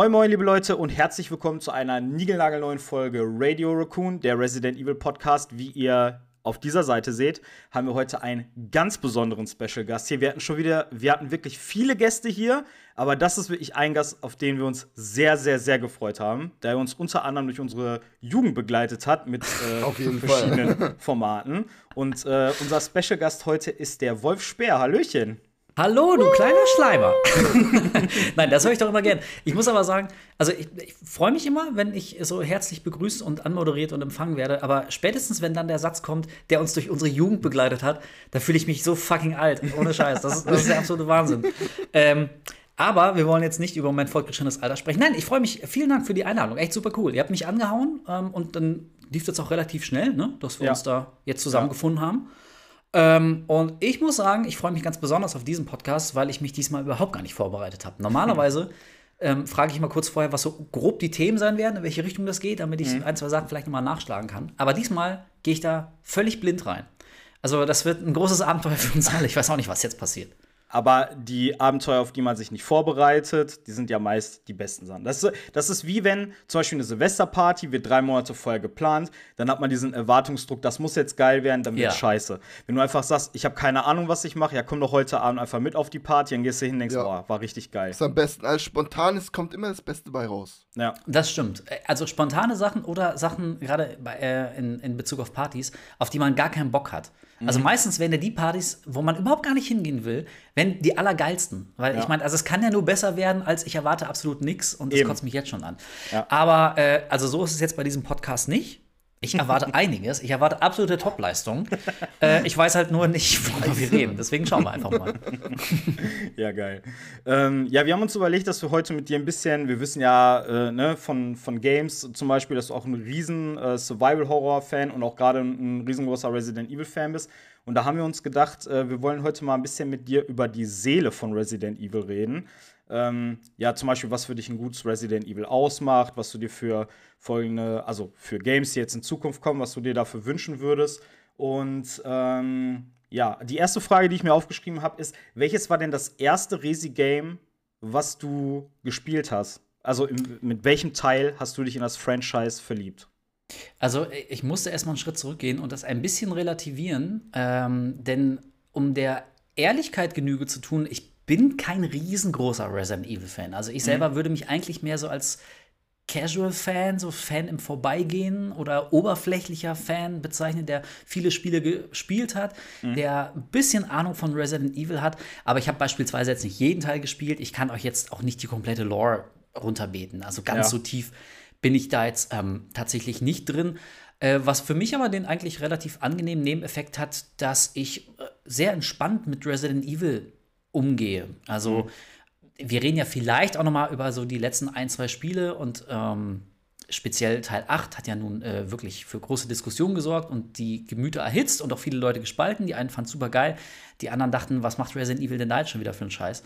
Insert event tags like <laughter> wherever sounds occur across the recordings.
Moin Moin liebe Leute und herzlich willkommen zu einer niegelnagelneuen Folge Radio Raccoon, der Resident Evil Podcast. Wie ihr auf dieser Seite seht, haben wir heute einen ganz besonderen Special Gast hier. Wir hatten schon wieder, wir hatten wirklich viele Gäste hier, aber das ist wirklich ein Gast, auf den wir uns sehr, sehr, sehr gefreut haben, da er uns unter anderem durch unsere Jugend begleitet hat mit äh, <laughs> verschiedenen. Formaten. Und äh, unser Special Gast heute ist der Wolf Speer. Hallöchen. Hallo, du kleiner Schleimer. <laughs> Nein, das höre ich doch immer gern. Ich muss aber sagen, also ich, ich freue mich immer, wenn ich so herzlich begrüßt und anmoderiert und empfangen werde. Aber spätestens, wenn dann der Satz kommt, der uns durch unsere Jugend begleitet hat, da fühle ich mich so fucking alt. Ohne Scheiß. Das ist, das ist der absolute Wahnsinn. Ähm, aber wir wollen jetzt nicht über mein fortgeschrittenes Alter sprechen. Nein, ich freue mich. Vielen Dank für die Einladung. Echt super cool. Ihr habt mich angehauen ähm, und dann lief das auch relativ schnell, ne, dass wir ja. uns da jetzt zusammengefunden ja. haben. Ähm, und ich muss sagen, ich freue mich ganz besonders auf diesen Podcast, weil ich mich diesmal überhaupt gar nicht vorbereitet habe. Normalerweise <laughs> ähm, frage ich mal kurz vorher, was so grob die Themen sein werden, in welche Richtung das geht, damit ich mhm. ein, zwei Sachen vielleicht nochmal nachschlagen kann. Aber diesmal gehe ich da völlig blind rein. Also, das wird ein großes Abenteuer für uns alle. Ich weiß auch nicht, was jetzt passiert. Aber die Abenteuer, auf die man sich nicht vorbereitet, die sind ja meist die besten Sachen. Das ist, das ist wie wenn zum Beispiel eine Silvesterparty wird drei Monate vorher geplant, dann hat man diesen Erwartungsdruck, das muss jetzt geil werden, dann wird ja. scheiße. Wenn du einfach sagst, ich habe keine Ahnung, was ich mache, ja komm doch heute Abend einfach mit auf die Party, dann gehst du hin und denkst, ja. boah, war richtig geil. Das ist am besten. Als spontanes kommt immer das Beste bei raus. Ja. Das stimmt. Also spontane Sachen oder Sachen, gerade äh, in, in Bezug auf Partys, auf die man gar keinen Bock hat. Also mhm. meistens werden ja die Partys, wo man überhaupt gar nicht hingehen will, wenn die allergeilsten. Weil ja. ich meine, also es kann ja nur besser werden, als ich erwarte absolut nichts und das Eben. kotzt mich jetzt schon an. Ja. Aber äh, also so ist es jetzt bei diesem Podcast nicht. Ich erwarte <laughs> einiges. Ich erwarte absolute Topleistung. äh, ich weiß halt nur nicht, worüber wir reden. Deswegen schauen wir einfach mal. <laughs> ja, geil. Ähm, ja, wir haben uns überlegt, dass wir heute mit dir ein bisschen, wir wissen ja äh, ne, von, von Games zum Beispiel, dass du auch ein riesen äh, Survival-Horror-Fan und auch gerade ein, ein riesengroßer Resident Evil-Fan bist. Und da haben wir uns gedacht, äh, wir wollen heute mal ein bisschen mit dir über die Seele von Resident Evil reden. Ähm, ja, zum Beispiel, was für dich ein gutes Resident Evil ausmacht, was du dir für folgende, also für Games, die jetzt in Zukunft kommen, was du dir dafür wünschen würdest. Und ähm, ja, die erste Frage, die ich mir aufgeschrieben habe, ist: Welches war denn das erste Resi-Game, was du gespielt hast? Also im, mit welchem Teil hast du dich in das Franchise verliebt? Also ich musste erstmal einen Schritt zurückgehen und das ein bisschen relativieren, ähm, denn um der Ehrlichkeit Genüge zu tun, ich bin kein riesengroßer Resident Evil-Fan. Also ich selber mhm. würde mich eigentlich mehr so als Casual-Fan, so Fan im Vorbeigehen oder oberflächlicher Fan bezeichnen, der viele Spiele gespielt hat, mhm. der ein bisschen Ahnung von Resident Evil hat. Aber ich habe beispielsweise jetzt nicht jeden Teil gespielt. Ich kann euch jetzt auch nicht die komplette Lore runterbeten. Also ganz ja. so tief bin ich da jetzt ähm, tatsächlich nicht drin. Äh, was für mich aber den eigentlich relativ angenehmen Nebeneffekt hat, dass ich äh, sehr entspannt mit Resident Evil umgehe. Also mhm. wir reden ja vielleicht auch noch mal über so die letzten ein, zwei Spiele und ähm, speziell Teil 8 hat ja nun äh, wirklich für große Diskussionen gesorgt und die Gemüter erhitzt und auch viele Leute gespalten. Die einen fanden es super geil, die anderen dachten, was macht Resident Evil denn da jetzt schon wieder für einen Scheiß?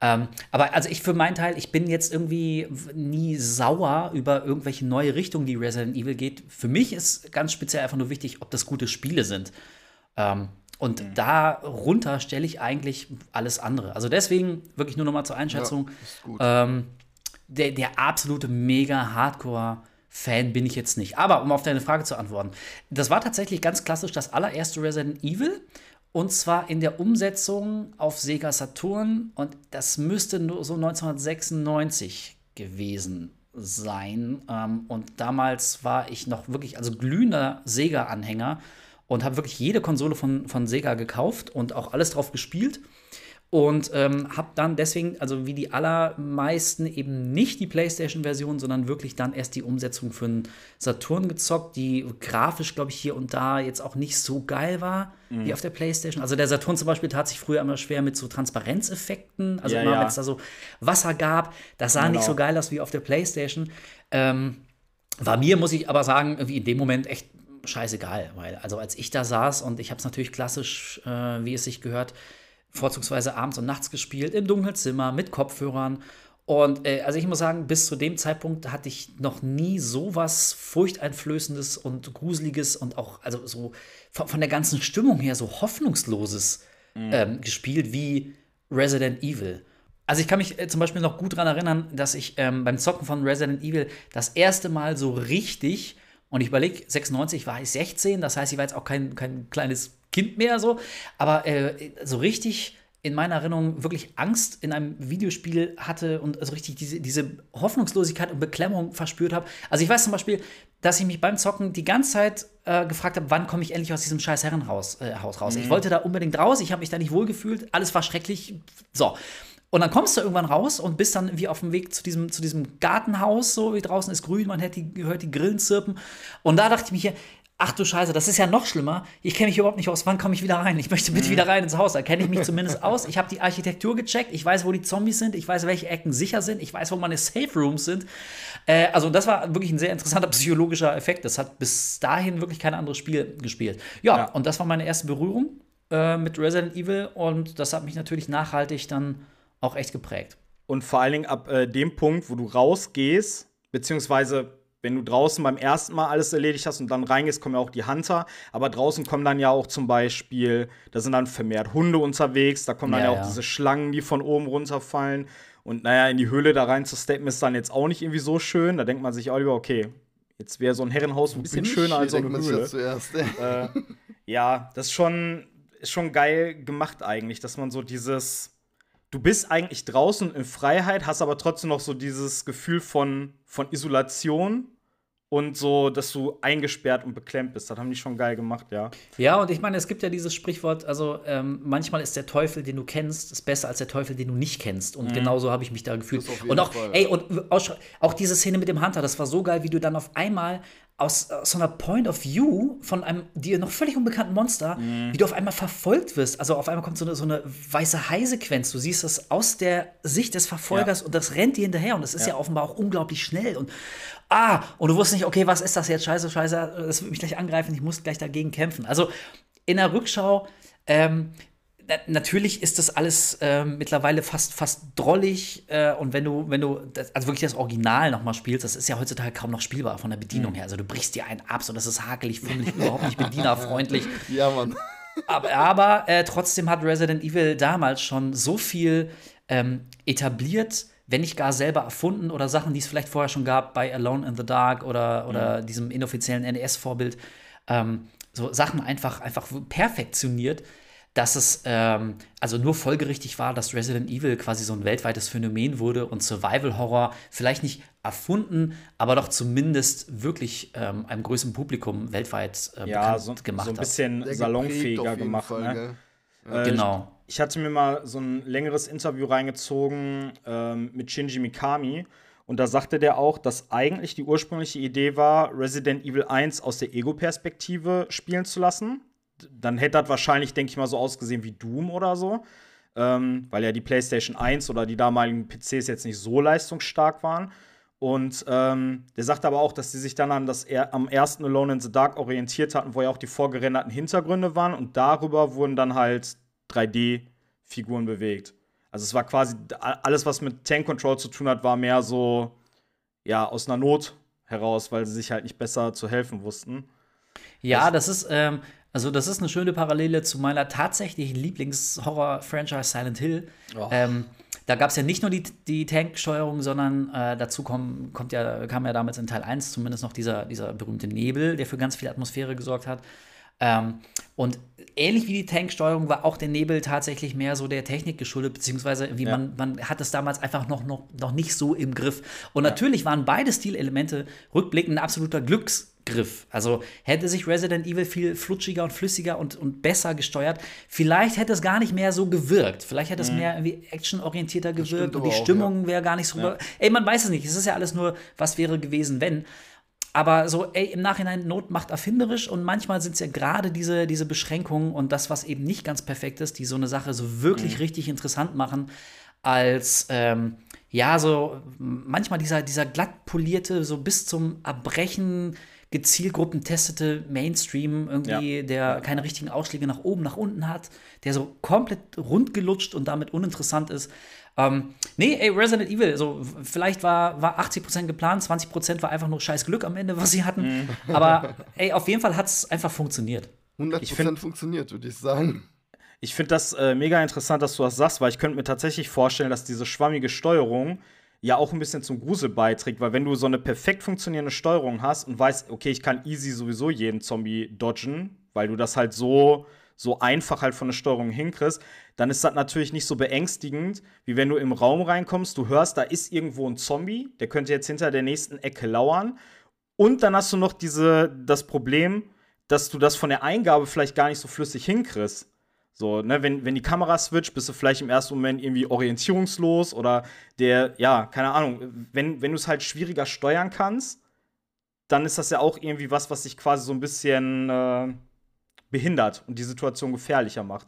Ähm, aber also ich für meinen Teil, ich bin jetzt irgendwie nie sauer über irgendwelche neue Richtungen, die Resident Evil geht. Für mich ist ganz speziell einfach nur wichtig, ob das gute Spiele sind. Ähm, und mhm. darunter stelle ich eigentlich alles andere. Also deswegen wirklich nur noch mal zur Einschätzung. Ja, ähm, der, der absolute mega Hardcore Fan bin ich jetzt nicht. Aber um auf deine Frage zu antworten, das war tatsächlich ganz klassisch das allererste Resident Evil. Und zwar in der Umsetzung auf Sega Saturn. Und das müsste nur so 1996 gewesen sein. Ähm, und damals war ich noch wirklich, also glühender Sega-Anhänger und habe wirklich jede Konsole von, von Sega gekauft und auch alles drauf gespielt. Und ähm, habe dann deswegen, also wie die allermeisten, eben nicht die PlayStation-Version, sondern wirklich dann erst die Umsetzung für den Saturn gezockt, die grafisch, glaube ich, hier und da jetzt auch nicht so geil war Mhm. wie auf der PlayStation. Also der Saturn zum Beispiel tat sich früher immer schwer mit so Transparenzeffekten. Also Ja, immer, ja. wenn es da so Wasser gab, das sah nicht Genau. so geil aus wie auf der PlayStation. Ähm, war mir, muss ich aber sagen, irgendwie in dem Moment echt scheißegal, weil also als ich da saß und ich habe es natürlich klassisch, äh, wie es sich gehört, vorzugsweise abends und nachts gespielt, im dunklen Zimmer, mit Kopfhörern. Und äh, also ich muss sagen, bis zu dem Zeitpunkt hatte ich noch nie so was Furchteinflößendes und Gruseliges und auch, also so von, von der ganzen Stimmung her so Hoffnungsloses ähm, gespielt wie Resident Evil. Also ich kann mich äh, zum Beispiel noch gut daran erinnern, dass ich ähm, beim Zocken von Resident Evil das erste Mal so richtig, und ich überlege, 96 war ich 16, das heißt, ich war jetzt auch kein, kein kleines Kind mehr so, aber äh, so richtig in meiner Erinnerung wirklich Angst in einem Videospiel hatte und so richtig diese, diese Hoffnungslosigkeit und Beklemmung verspürt habe. Also ich weiß zum Beispiel, dass ich mich beim Zocken die ganze Zeit äh, gefragt habe, wann komme ich endlich aus diesem scheiß Herrenhaus äh, Haus raus. Ich wollte da unbedingt raus, ich habe mich da nicht wohlgefühlt, alles war schrecklich. So. Und dann kommst du irgendwann raus und bist dann wie auf dem Weg zu diesem, zu diesem Gartenhaus, so wie draußen ist grün, man hört die, hört die Grillen zirpen. Und da dachte ich mir hier, ach du Scheiße, das ist ja noch schlimmer. Ich kenne mich überhaupt nicht aus. Wann komme ich wieder rein? Ich möchte bitte wieder rein ins Haus. Da kenne ich mich zumindest aus. Ich habe die Architektur gecheckt. Ich weiß, wo die Zombies sind. Ich weiß, welche Ecken sicher sind. Ich weiß, wo meine Safe Rooms sind. Äh, also, das war wirklich ein sehr interessanter psychologischer Effekt. Das hat bis dahin wirklich kein anderes Spiel gespielt. Ja, Ja. und das war meine erste Berührung äh, mit Resident Evil. Und das hat mich natürlich nachhaltig dann auch echt geprägt. Und vor allen Dingen ab äh, dem Punkt, wo du rausgehst, beziehungsweise wenn du draußen beim ersten Mal alles erledigt hast und dann reingehst, kommen ja auch die Hunter. Aber draußen kommen dann ja auch zum Beispiel, da sind dann vermehrt Hunde unterwegs, da kommen dann Ja, ja, auch ja. diese Schlangen, die von oben runterfallen. Und naja, in die Höhle da rein zu steppen ist dann jetzt auch nicht irgendwie so schön. Da denkt man sich auch lieber, okay, jetzt wäre so ein Herrenhaus ein bisschen Bin ich? schöner als so eine Höhle. zuerst. Äh, ja, das ist schon, ist schon geil gemacht eigentlich, dass man so dieses. Du bist eigentlich draußen in Freiheit, hast aber trotzdem noch so dieses Gefühl von, von Isolation und so, dass du eingesperrt und beklemmt bist. Das haben die schon geil gemacht, ja. Ja, und ich meine, es gibt ja dieses Sprichwort, also ähm, manchmal ist der Teufel, den du kennst, ist besser als der Teufel, den du nicht kennst. Und genauso habe ich mich da gefühlt. Und auch, Fall, ja. ey, und auch, auch diese Szene mit dem Hunter, das war so geil, wie du dann auf einmal aus, aus so einer Point of View von einem dir noch völlig unbekannten Monster, wie du auf einmal verfolgt wirst. Also auf einmal kommt so eine, so eine weiße Hai-Sequenz. Du siehst das aus der Sicht des Verfolgers und das rennt dir hinterher. Und das ist ja. offenbar auch unglaublich schnell. Und ah, und du wusstest nicht, okay, was ist das jetzt? Scheiße, scheiße, das wird mich gleich angreifen, ich muss gleich dagegen kämpfen. Also in der Rückschau, ähm, natürlich ist das alles ähm, mittlerweile fast, fast drollig. Äh, und wenn du, wenn du, das, also wirklich das Original nochmal spielst, das ist ja heutzutage kaum noch spielbar von der Bedienung her. Also du brichst dir einen ab, so das ist hakelig, fummelig, überhaupt nicht bedienerfreundlich. <laughs> Ja, Mann. Aber, aber äh, trotzdem hat Resident Evil damals schon so viel ähm, etabliert, wenn nicht gar selber erfunden oder Sachen, die es vielleicht vorher schon gab bei Alone in the Dark oder, oder diesem inoffiziellen NES-Vorbild. Ähm, so Sachen einfach, einfach perfektioniert, dass es ähm, also nur folgerichtig war, dass Resident Evil quasi so ein weltweites Phänomen wurde und Survival Horror vielleicht nicht erfunden, aber doch zumindest wirklich ähm, einem größeren Publikum weltweit äh, Ja, bekannt so, gemacht so ein hat. bisschen salonfähiger gemacht. Fall, ne? gell? Äh, Genau. Ich, ich hatte mir mal so ein längeres Interview reingezogen ähm, mit Shinji Mikami. Und da sagte der auch, dass eigentlich die ursprüngliche Idee war, Resident Evil 1 aus der Ego-Perspektive spielen zu lassen. Dann hätte das wahrscheinlich, denke ich mal, so ausgesehen wie Doom oder so. Ähm, weil ja die PlayStation 1 oder die damaligen PCs jetzt nicht so leistungsstark waren. Und ähm, der sagt aber auch, dass sie sich dann an das am ersten Alone in the Dark orientiert hatten, wo ja auch die vorgerenderten Hintergründe waren und darüber wurden dann halt 3D-Figuren bewegt. Also es war quasi alles, was mit Tank Control zu tun hat, war mehr so ja aus einer Not heraus, weil sie sich halt nicht besser zu helfen wussten. Ja, das ist, ähm, also das ist eine schöne Parallele zu meiner tatsächlichen Lieblings-Horror-Franchise Silent Hill. Ähm, da gab es ja nicht nur die, die Tanksteuerung, sondern äh, dazu kommt, kommt ja, kam ja damals in Teil 1 zumindest noch dieser, dieser berühmte Nebel, der für ganz viel Atmosphäre gesorgt hat. Ähm, und ähnlich wie die Tanksteuerung war auch der Nebel tatsächlich mehr so der Technik geschuldet, beziehungsweise wie Ja. man, man hat es damals einfach noch, noch, noch nicht so im Griff. Und natürlich waren beide Stilelemente rückblickend ein absoluter Glücksgriff. Also hätte sich Resident Evil viel flutschiger und flüssiger und, und besser gesteuert, vielleicht hätte es gar nicht mehr so gewirkt. Vielleicht hätte es mehr irgendwie actionorientierter gewirkt und die auch, Stimmung wäre gar nicht so. Ey, man weiß es nicht. Es ist ja alles nur, was wäre gewesen, wenn. Aber so, ey, im Nachhinein Not macht erfinderisch und manchmal sind es ja gerade diese, diese Beschränkungen und das, was eben nicht ganz perfekt ist, die so eine Sache so wirklich richtig interessant machen, als ähm, ja, so manchmal dieser, dieser glatt polierte, so bis zum Erbrechen gezielgruppentestete Mainstream irgendwie, der keine richtigen Ausschläge nach oben, nach unten hat, der so komplett rundgelutscht und damit uninteressant ist. Ähm, nee, ey, Resident Evil, so vielleicht war, war 80% geplant, 20% war einfach nur scheiß Glück am Ende, was sie hatten. Aber ey, auf jeden Fall hat es einfach funktioniert. 100% Ich find- funktioniert, würde ich sagen. Ich finde das äh, mega interessant, dass du das sagst, weil ich könnte mir tatsächlich vorstellen, dass diese schwammige Steuerung ja auch ein bisschen zum Grusel beiträgt, weil wenn du so eine perfekt funktionierende Steuerung hast und weißt, okay, ich kann easy sowieso jeden Zombie dodgen, weil du das halt so so einfach halt von der Steuerung hinkriegst, dann ist das natürlich nicht so beängstigend, wie wenn du im Raum reinkommst, du hörst, da ist irgendwo ein Zombie, der könnte jetzt hinter der nächsten Ecke lauern und dann hast du noch diese das Problem, dass du das von der Eingabe vielleicht gar nicht so flüssig hinkriegst. So, ne, wenn, wenn die Kamera switcht, bist du vielleicht im ersten Moment irgendwie orientierungslos oder der, ja, keine Ahnung, wenn, wenn du es halt schwieriger steuern kannst, dann ist das ja auch irgendwie was, was dich quasi so ein bisschen äh, behindert und die Situation gefährlicher macht.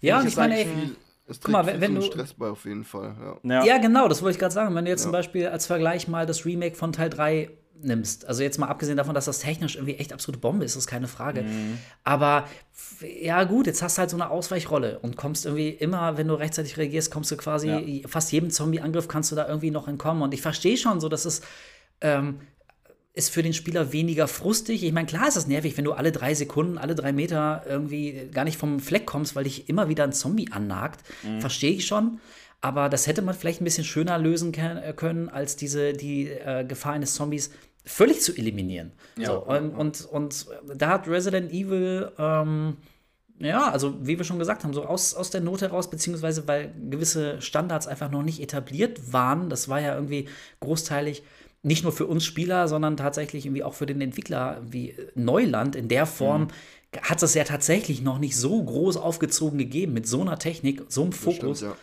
Ja, und ich meine, ey, es guck mal, trägt wenn- wenn zum du- Stress bei auf jeden Fall. Ja. Ja, Ja, genau, das wollte ich gerade sagen. Wenn du jetzt zum Ja. Beispiel als Vergleich mal das Remake von Teil 3 nimmst, also jetzt mal abgesehen davon, dass das technisch irgendwie echt absolute Bombe ist, ist keine Frage. Aber f- ja, gut, jetzt hast du halt so eine Ausweichrolle und kommst irgendwie immer, wenn du rechtzeitig reagierst, kommst du quasi fast jedem Zombie-Angriff kannst du da irgendwie noch entkommen. Und ich verstehe schon so, dass es ähm, ist für den Spieler weniger frustig. Ich meine, klar ist das nervig, wenn du alle drei Sekunden, alle drei Meter irgendwie gar nicht vom Fleck kommst, weil dich immer wieder ein Zombie annagt. Verstehe ich schon. Aber das hätte man vielleicht ein bisschen schöner lösen äh, können, als diese die äh, Gefahr eines Zombies völlig zu eliminieren. so, und, und, und da hat Resident Evil ähm, ja, also wie wir schon gesagt haben, so aus, aus der Not heraus, beziehungsweise weil gewisse Standards einfach noch nicht etabliert waren. Das war ja irgendwie großteilig nicht nur für uns Spieler, sondern tatsächlich irgendwie auch für den Entwickler wie äh, Neuland in der Form. Hat es ja tatsächlich noch nicht so groß aufgezogen gegeben, mit so einer Technik, so einem Fokus. stimmt, ja.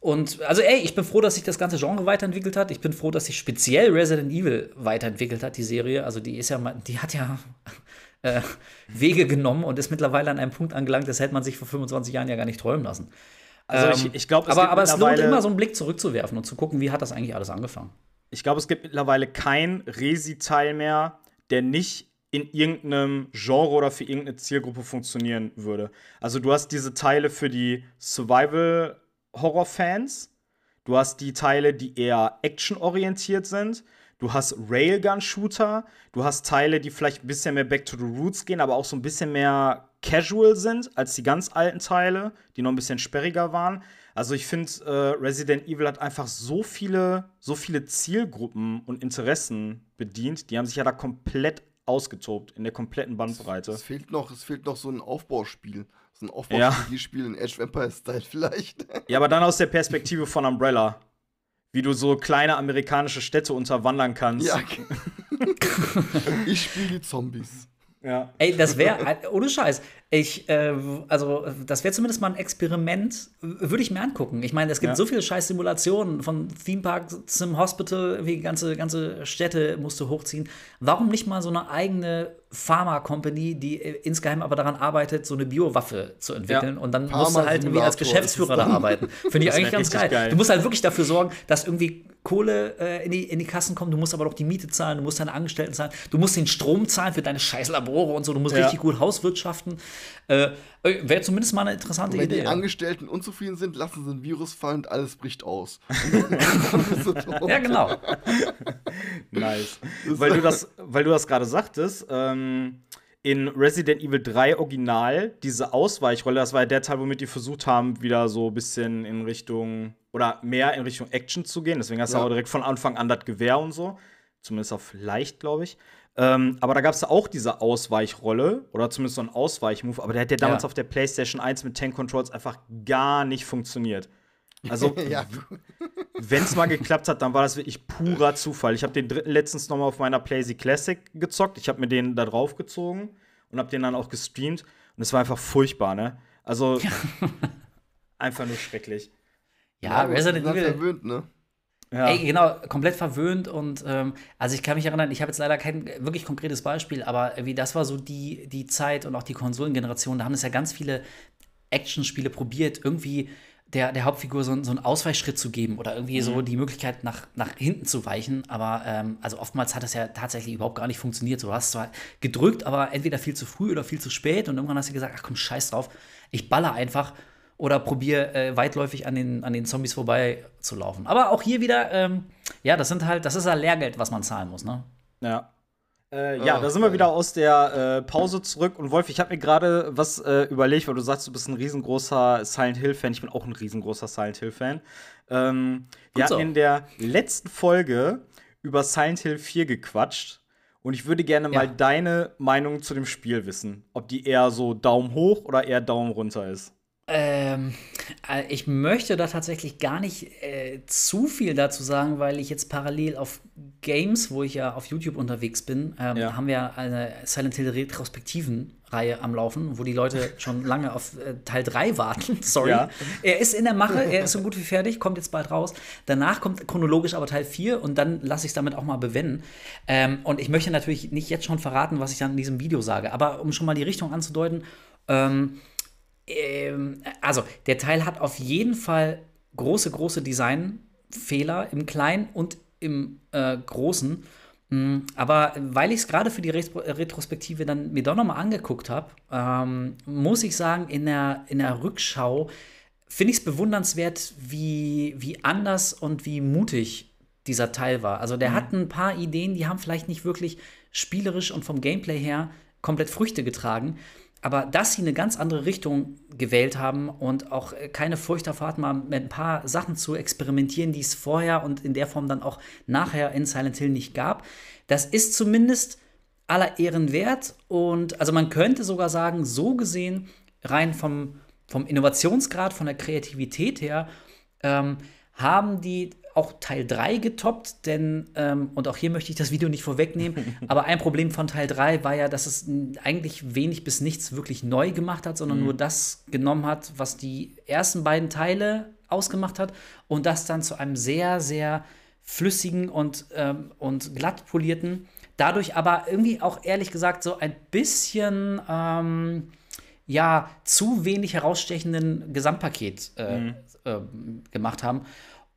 Und also, ey, ich bin froh, dass sich das ganze Genre weiterentwickelt hat. Ich bin froh, dass sich speziell Resident Evil weiterentwickelt hat, die Serie. Also, die ist ja, die hat ja <laughs> äh, Wege genommen und ist mittlerweile an einem Punkt angelangt, das hätte man sich vor 25 Jahren ja gar nicht träumen lassen. Also Ähm, ich, ich glaube, aber, aber es lohnt immer, so einen Blick zurückzuwerfen und zu gucken, wie hat das eigentlich alles angefangen. Ich glaube, es gibt mittlerweile kein Resi-Teil mehr, der nicht in irgendeinem Genre oder für irgendeine Zielgruppe funktionieren würde. Also du hast diese Teile für die Survival-Horror-Fans, du hast die Teile, die eher actionorientiert sind, du hast Railgun-Shooter, du hast Teile, die vielleicht ein bisschen mehr Back to the Roots gehen, aber auch so ein bisschen mehr casual sind als die ganz alten Teile, die noch ein bisschen sperriger waren. Also ich finde, äh, Resident Evil hat einfach so viele, so viele Zielgruppen und Interessen bedient. Die haben sich ja da komplett ausgetobt in der kompletten Bandbreite. Es fehlt noch, es fehlt noch so ein Aufbauspiel. So ein Ja. Aufbaustrategiespiel in Edge Vampire Style <laughs> vielleicht. Ja, aber dann aus der Perspektive von Umbrella. Wie du so kleine amerikanische Städte unterwandern kannst. ja. <laughs> ich spiele die Zombies. Ja. Ey, das wäre, ohne Scheiß, ich, äh, also, das wäre zumindest mal ein Experiment, würde ich mir angucken. Ich meine, es gibt Ja. so viele scheiß Simulationen von Theme Park zum Hospital, wie ganze, ganze Städte musst du hochziehen. Warum nicht mal so eine eigene Pharma-Company, die äh, insgeheim aber daran arbeitet, so eine Biowaffe zu entwickeln Ja. und dann musst du halt irgendwie als Geschäftsführer da arbeiten. Finde ich eigentlich ganz geil. geil. Du musst halt wirklich dafür sorgen, dass irgendwie Kohle äh, in, die, in die Kassen kommt. Du musst aber doch die Miete zahlen, du musst deine Angestellten zahlen, du musst den Strom zahlen für deine scheiß Labore und so. Du musst Ja. richtig gut hauswirtschaften. Äh, Wäre zumindest mal eine interessante wenn Idee. die ja. Angestellten unzufrieden sind, lassen sie ein Virus fallen und alles bricht aus. <laughs> Ja, genau. <laughs> Nice. weil du das, weil du das gerade sagtest, ähm, in Resident Evil 3 Original, diese Ausweichrolle, das war ja der Teil, womit die versucht haben, wieder so ein bisschen in Richtung oder mehr in Richtung Action zu gehen. Deswegen hast du Ja. auch direkt von Anfang an das Gewehr und so. Zumindest auf leicht, glaube ich. Ähm, aber da gab es auch diese Ausweichrolle oder zumindest so einen Ausweichmove, aber der hat ja damals Ja. auf der PlayStation 1 mit 10 Controls einfach gar nicht funktioniert. Also, <laughs> ja, wenn es mal geklappt hat, dann war das wirklich purer Zufall. Ich habe den dritten letztens noch mal auf meiner PlayStation Classic gezockt. Ich habe mir den da drauf gezogen und habe den dann auch gestreamt. Und es war einfach furchtbar, ne? Also, <laughs> einfach nur schrecklich. Ja, du Resident Evil. verwöhnt, ne? Ja. Ey, genau, komplett verwöhnt und ähm, also ich kann mich erinnern, ich habe jetzt leider kein wirklich konkretes Beispiel, aber wie das war so die, die Zeit und auch die Konsolengeneration, da haben es ja ganz viele Actionspiele probiert, irgendwie der, der Hauptfigur so, so einen Ausweichschritt zu geben oder irgendwie so die Möglichkeit nach, nach hinten zu weichen. Aber ähm, also oftmals hat das ja tatsächlich überhaupt gar nicht funktioniert. So, Du hast zwar gedrückt, aber entweder viel zu früh oder viel zu spät und irgendwann hast du gesagt, ach komm, scheiß drauf, ich baller einfach oder probiere äh, weitläufig an den, an den Zombies vorbei zu laufen. Aber auch hier wieder, ähm, ja, das sind halt, das ist ja Lehrgeld, was man zahlen muss, ne? Ja. Äh, ja, Oh, da sind wir wieder aus der äh, Pause zurück. Und Wolf, ich habe mir gerade was äh, überlegt, weil du sagst, du bist ein riesengroßer Silent Hill-Fan. Ich bin auch ein riesengroßer Silent Hill-Fan. Ähm, wir so. hatten in der letzten Folge über Silent Hill 4 gequatscht. Und ich würde gerne mal Ja. deine Meinung zu dem Spiel wissen. Ob die eher so Daumen hoch oder eher Daumen runter ist. Ähm, äh, ich möchte da tatsächlich gar nicht äh, zu viel dazu sagen, weil ich jetzt parallel auf Games, wo ich ja auf YouTube unterwegs bin, ähm, Ja. haben wir eine Silent Hill Retrospektiven-Reihe am Laufen, wo die Leute <laughs> schon lange auf äh, Teil 3 warten. <laughs> Sorry. Ja. Er ist in der Mache, er ist so gut wie fertig, kommt jetzt bald raus. Danach kommt chronologisch aber Teil 4 und dann lasse ich es damit auch mal bewenden. Ähm, und ich möchte natürlich nicht jetzt schon verraten, was ich dann in diesem Video sage, aber um schon mal die Richtung anzudeuten, ähm, ähm, also, der Teil hat auf jeden Fall große, große Designfehler im Kleinen und im äh, Großen. Mm, Aber weil ich es gerade für die Retro Retrospektive dann mir doch noch mal angeguckt habe, ähm, muss ich sagen, in der, in der Rückschau finde ich es bewundernswert, wie, wie anders und wie mutig dieser Teil war. Also der hat ein paar Ideen, die haben vielleicht nicht wirklich spielerisch und vom Gameplay her komplett Früchte getragen. Aber dass sie eine ganz andere Richtung gewählt haben und auch äh, keine Furcht davor hatten, mal mit ein paar Sachen zu experimentieren, die es vorher und in der Form dann auch nachher in Silent Hill nicht gab, das ist zumindest aller Ehren wert. Und also man könnte sogar sagen, so gesehen, rein vom, vom Innovationsgrad, von der Kreativität her, ähm, haben die auch Teil 3 getoppt, denn, ähm, und auch hier möchte ich das Video nicht vorwegnehmen, <laughs> aber ein Problem von Teil 3 war ja, dass es eigentlich wenig bis nichts wirklich neu gemacht hat, sondern nur das genommen hat, was die ersten beiden Teile ausgemacht hat und das dann zu einem sehr, sehr flüssigen und, ähm, und glatt polierten, dadurch aber irgendwie auch ehrlich gesagt so ein bisschen ähm, ja, zu wenig herausstechenden Gesamtpaket äh, äh, gemacht haben.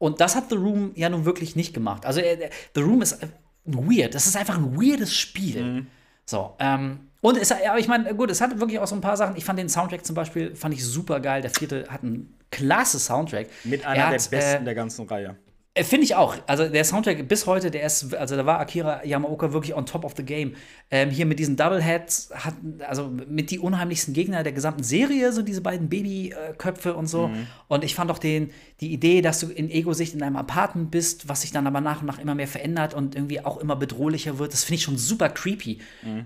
Und das hat The Room ja nun wirklich nicht gemacht. Also äh, The Room ist äh, weird. Das ist einfach ein weirdes Spiel. So, ähm, und es, aber ich meine, gut, es hat wirklich auch so ein paar Sachen. Ich fand den Soundtrack zum Beispiel, fand ich super geil. Der vierte hat einen klasse Soundtrack. Mit Er einer der hat, besten äh, der ganzen Reihe. Äh, Finde ich auch. Also der Soundtrack bis heute, der ist, also da war Akira Yamaoka wirklich on top of the game. Ähm, hier mit diesen Doubleheads, hat, also mit die unheimlichsten Gegner der gesamten Serie, so diese beiden Babyköpfe und so. Und ich fand auch den, die Idee, dass du in Ego-Sicht in einem Apartment bist, was sich dann aber nach und nach immer mehr verändert und irgendwie auch immer bedrohlicher wird, das finde ich schon super creepy.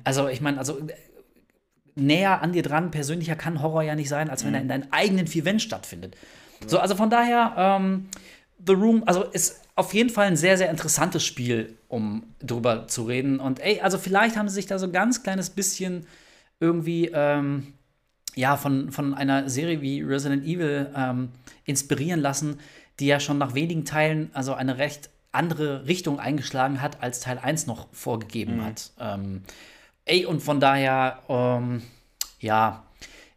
Also ich meine, also äh, näher an dir dran, persönlicher kann Horror ja nicht sein, als wenn er in deinen eigenen vier Wänden stattfindet. So, also von daher, ähm, The Room, also ist auf jeden Fall ein sehr, sehr interessantes Spiel, um drüber zu reden. Und ey, also vielleicht haben sie sich da so ein ganz kleines bisschen irgendwie, ähm, ja, von, von einer Serie wie Resident Evil ähm, inspirieren lassen, die ja schon nach wenigen Teilen also eine recht andere Richtung eingeschlagen hat, als Teil 1 noch vorgegeben hat. Ähm, ey, und von daher, ähm, ja,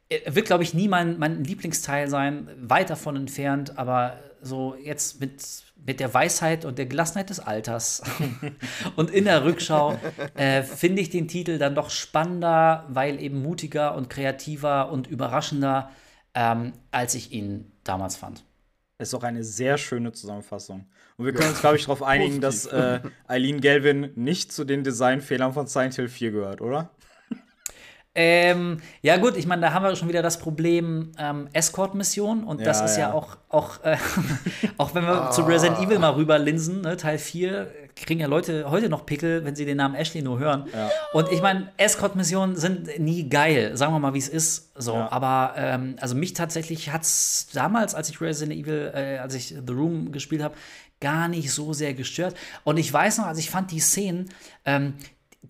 er wird, glaube ich, nie mein, mein Lieblingsteil sein, weit davon entfernt, aber so jetzt mit, mit der Weisheit und der Gelassenheit des Alters <laughs> und in der Rückschau äh, finde ich den Titel dann doch spannender, weil eben mutiger und kreativer und überraschender, ähm, als ich ihn damals fand. ist auch eine sehr schöne Zusammenfassung. Und wir können uns, glaube ich, darauf einigen, dass äh, Eileen Gelvin nicht zu den Designfehlern von Silent Hill 4 gehört, oder? Ähm, ja gut, ich meine, da haben wir schon wieder das Problem ähm, Escort-Mission und das Ja, ist ja, ja. auch, auch, äh, <laughs> auch wenn wir zu Resident Evil mal rüberlinsen, ne, Teil 4, kriegen ja Leute heute noch Pickel, wenn sie den Namen Ashley nur hören. Ja. Und ich meine, Escort-Missionen sind nie geil, sagen wir mal, wie es ist. So, Ja. aber ähm, also mich tatsächlich hat es damals, als ich Resident Evil, äh, als ich The Room gespielt habe, gar nicht so sehr gestört. Und ich weiß noch, also ich fand die Szenen, ähm,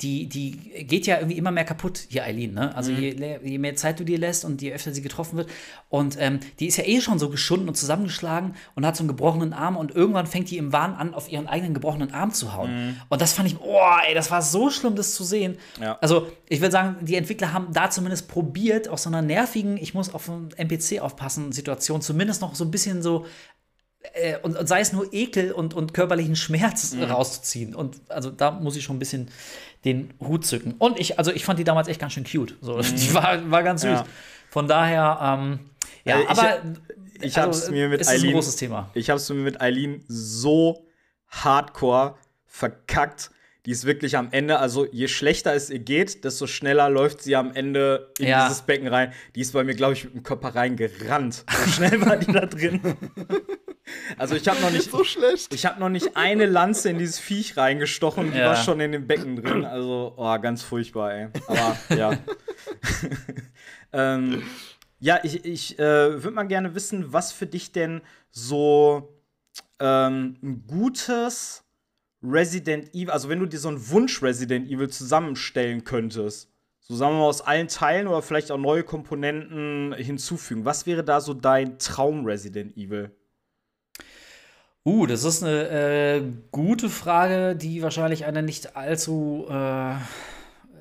die, die geht ja irgendwie immer mehr kaputt, hier Eileen, ne? Also je, le- je mehr Zeit du dir lässt und je öfter sie getroffen wird. Und ähm, die ist ja eh schon so geschunden und zusammengeschlagen und hat so einen gebrochenen Arm und irgendwann fängt die im Wahn an, auf ihren eigenen gebrochenen Arm zu hauen. Und das fand ich, oh, ey, das war so schlimm, das zu sehen. Ja. Also, ich würde sagen, die Entwickler haben da zumindest probiert, aus so einer nervigen, ich muss auf einen NPC aufpassen, Situation, zumindest noch so ein bisschen so äh, und, und sei es nur Ekel und, und körperlichen Schmerz Mhm. rauszuziehen. Und also da muss ich schon ein bisschen den Hut zücken. Und ich, also ich fand die damals echt ganz schön cute. So, <laughs> Die war, war ganz süß. Mhm. Ja. Von daher, ähm, ja, Äh, ich- aber Ich also, hab's mir mit es ist ein Eileen. großes Thema. Ich hab's mir mit Eileen so hardcore verkackt. Die ist wirklich am Ende, also je schlechter es ihr geht, desto schneller läuft sie am Ende in Ja. dieses Becken rein. Die ist bei mir, glaube ich, mit dem Körper reingerannt. So schnell war die da drin. <laughs> Also ich habe noch nicht, So schlecht. ich habe noch nicht eine Lanze in dieses Viech reingestochen, die Ja. war schon in dem Becken drin. Also, oh, ganz furchtbar, ey. Aber ja. <laughs> ähm, ja, ich, ich äh, würde mal gerne wissen, was für dich denn so ähm, ein gutes Resident Evil, also wenn du dir so einen Wunsch Resident Evil zusammenstellen könntest, so sagen wir mal aus allen Teilen oder vielleicht auch neue Komponenten hinzufügen, was wäre da so dein Traum Resident Evil? Uh, das ist eine äh, gute Frage, die wahrscheinlich eine nicht allzu äh,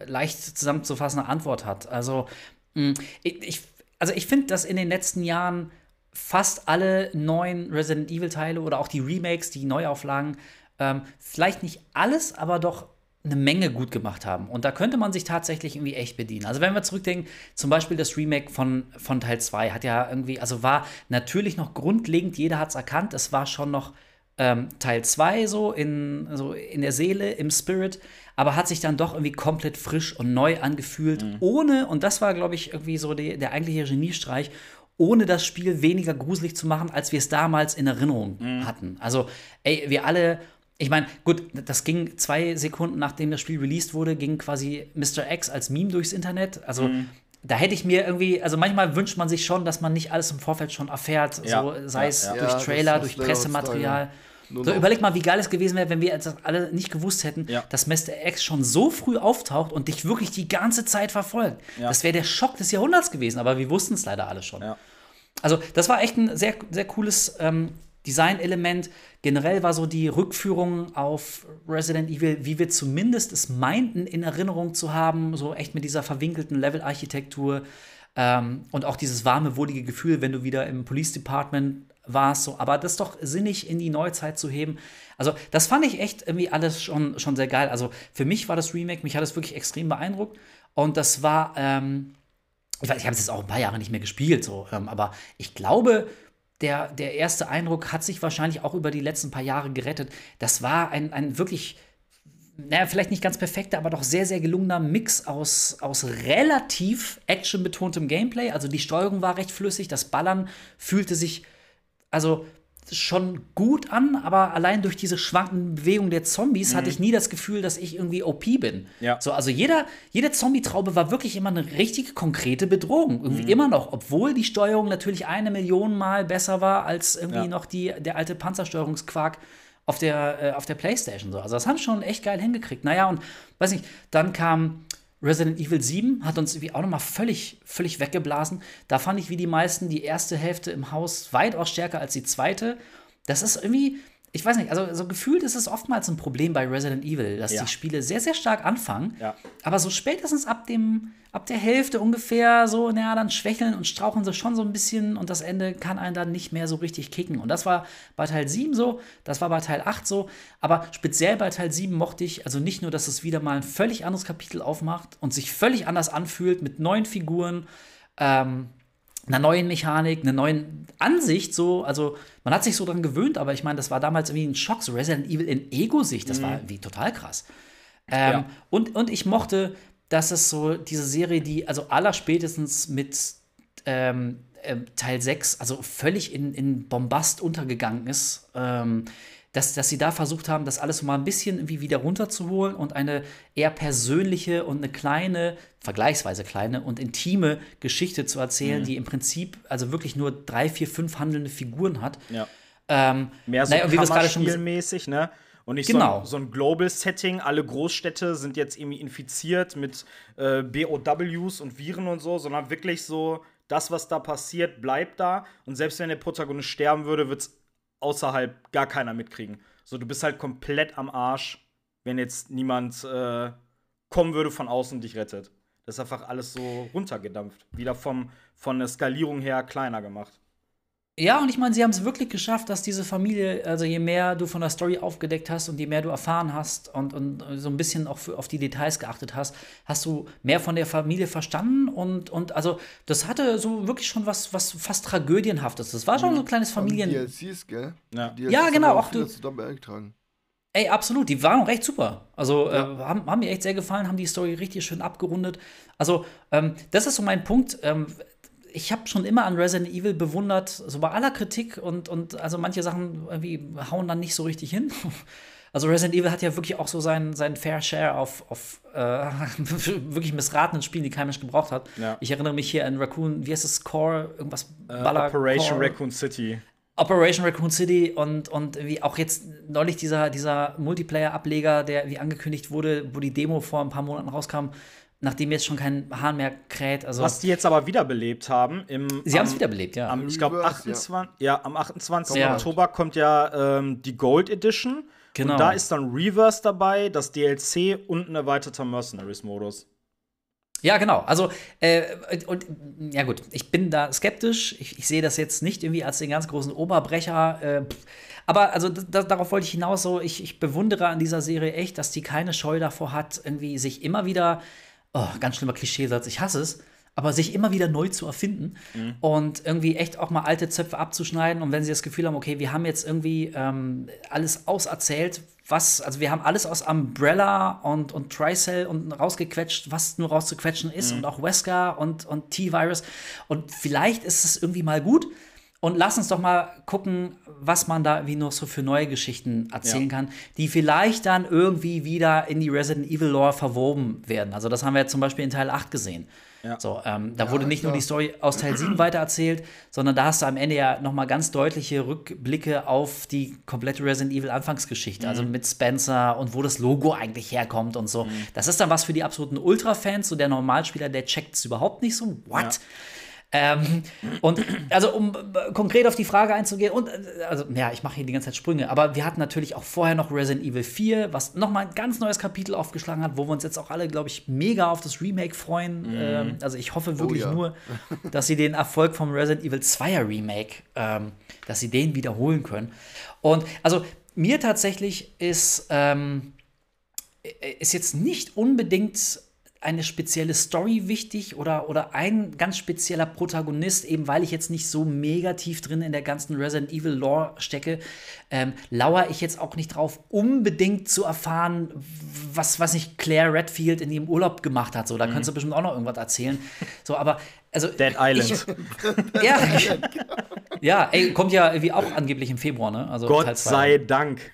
leicht zusammenzufassende Antwort hat. Also, mh, ich, ich, also ich finde, dass in den letzten Jahren fast alle neuen Resident Evil-Teile oder auch die Remakes, die Neuauflagen, ähm, vielleicht nicht alles, aber doch eine Menge gut gemacht haben. Und da könnte man sich tatsächlich irgendwie echt bedienen. Also wenn wir zurückdenken, zum Beispiel das Remake von, von Teil 2 hat ja irgendwie, also war natürlich noch grundlegend, jeder hat es erkannt, es war schon noch ähm, Teil 2 so in, so in der Seele, im Spirit, aber hat sich dann doch irgendwie komplett frisch und neu angefühlt, ohne, und das war, glaube ich, irgendwie so die, der eigentliche Geniestreich, ohne das Spiel weniger gruselig zu machen, als wir es damals in Erinnerung hatten. Also, ey, wir alle, ich meine, gut, das ging zwei Sekunden nachdem das Spiel released wurde, ging quasi Mr. X als Meme durchs Internet. Also, da hätte ich mir irgendwie, also manchmal wünscht man sich schon, dass man nicht alles im Vorfeld schon erfährt, Ja, so, sei ja, es ja. durch Ja, Trailer, durch Pressematerial. nur So, noch. überleg mal, wie geil es gewesen wäre, wenn wir das alle nicht gewusst hätten, Ja. dass Mr. X schon so früh auftaucht und dich wirklich die ganze Zeit verfolgt. Ja. Das wäre der Schock des Jahrhunderts gewesen, aber wir wussten es leider alle schon. Ja. Also, das war echt ein sehr, sehr cooles ähm, Designelement. Generell war so die Rückführung auf Resident Evil, wie wir zumindest es meinten, in Erinnerung zu haben, so echt mit dieser verwinkelten Levelarchitektur ähm, und auch dieses warme, wohlige Gefühl, wenn du wieder im Police Department warst. So. Aber das doch sinnig in die Neuzeit zu heben. Also, das fand ich echt irgendwie alles schon, schon sehr geil. Also, für mich war das Remake, mich hat es wirklich extrem beeindruckt. Und das war, ähm, ich weiß, ich habe es jetzt auch ein paar Jahre nicht mehr gespielt, so, ähm, aber ich glaube, der, der erste Eindruck hat sich wahrscheinlich auch über die letzten paar Jahre gerettet. Das war ein, ein wirklich, naja, vielleicht nicht ganz perfekter, aber doch sehr, sehr gelungener Mix aus, aus relativ actionbetontem Gameplay. Also die Steuerung war recht flüssig, das Ballern fühlte sich also schon gut an, aber allein durch diese schwankenden Bewegungen der Zombies hatte ich nie das Gefühl, dass ich irgendwie OP bin. Ja. So, also jeder, jede Zombie-Traube war wirklich immer eine richtig konkrete Bedrohung. Irgendwie immer noch, obwohl die Steuerung natürlich eine Million Mal besser war als irgendwie Ja. noch die, der alte Panzersteuerungsquark auf der, äh, auf der Playstation. So. Also das haben sie schon echt geil hingekriegt. Naja, und weiß nicht, dann kam Resident Evil 7, hat uns irgendwie auch nochmal völlig, völlig weggeblasen. Da fand ich wie die meisten die erste Hälfte im Haus weitaus stärker als die zweite. Das ist irgendwie, ich weiß nicht, also so gefühlt ist es oftmals ein Problem bei Resident Evil, dass Ja. die Spiele sehr, sehr stark anfangen. Ja. Aber so spätestens ab dem, ab der Hälfte ungefähr so, naja, dann schwächeln und strauchen sie schon so ein bisschen und das Ende kann einen dann nicht mehr so richtig kicken. Und das war bei Teil 7 so, das war bei Teil 8 so, aber speziell bei Teil 7 mochte ich, also nicht nur, dass es wieder mal ein völlig anderes Kapitel aufmacht und sich völlig anders anfühlt mit neuen Figuren, ähm, einer neuen Mechanik, einer neuen Ansicht, so, also man hat sich so dran gewöhnt, aber ich meine, das war damals irgendwie ein Schock, so Resident Evil in Ego-Sicht, das war irgendwie total krass. Ähm, Ja. und, und ich mochte, dass es so diese Serie, die also allerspätestens mit ähm, ähm, Teil 6, also völlig in, in Bombast untergegangen ist, ähm, dass, dass sie da versucht haben, das alles mal ein bisschen irgendwie wieder runterzuholen und eine eher persönliche und eine kleine, vergleichsweise kleine und intime Geschichte zu erzählen, die im Prinzip also wirklich nur drei, vier, fünf handelnde Figuren hat. Ja. Ähm, Mehr so naja, Kammerspielmäßig, ne? Und nicht Genau. so, ein, so ein Global-Setting. Alle Großstädte sind jetzt irgendwie infiziert mit äh, BOWs und Viren und so, sondern wirklich so, das, was da passiert, bleibt da. Und selbst wenn der Protagonist sterben würde, wird es außerhalb gar keiner mitkriegen. So, du bist halt komplett am Arsch, wenn jetzt niemand äh, kommen würde von außen und dich rettet. Das ist einfach alles so runtergedampft. Wieder vom, von der Skalierung her kleiner gemacht. Ja, und ich meine, sie haben es wirklich geschafft, dass diese Familie, also je mehr du von der Story aufgedeckt hast und je mehr du erfahren hast und, und so ein bisschen auch für, auf die Details geachtet hast, hast du mehr von der Familie verstanden und, und also das hatte so wirklich schon was, was fast Tragödienhaftes. Das war schon so ein kleines Familien. DLCs, gell? Ja. Die DLCs Ja, genau, auch du- beigetragen. Ey, absolut, die waren auch echt super. Also Ja. äh, haben, haben mir echt sehr gefallen, haben die Story richtig schön abgerundet. Also, ähm, das ist so mein Punkt. Ähm, ich habe schon immer an Resident Evil bewundert, so bei aller Kritik und, und also manche Sachen irgendwie hauen dann nicht so richtig hin. <laughs> Also Resident Evil hat ja wirklich auch so seinen, seinen Fair Share auf, auf äh, <laughs> wirklich missratenen Spielen, die kein Mensch gebraucht hat. Ja. Ich erinnere mich hier an Raccoon, wie heißt es, Core, irgendwas Äh, Baller Operation Core. Raccoon City. Operation Raccoon City und, und wie auch jetzt neulich dieser, dieser Multiplayer-Ableger, der wie angekündigt wurde, wo die Demo vor ein paar Monaten rauskam, nachdem jetzt schon kein Hahn mehr kräht. Also, Was die jetzt aber wiederbelebt haben im sie haben es am- wiederbelebt, ja. Am, ich glaube, 28, ja. am 28. Ja. Oktober kommt ja ähm, die Gold Edition. Genau. Und da ist dann Reverse dabei, das DLC und ein erweiterter Mercenaries-Modus. Ja, genau. Also, äh, und ja, gut, ich bin da skeptisch. Ich, ich sehe das jetzt nicht irgendwie als den ganz großen Oberbrecher. Äh, aber also da, darauf wollte ich hinaus so, ich, ich bewundere an dieser Serie echt, dass die keine Scheu davor hat, irgendwie sich immer wieder, oh, ganz schlimmer Klischeesatz, ich hasse es, aber sich immer wieder neu zu erfinden und irgendwie echt auch mal alte Zöpfe abzuschneiden. Und wenn sie das Gefühl haben, okay, wir haben jetzt irgendwie ähm, alles auserzählt, was, also wir haben alles aus Umbrella und, und Tricell und rausgequetscht, was nur rauszuquetschen ist und auch Wesker und, und T-Virus. Und vielleicht ist es irgendwie mal gut. Und lass uns doch mal gucken, was man da wie noch so für neue Geschichten erzählen Ja. kann, die vielleicht dann irgendwie wieder in die Resident Evil Lore verwoben werden. Also das haben wir jetzt zum Beispiel in Teil 8 gesehen. Ja. So, ähm, da wurde nicht nur klar. die Story aus Teil 7 <clears throat> weitererzählt, sondern da hast du am Ende ja noch mal ganz deutliche Rückblicke auf die komplette Resident Evil Anfangsgeschichte, also mit Spencer und wo das Logo eigentlich herkommt und so. Das ist dann was für die absoluten Ultra-Fans, so der Normalspieler, der checkt es überhaupt nicht so. What? Ähm, und also um äh, konkret auf die Frage einzugehen, und äh, also ja, ich mache hier die ganze Zeit Sprünge, aber wir hatten natürlich auch vorher noch Resident Evil 4, was nochmal ein ganz neues Kapitel aufgeschlagen hat, wo wir uns jetzt auch alle, glaube ich, mega auf das Remake freuen. Ähm, also ich hoffe wirklich ja. nur, <laughs> dass sie den Erfolg vom Resident Evil 2er Remake, ähm, dass sie den wiederholen können. Und also mir tatsächlich ist, ähm, ist jetzt nicht unbedingt eine spezielle Story wichtig oder, oder ein ganz spezieller Protagonist, eben weil ich jetzt nicht so mega tief drin in der ganzen Resident Evil Lore stecke, ähm, lauere ich jetzt auch nicht drauf, unbedingt zu erfahren, was, was nicht Claire Redfield in ihrem Urlaub gemacht hat. So, da könntest du bestimmt auch noch irgendwas erzählen. So, aber also. Dead Island. <laughs> ja, ja, ey, kommt ja irgendwie auch angeblich im Februar, ne? Also Gott sei Dank.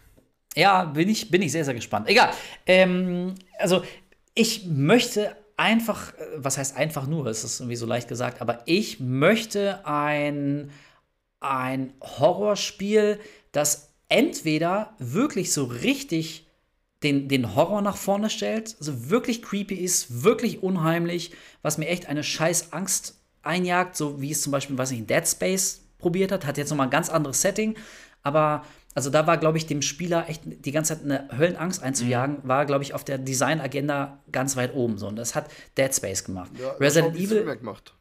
Ja, bin ich, bin ich sehr, sehr gespannt. Egal. Ähm, also, ich möchte einfach, äh, was heißt einfach nur, es ist irgendwie so leicht gesagt, aber ich möchte ein, ein Horrorspiel, das entweder wirklich so richtig den, den Horror nach vorne stellt, also wirklich creepy ist, wirklich unheimlich, was mir echt eine scheiß Angst einjagt, so wie es zum Beispiel, weiß nicht, Dead Space probiert hat, hat jetzt nochmal ein ganz anderes Setting, aber also da war, glaube ich, dem Spieler echt die ganze Zeit eine Höllenangst einzujagen, war, glaube ich, auf der Designagenda ganz weit oben so und das hat Dead Space gemacht. Ja, Resident Evil, Remake macht.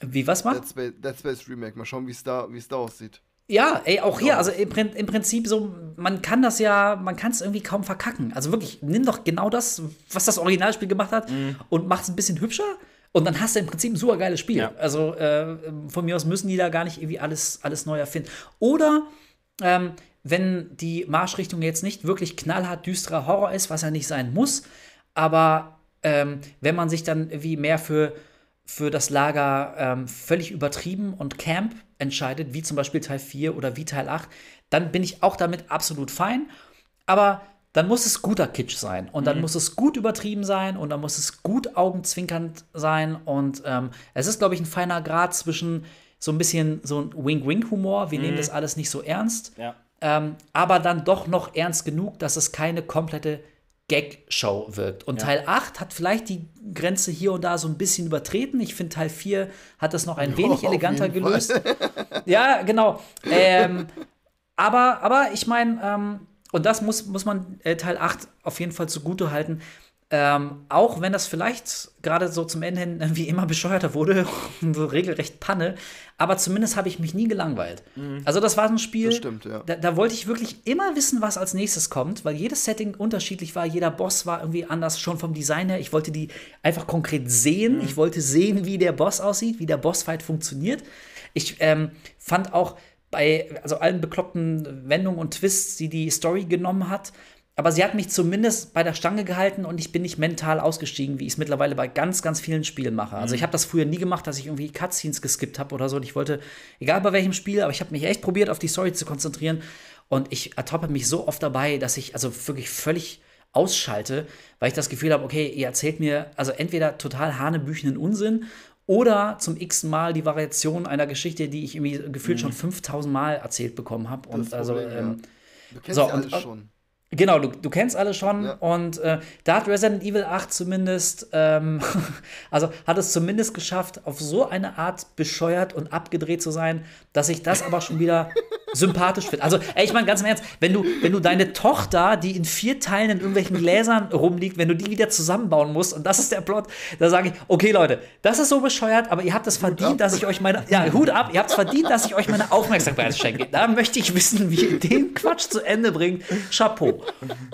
wie was macht? Dead Space, Dead Space Remake. Mal schauen, wie es da, es da aussieht. Ja, ey, auch hier, also im, im Prinzip so, man kann das ja, man kann es irgendwie kaum verkacken. Also wirklich, nimm doch genau das, was das Originalspiel gemacht hat und mach es ein bisschen hübscher und dann hast du im Prinzip ein super geiles Spiel. Ja. Also äh, von mir aus müssen die da gar nicht irgendwie alles, alles neu erfinden. Oder ähm, wenn die Marschrichtung jetzt nicht wirklich knallhart düsterer Horror ist, was ja nicht sein muss, aber ähm, wenn man sich dann irgendwie mehr für, für das Lager ähm, völlig übertrieben und Camp entscheidet, wie zum Beispiel Teil 4 oder wie Teil 8, dann bin ich auch damit absolut fein. Aber dann muss es guter Kitsch sein und dann muss es gut übertrieben sein und dann muss es gut augenzwinkernd sein und ähm, es ist, glaube ich, ein feiner Grad zwischen so ein bisschen so ein Wink-Wink-Humor, wir nehmen das alles nicht so ernst, Ja. ähm, aber dann doch noch ernst genug, dass es keine komplette Gag-Show wirkt. Und Teil 8 hat vielleicht die Grenze hier und da so ein bisschen übertreten. Ich finde, Teil 4 hat das noch ein <laughs> wenig auf eleganter gelöst. <laughs> ja, genau. Ähm, aber, aber ich meine, ähm, und das muss, muss man äh, Teil 8 auf jeden Fall zugute halten. Ähm, auch wenn das vielleicht gerade so zum Ende hin <laughs> wie immer bescheuerter wurde, <laughs> so regelrecht Panne, aber zumindest habe ich mich nie gelangweilt. Also das war so ein Spiel, stimmt, ja. da, da wollte ich wirklich immer wissen, was als nächstes kommt, weil jedes Setting unterschiedlich war, jeder Boss war irgendwie anders, schon vom Design her. Ich wollte die einfach konkret sehen. Ich wollte sehen, wie der Boss aussieht, wie der Bossfight funktioniert. Ich ähm, fand auch bei also allen bekloppten Wendungen und Twists, die die Story genommen hat, aber sie hat mich zumindest bei der Stange gehalten und ich bin nicht mental ausgestiegen, wie ich es mittlerweile bei ganz, ganz vielen Spielen mache. Also ich habe das früher nie gemacht, dass ich irgendwie Cutscenes geskippt habe oder so. Und ich wollte, egal bei welchem Spiel, aber ich habe mich echt probiert, auf die Story zu konzentrieren. Und ich ertappe mich so oft dabei, dass ich also wirklich völlig ausschalte, weil ich das Gefühl habe, okay, ihr erzählt mir also entweder total hanebüchenden Unsinn oder zum x Mal die Variation einer Geschichte, die ich irgendwie gefühlt schon 5000 Mal erzählt bekommen habe. Und Das also, Problem, ja. ähm, Du kennst so, ja und- alles schon. Genau, du, du kennst alle schon Ja. und äh, da hat Resident Evil 8 zumindest, ähm, <laughs> also hat es zumindest geschafft, auf so eine Art bescheuert und abgedreht zu sein, dass ich das aber schon wieder <laughs> sympathisch finde. Also, ey, ich meine ganz im Ernst, wenn du, wenn du deine Tochter, die in vier Teilen in irgendwelchen Gläsern rumliegt, wenn du die wieder zusammenbauen musst und das ist der Plot, da sage ich, okay Leute, das ist so bescheuert, aber ihr habt es verdient, dass ich euch meine, ja, Hut ab, ihr habt es verdient, dass ich euch meine Aufmerksamkeit schenke. Da möchte ich wissen, wie ihr den Quatsch zu Ende bringt. Chapeau.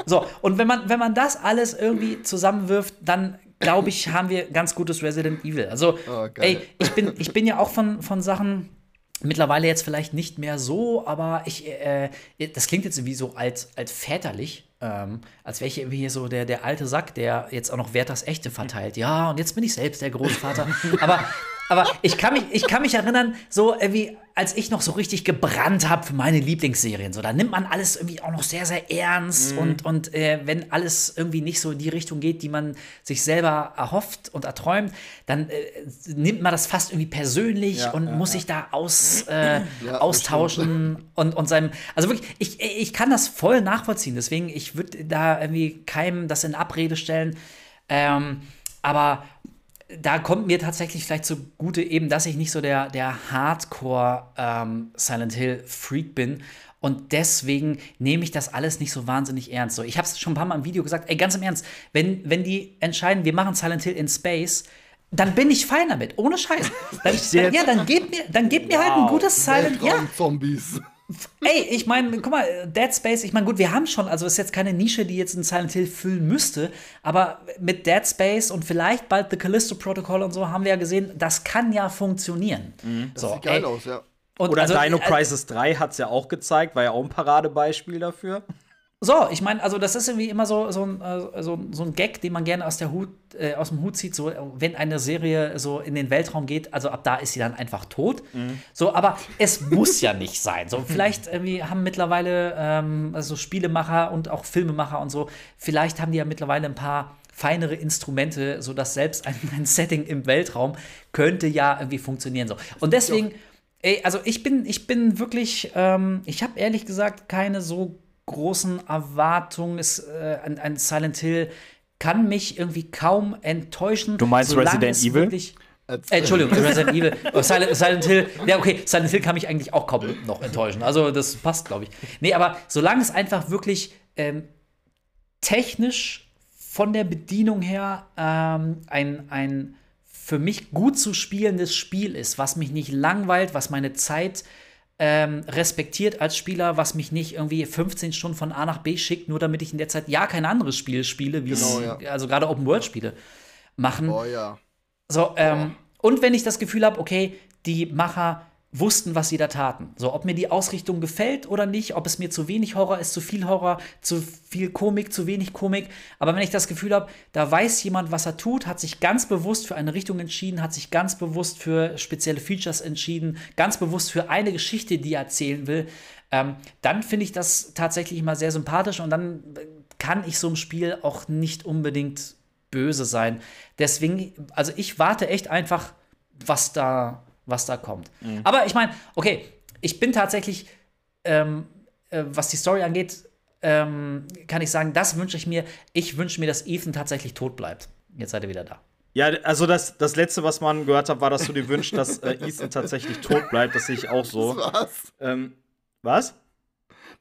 So, und wenn man, wenn man das alles irgendwie zusammenwirft, dann glaube ich, haben wir ganz gutes Resident Evil. Also, Oh, ey, ich bin, ich bin ja auch von, von Sachen mittlerweile jetzt vielleicht nicht mehr so, aber ich, äh, das klingt jetzt irgendwie so alt, altväterlich. Ähm, als wäre ich irgendwie hier so der, der alte Sack, der jetzt auch noch Werthers Echte verteilt. Ja, und jetzt bin ich selbst der Großvater. aber, aber ich kann mich, ich kann mich erinnern, so irgendwie, als ich noch so richtig gebrannt habe für meine Lieblingsserien. So, da nimmt man alles irgendwie auch noch sehr, sehr ernst. Und, und äh, wenn alles irgendwie nicht so in die Richtung geht, die man sich selber erhofft und erträumt, dann äh, nimmt man das fast irgendwie persönlich Ja, und ja, muss sich da aus, äh, Ja, austauschen und, und seinem. Also wirklich, ich, ich kann das voll nachvollziehen. Deswegen, ich würde da irgendwie keinem das in Abrede stellen. Ähm, aber da kommt mir tatsächlich vielleicht zugute eben, dass ich nicht so der, der Hardcore ähm, Silent Hill Freak bin. Und deswegen nehme ich das alles nicht so wahnsinnig ernst. So, ich habe es schon ein paar Mal im Video gesagt, ey, ganz im Ernst, wenn, wenn die entscheiden, wir machen Silent Hill in Space, dann bin ich fein damit, ohne Scheiß. <laughs> Dann, ja, dann gebt mir, dann gebt mir halt ein gutes Silent Ja, Zombies. Ey, ich meine, guck mal, Dead Space, ich meine, gut, wir haben schon, also ist jetzt keine Nische, die jetzt ein Silent Hill füllen müsste, aber mit Dead Space und vielleicht bald The Callisto Protocol und so haben wir ja gesehen, das kann ja funktionieren. Das so, sieht geil ey, aus, ja. und Oder also, Dino äh, Crisis 3 hat es ja auch gezeigt, war ja auch ein Paradebeispiel dafür. So, ich meine, also das ist irgendwie immer so, so, ein, äh, so, so ein Gag, den man gerne aus, der Hut, äh, aus dem Hut zieht, so wenn eine Serie so in den Weltraum geht, also ab da ist sie dann einfach tot. So, aber es muss ja nicht sein. So, vielleicht irgendwie haben mittlerweile ähm, also Spielemacher und auch Filmemacher und so, vielleicht haben die ja mittlerweile ein paar feinere Instrumente, sodass selbst ein, <laughs> ein Setting im Weltraum könnte ja irgendwie funktionieren. So. Und deswegen, ey, also ich bin, ich bin wirklich, ähm, ich habe ehrlich gesagt keine so großen Erwartungen. Es, äh, ein, ein Silent Hill kann mich irgendwie kaum enttäuschen. Du meinst Resident es Evil? Wirklich, äh, Entschuldigung, Resident Evil. Oh, Silent, Silent Hill. Ja, okay, Silent Hill kann mich eigentlich auch kaum noch enttäuschen. Also, das passt, glaube ich. Nee, aber solange es einfach wirklich ähm, technisch von der Bedienung her ähm, ein, ein für mich gut zu spielendes Spiel ist, was mich nicht langweilt, was meine Zeit ähm, respektiert als Spieler, was mich nicht irgendwie 15 Stunden von A nach B schickt, nur damit ich in der Zeit ja kein anderes Spiel spiele, wie Genau, es, ja. also gerade Open-World-Spiele machen. Oh ja. So, ähm, und wenn ich das Gefühl habe, okay, die Macher wussten, was sie da taten. So, ob mir die Ausrichtung gefällt oder nicht, ob es mir zu wenig Horror ist, zu viel Horror, zu viel Komik, zu wenig Komik. Aber wenn ich das Gefühl habe, da weiß jemand, was er tut, hat sich ganz bewusst für eine Richtung entschieden, hat sich ganz bewusst für spezielle Features entschieden, ganz bewusst für eine Geschichte, die er erzählen will, ähm, dann finde ich das tatsächlich immer sehr sympathisch und dann kann ich so im Spiel auch nicht unbedingt böse sein. Deswegen, also ich warte echt einfach, was da, was da kommt. Mhm. Aber ich meine, okay, ich bin tatsächlich, ähm, äh, was die Story angeht, ähm, kann ich sagen, das wünsche ich mir. Ich wünsche mir, dass Ethan tatsächlich tot bleibt. Jetzt seid ihr wieder da. Ja, also das, das letzte, was man gehört hat, war, dass du dir wünschst, dass äh, Ethan tatsächlich tot bleibt. Das sehe ich auch so. <laughs> War's. Ähm, was?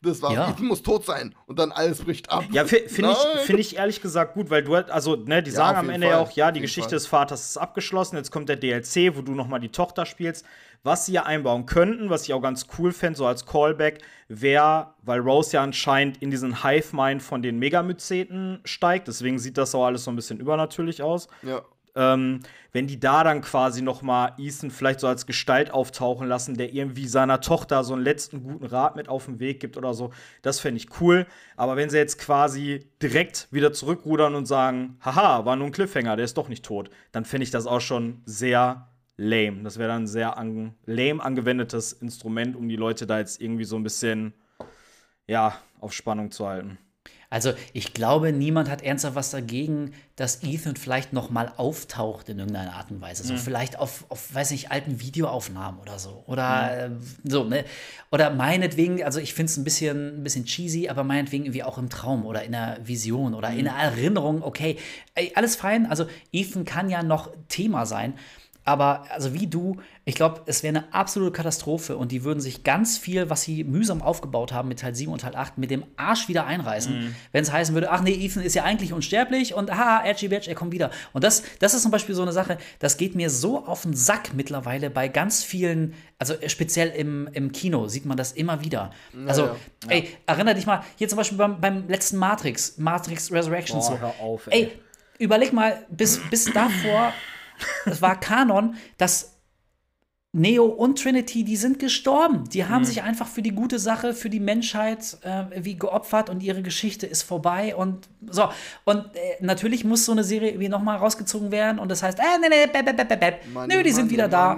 Das war, Ja. Ethan muss tot sein und dann alles bricht ab. Ja, fi- finde ich, find ich ehrlich gesagt gut, weil du halt, also, ne, die Ja, sagen am Ende Fall. ja auch, ja, die Geschichte Fall. des Vaters ist abgeschlossen, jetzt kommt der DLC, wo du noch mal die Tochter spielst. Was sie ja einbauen könnten, was ich auch ganz cool fände, so als Callback, wäre, weil Rose ja anscheinend in diesen Hive-Mind von den Megamyceten steigt, deswegen sieht das auch alles so ein bisschen übernatürlich aus. Ja. Ähm, wenn die da dann quasi noch mal Ethan vielleicht so als Gestalt auftauchen lassen, der irgendwie seiner Tochter so einen letzten guten Rat mit auf den Weg gibt oder so, das fände ich cool. Aber wenn sie jetzt quasi direkt wieder zurückrudern und sagen, haha, war nur ein Cliffhanger, der ist doch nicht tot, dann fände ich das auch schon sehr lame. Das wäre dann ein sehr an lame angewendetes Instrument, um die Leute da jetzt irgendwie so ein bisschen, ja, auf Spannung zu halten. Also ich glaube, niemand hat ernsthaft was dagegen, dass Ethan vielleicht noch mal auftaucht in irgendeiner Art und Weise. So vielleicht auf, auf, weiß nicht, alten Videoaufnahmen oder so. Oder äh, so, ne? Oder meinetwegen, also ich finde es ein bisschen, ein bisschen cheesy, aber meinetwegen irgendwie auch im Traum oder in einer Vision oder in einer Erinnerung, okay. Ey, alles fein. Also Ethan kann ja noch Thema sein. Aber also wie du, ich glaube, es wäre eine absolute Katastrophe und die würden sich ganz viel, was sie mühsam aufgebaut haben mit Teil 7 und Teil 8, mit dem Arsch wieder einreißen, wenn es heißen würde, ach nee, Ethan ist ja eigentlich unsterblich und haha, Edgy Badge, er kommt wieder. Und das, das ist zum Beispiel so eine Sache, das geht mir so auf den Sack mittlerweile bei ganz vielen, also speziell im, im Kino sieht man das immer wieder. Also, ja. ey, erinnere dich mal, hier zum Beispiel beim, beim letzten Matrix, Matrix Resurrections Boah, so. auf, ey. ey, überleg mal, bis, bis davor, es war Kanon, dass Neo und Trinity, die sind gestorben. Die haben sich einfach für die gute Sache, für die Menschheit äh, wie geopfert und ihre Geschichte ist vorbei und so. Und äh, natürlich muss so eine Serie irgendwie nochmal rausgezogen werden und das heißt, äh, nee, nee, bäh, bäh, bäh, bäh. Money, nö, die sind money, wieder da.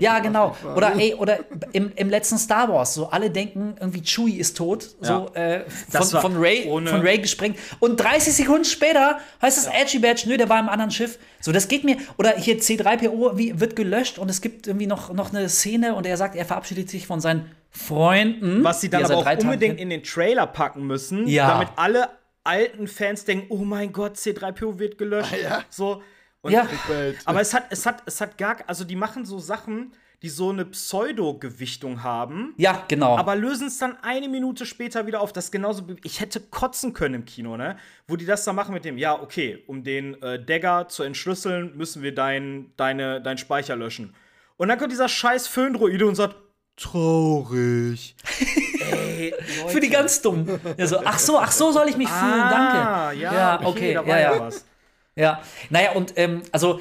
Ja, <laughs> genau. Oder ey, oder im, im letzten Star Wars, so alle denken, irgendwie Chewie ist tot, so äh, von, von, Ray, ohne- von Ray gesprengt. Und 30 Sekunden später heißt es Edgy Badge, nö, der war im anderen Schiff. So, das geht mir. Oder hier C3PO wie, wird gelöscht und es gibt irgendwie noch, noch eine Szene und er sagt, er verabschiedet sich von seinen Freunden. Was sie dann er aber auch unbedingt kennt. in den Trailer packen müssen, Ja. damit alle alten Fans denken, oh mein Gott, C3PO wird gelöscht. ja. So. Und Ja. Aber es hat, es hat, es hat gar, also die machen so Sachen, die so eine Pseudo-Gewichtung haben, Ja, genau. aber lösen es dann eine Minute später wieder auf. Das ist genauso, wie- ich hätte kotzen können im Kino, ne? Wo die das dann machen mit dem, ja, okay, um den äh, Dagger zu entschlüsseln, müssen wir dein, deine, deinen Speicher löschen. Und dann kommt dieser scheiß Föhndroide und sagt, traurig. <laughs> Ey, Für die ganz dummen. Ja, so, ach so, ach so soll ich mich fühlen, danke. Ah, ja, okay, da war ja, ja ja. was. Ja, naja, und ähm, also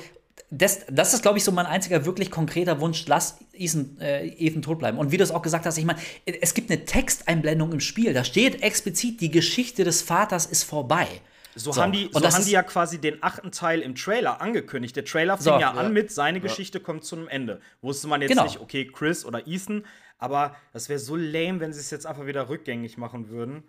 das, das ist, glaube ich, so mein einziger wirklich konkreter Wunsch, lass Ethan, äh, Ethan tot bleiben. Und wie du es auch gesagt hast, ich meine, es gibt eine Texteinblendung im Spiel, da steht explizit, die Geschichte des Vaters ist vorbei. So, So, haben die, und so haben die ja quasi den achten Teil im Trailer angekündigt. Der Trailer fing So. ja an Ja. mit, seine Geschichte kommt zu einem Ende. Wusste man jetzt Genau. nicht, okay, Chris oder Ethan, aber das wäre so lame, wenn sie es jetzt einfach wieder rückgängig machen würden.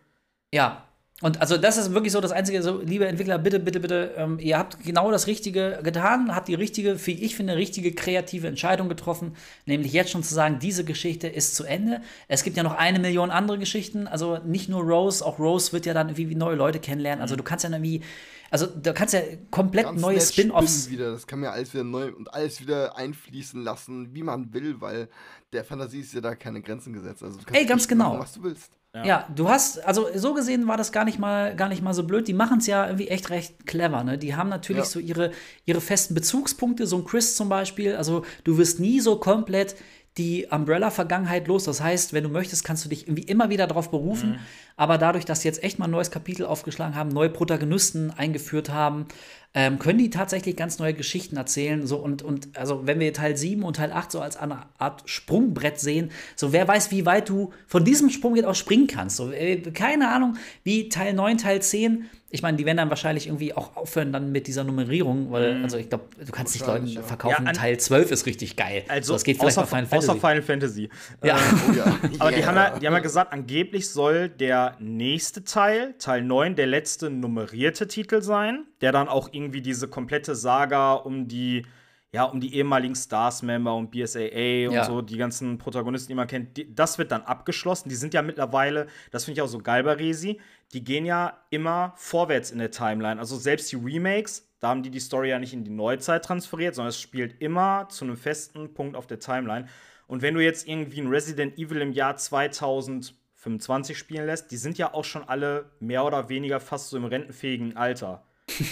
Ja. Und also das ist wirklich so das Einzige, so, liebe Entwickler, bitte, bitte, bitte, ähm, ihr habt genau das Richtige getan, habt die richtige, wie ich finde, richtige kreative Entscheidung getroffen, nämlich jetzt schon zu sagen, diese Geschichte ist zu Ende. Es gibt ja noch eine Million andere Geschichten, also nicht nur Rose, auch Rose wird ja dann irgendwie neue Leute kennenlernen. Also du kannst ja dann irgendwie, also du kannst ja komplett Ganz neue Spin-offs. wieder. Das kann man ja alles wieder neu und alles wieder einfließen lassen, wie man will, weil der Fantasie ist ja da keine Grenzen gesetzt. Also du kannst Ey, ganz genau. machen, was du willst. Ja. du hast, also so gesehen war das gar nicht mal, gar nicht mal so blöd. Die machen es ja irgendwie echt recht clever, ne? Die haben natürlich Ja. so ihre, ihre festen Bezugspunkte, so ein Chris zum Beispiel. Also du wirst nie so komplett die Umbrella-Vergangenheit los. Das heißt, wenn du möchtest, kannst du dich irgendwie immer wieder darauf berufen. aber dadurch, dass sie jetzt echt mal ein neues Kapitel aufgeschlagen haben, neue Protagonisten eingeführt haben, ähm, können die tatsächlich ganz neue Geschichten erzählen. So und, und also wenn wir Teil 7 und Teil 8 so als eine Art Sprungbrett sehen, so wer weiß, wie weit du von diesem Sprungbrett auch springen kannst. So, äh, keine Ahnung, wie Teil 9, Teil 10 ich meine, die werden dann wahrscheinlich irgendwie auch aufhören dann mit dieser Nummerierung, weil, Mhm. also ich glaube, du kannst nicht Leuten ja. verkaufen, Ja, an- Teil 12 ist richtig geil. Also, das geht vielleicht außer, Final außer Fantasy. Final Fantasy. Ja. Ähm, Oh ja. <laughs> Aber die, Yeah. haben ja, die haben ja gesagt, angeblich soll der nächste Teil, Teil 9, der letzte nummerierte Titel sein, der dann auch irgendwie diese komplette Saga um die, ja, um die ehemaligen Stars-Member und BSAA und Ja. so, die ganzen Protagonisten, die man kennt, die, das wird dann abgeschlossen. Die sind ja mittlerweile, das finde ich auch so geil bei Resi, die gehen ja immer vorwärts in der Timeline. Also selbst die Remakes, da haben die die Story ja nicht in die Neuzeit transferiert, sondern es spielt immer zu einem festen Punkt auf der Timeline. Und wenn du jetzt irgendwie ein Resident Evil im Jahr 2025 spielen lässt, die sind ja auch schon alle mehr oder weniger fast so im rentenfähigen Alter,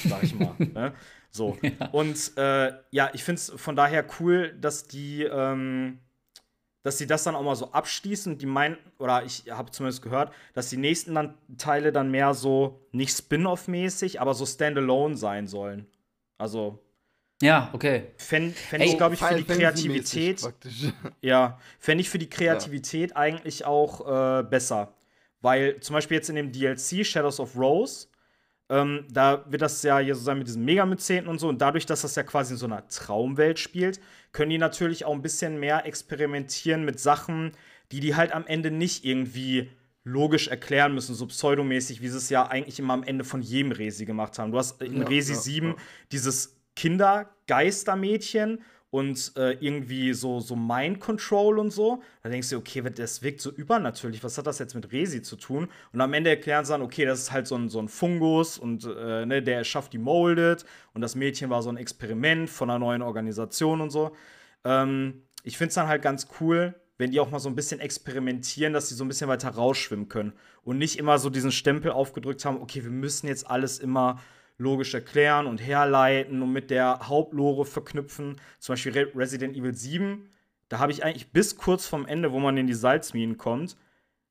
sag ich mal. ne? <laughs> So. Und äh, ja, ich finde es von daher cool, dass die, ähm, dass sie das dann auch mal so abschließen. Die meinen, oder ich habe zumindest gehört, dass die nächsten dann, Teile dann mehr so nicht Spin-off-mäßig, aber so Standalone sein sollen. Also Ja, okay. fände fänd ich, glaube <laughs> ich, für die Kreativität ja, fände ich für die Kreativität eigentlich auch äh, besser. Weil zum Beispiel jetzt in dem DLC Shadows of Rose, ähm, da wird das ja hier so sein mit diesen Megamyceten und so. Und dadurch, dass das ja quasi in so einer Traumwelt spielt, können die natürlich auch ein bisschen mehr experimentieren mit Sachen, die die halt am Ende nicht irgendwie logisch erklären müssen, so pseudomäßig, wie sie es ja eigentlich immer am Ende von jedem Resi gemacht haben. Du hast in Ja, Resi ja, 7 ja. dieses Kindergeistermädchen und äh, irgendwie so, so Mind Control und so. Da denkst du, okay, das wirkt so übernatürlich. Was hat das jetzt mit Resi zu tun? Und am Ende erklären sie dann, okay, das ist halt so ein, so ein Fungus und äh, ne, der schafft die Molded und das Mädchen war so ein Experiment von einer neuen Organisation und so. Ähm, ich finde es dann halt ganz cool, wenn die auch mal so ein bisschen experimentieren, dass sie so ein bisschen weiter rausschwimmen können und nicht immer so diesen Stempel aufgedrückt haben, okay, wir müssen jetzt alles immer logisch erklären und herleiten und mit der Hauptlore verknüpfen. Zum Beispiel Re Resident Evil 7, da habe ich eigentlich bis kurz vorm Ende, wo man in die Salzminen kommt,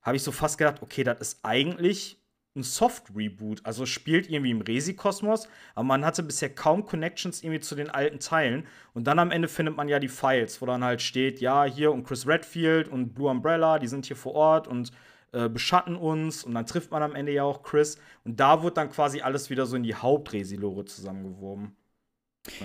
habe ich so fast gedacht, okay, das ist eigentlich ein Soft-Reboot. Also spielt irgendwie im Resi-Kosmos, aber man hatte bisher kaum Connections irgendwie zu den alten Teilen. Und dann am Ende findet man ja die Files, wo dann halt steht, ja, hier und Chris Redfield und Blue Umbrella, die sind hier vor Ort und äh, beschatten uns. Und dann trifft man am Ende ja auch Chris. Und da wird dann quasi alles wieder so in die Haupt-Resi-Lore zusammengewoben.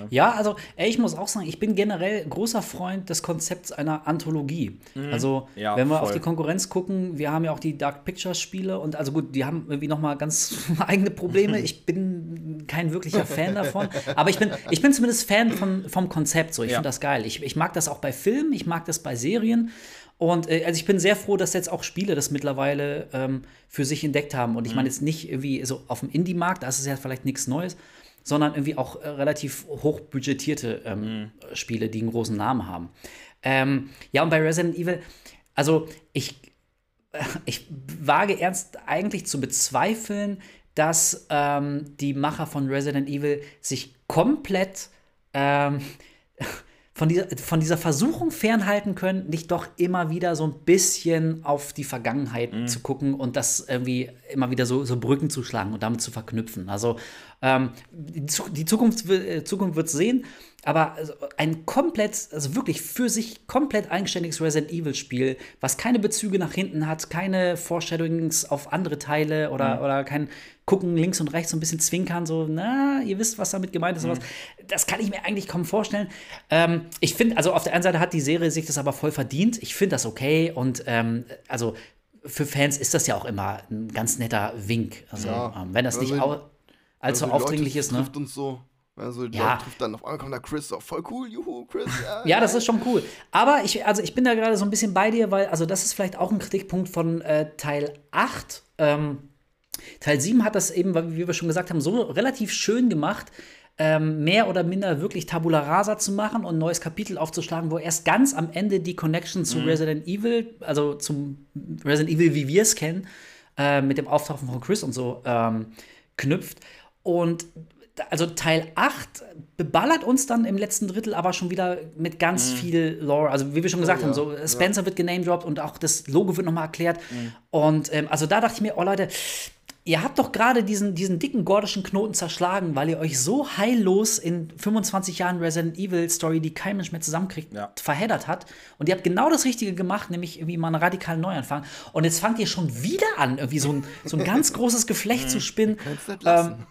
Ja, also ey, ich muss auch sagen, ich bin generell großer Freund des Konzepts einer Anthologie. Also, Mhm. Ja, wenn wir voll. auf die Konkurrenz gucken, wir haben ja auch die Dark Pictures Spiele und also gut, die haben irgendwie noch mal ganz <laughs> eigene Probleme. Ich bin kein wirklicher Fan davon, aber ich bin, ich bin zumindest Fan von, vom Konzept. So, ich Ja. finde das geil. Ich, ich mag das auch bei Filmen, ich mag das bei Serien. Und äh, also ich bin sehr froh, dass jetzt auch Spiele das mittlerweile ähm, für sich entdeckt haben. Und ich Mhm. meine jetzt nicht irgendwie so auf dem Indie-Markt, da ist es ja vielleicht nichts Neues, sondern irgendwie auch äh, relativ hochbudgetierte ähm, Mhm. Spiele, die einen großen Namen haben. Ähm, ja, und bei Resident Evil, also ich, ich wage ernst eigentlich zu bezweifeln, dass ähm, die Macher von Resident Evil sich komplett ähm, von dieser, von dieser Versuchung fernhalten können, nicht doch immer wieder so ein bisschen auf die Vergangenheit zu gucken und das irgendwie immer wieder so, so Brücken zu schlagen und damit zu verknüpfen. Also ähm, die, Zu- die Zukunft, äh, Zukunft wird sehen, aber also ein komplett, also wirklich für sich komplett eigenständiges Resident Evil Spiel, was keine Bezüge nach hinten hat, keine Foreshadowings auf andere Teile oder, oder kein Gucken links und rechts so ein bisschen zwinkern, so, na, ihr wisst, was damit gemeint ist. und Was. Das kann ich mir eigentlich kaum vorstellen. Ähm, ich finde, also auf der einen Seite hat die Serie sich das aber voll verdient. Ich finde das okay und ähm, also für Fans ist das ja auch immer ein ganz netter Wink. Also, Ja. ähm, wenn das nicht Also, au allzu Also aufdringlich Leute ist, ne? trifft und so. Also die Ja. Trifft dann auf einmal kommt da Chris, so, voll cool, juhu, Chris. Ja, <laughs> Ja, das ist schon cool. Aber ich, also ich bin da gerade so ein bisschen bei dir, weil, also das ist vielleicht auch ein Kritikpunkt von äh, Teil 8. Ähm, Teil 7 hat das eben, wie wir schon gesagt haben, so relativ schön gemacht, ähm, mehr oder minder wirklich Tabula Rasa zu machen und ein neues Kapitel aufzuschlagen, wo erst ganz am Ende die Connection zu Resident Evil, also zum Resident Evil, wie wir es kennen, äh, mit dem Auftauchen von Chris und so ähm, knüpft. Und also Teil 8 beballert uns dann im letzten Drittel aber schon wieder mit ganz Mhm. viel Lore. Also wie wir schon gesagt ja, haben, so Spencer wird genamedropped und auch das Logo wird nochmal erklärt. Mhm. Und ähm, also da dachte ich mir, oh Leute, ihr habt doch gerade diesen, diesen dicken gordischen Knoten zerschlagen, weil ihr euch so heillos in 25 Jahren Resident Evil Story, die kein Mensch mehr zusammenkriegt, Ja. verheddert hat. Und ihr habt genau das Richtige gemacht, nämlich irgendwie mal einen radikalen Neuanfang. Und jetzt fangt ihr schon wieder an, irgendwie so ein, so ein ganz großes Geflecht zu spinnen. Lassen.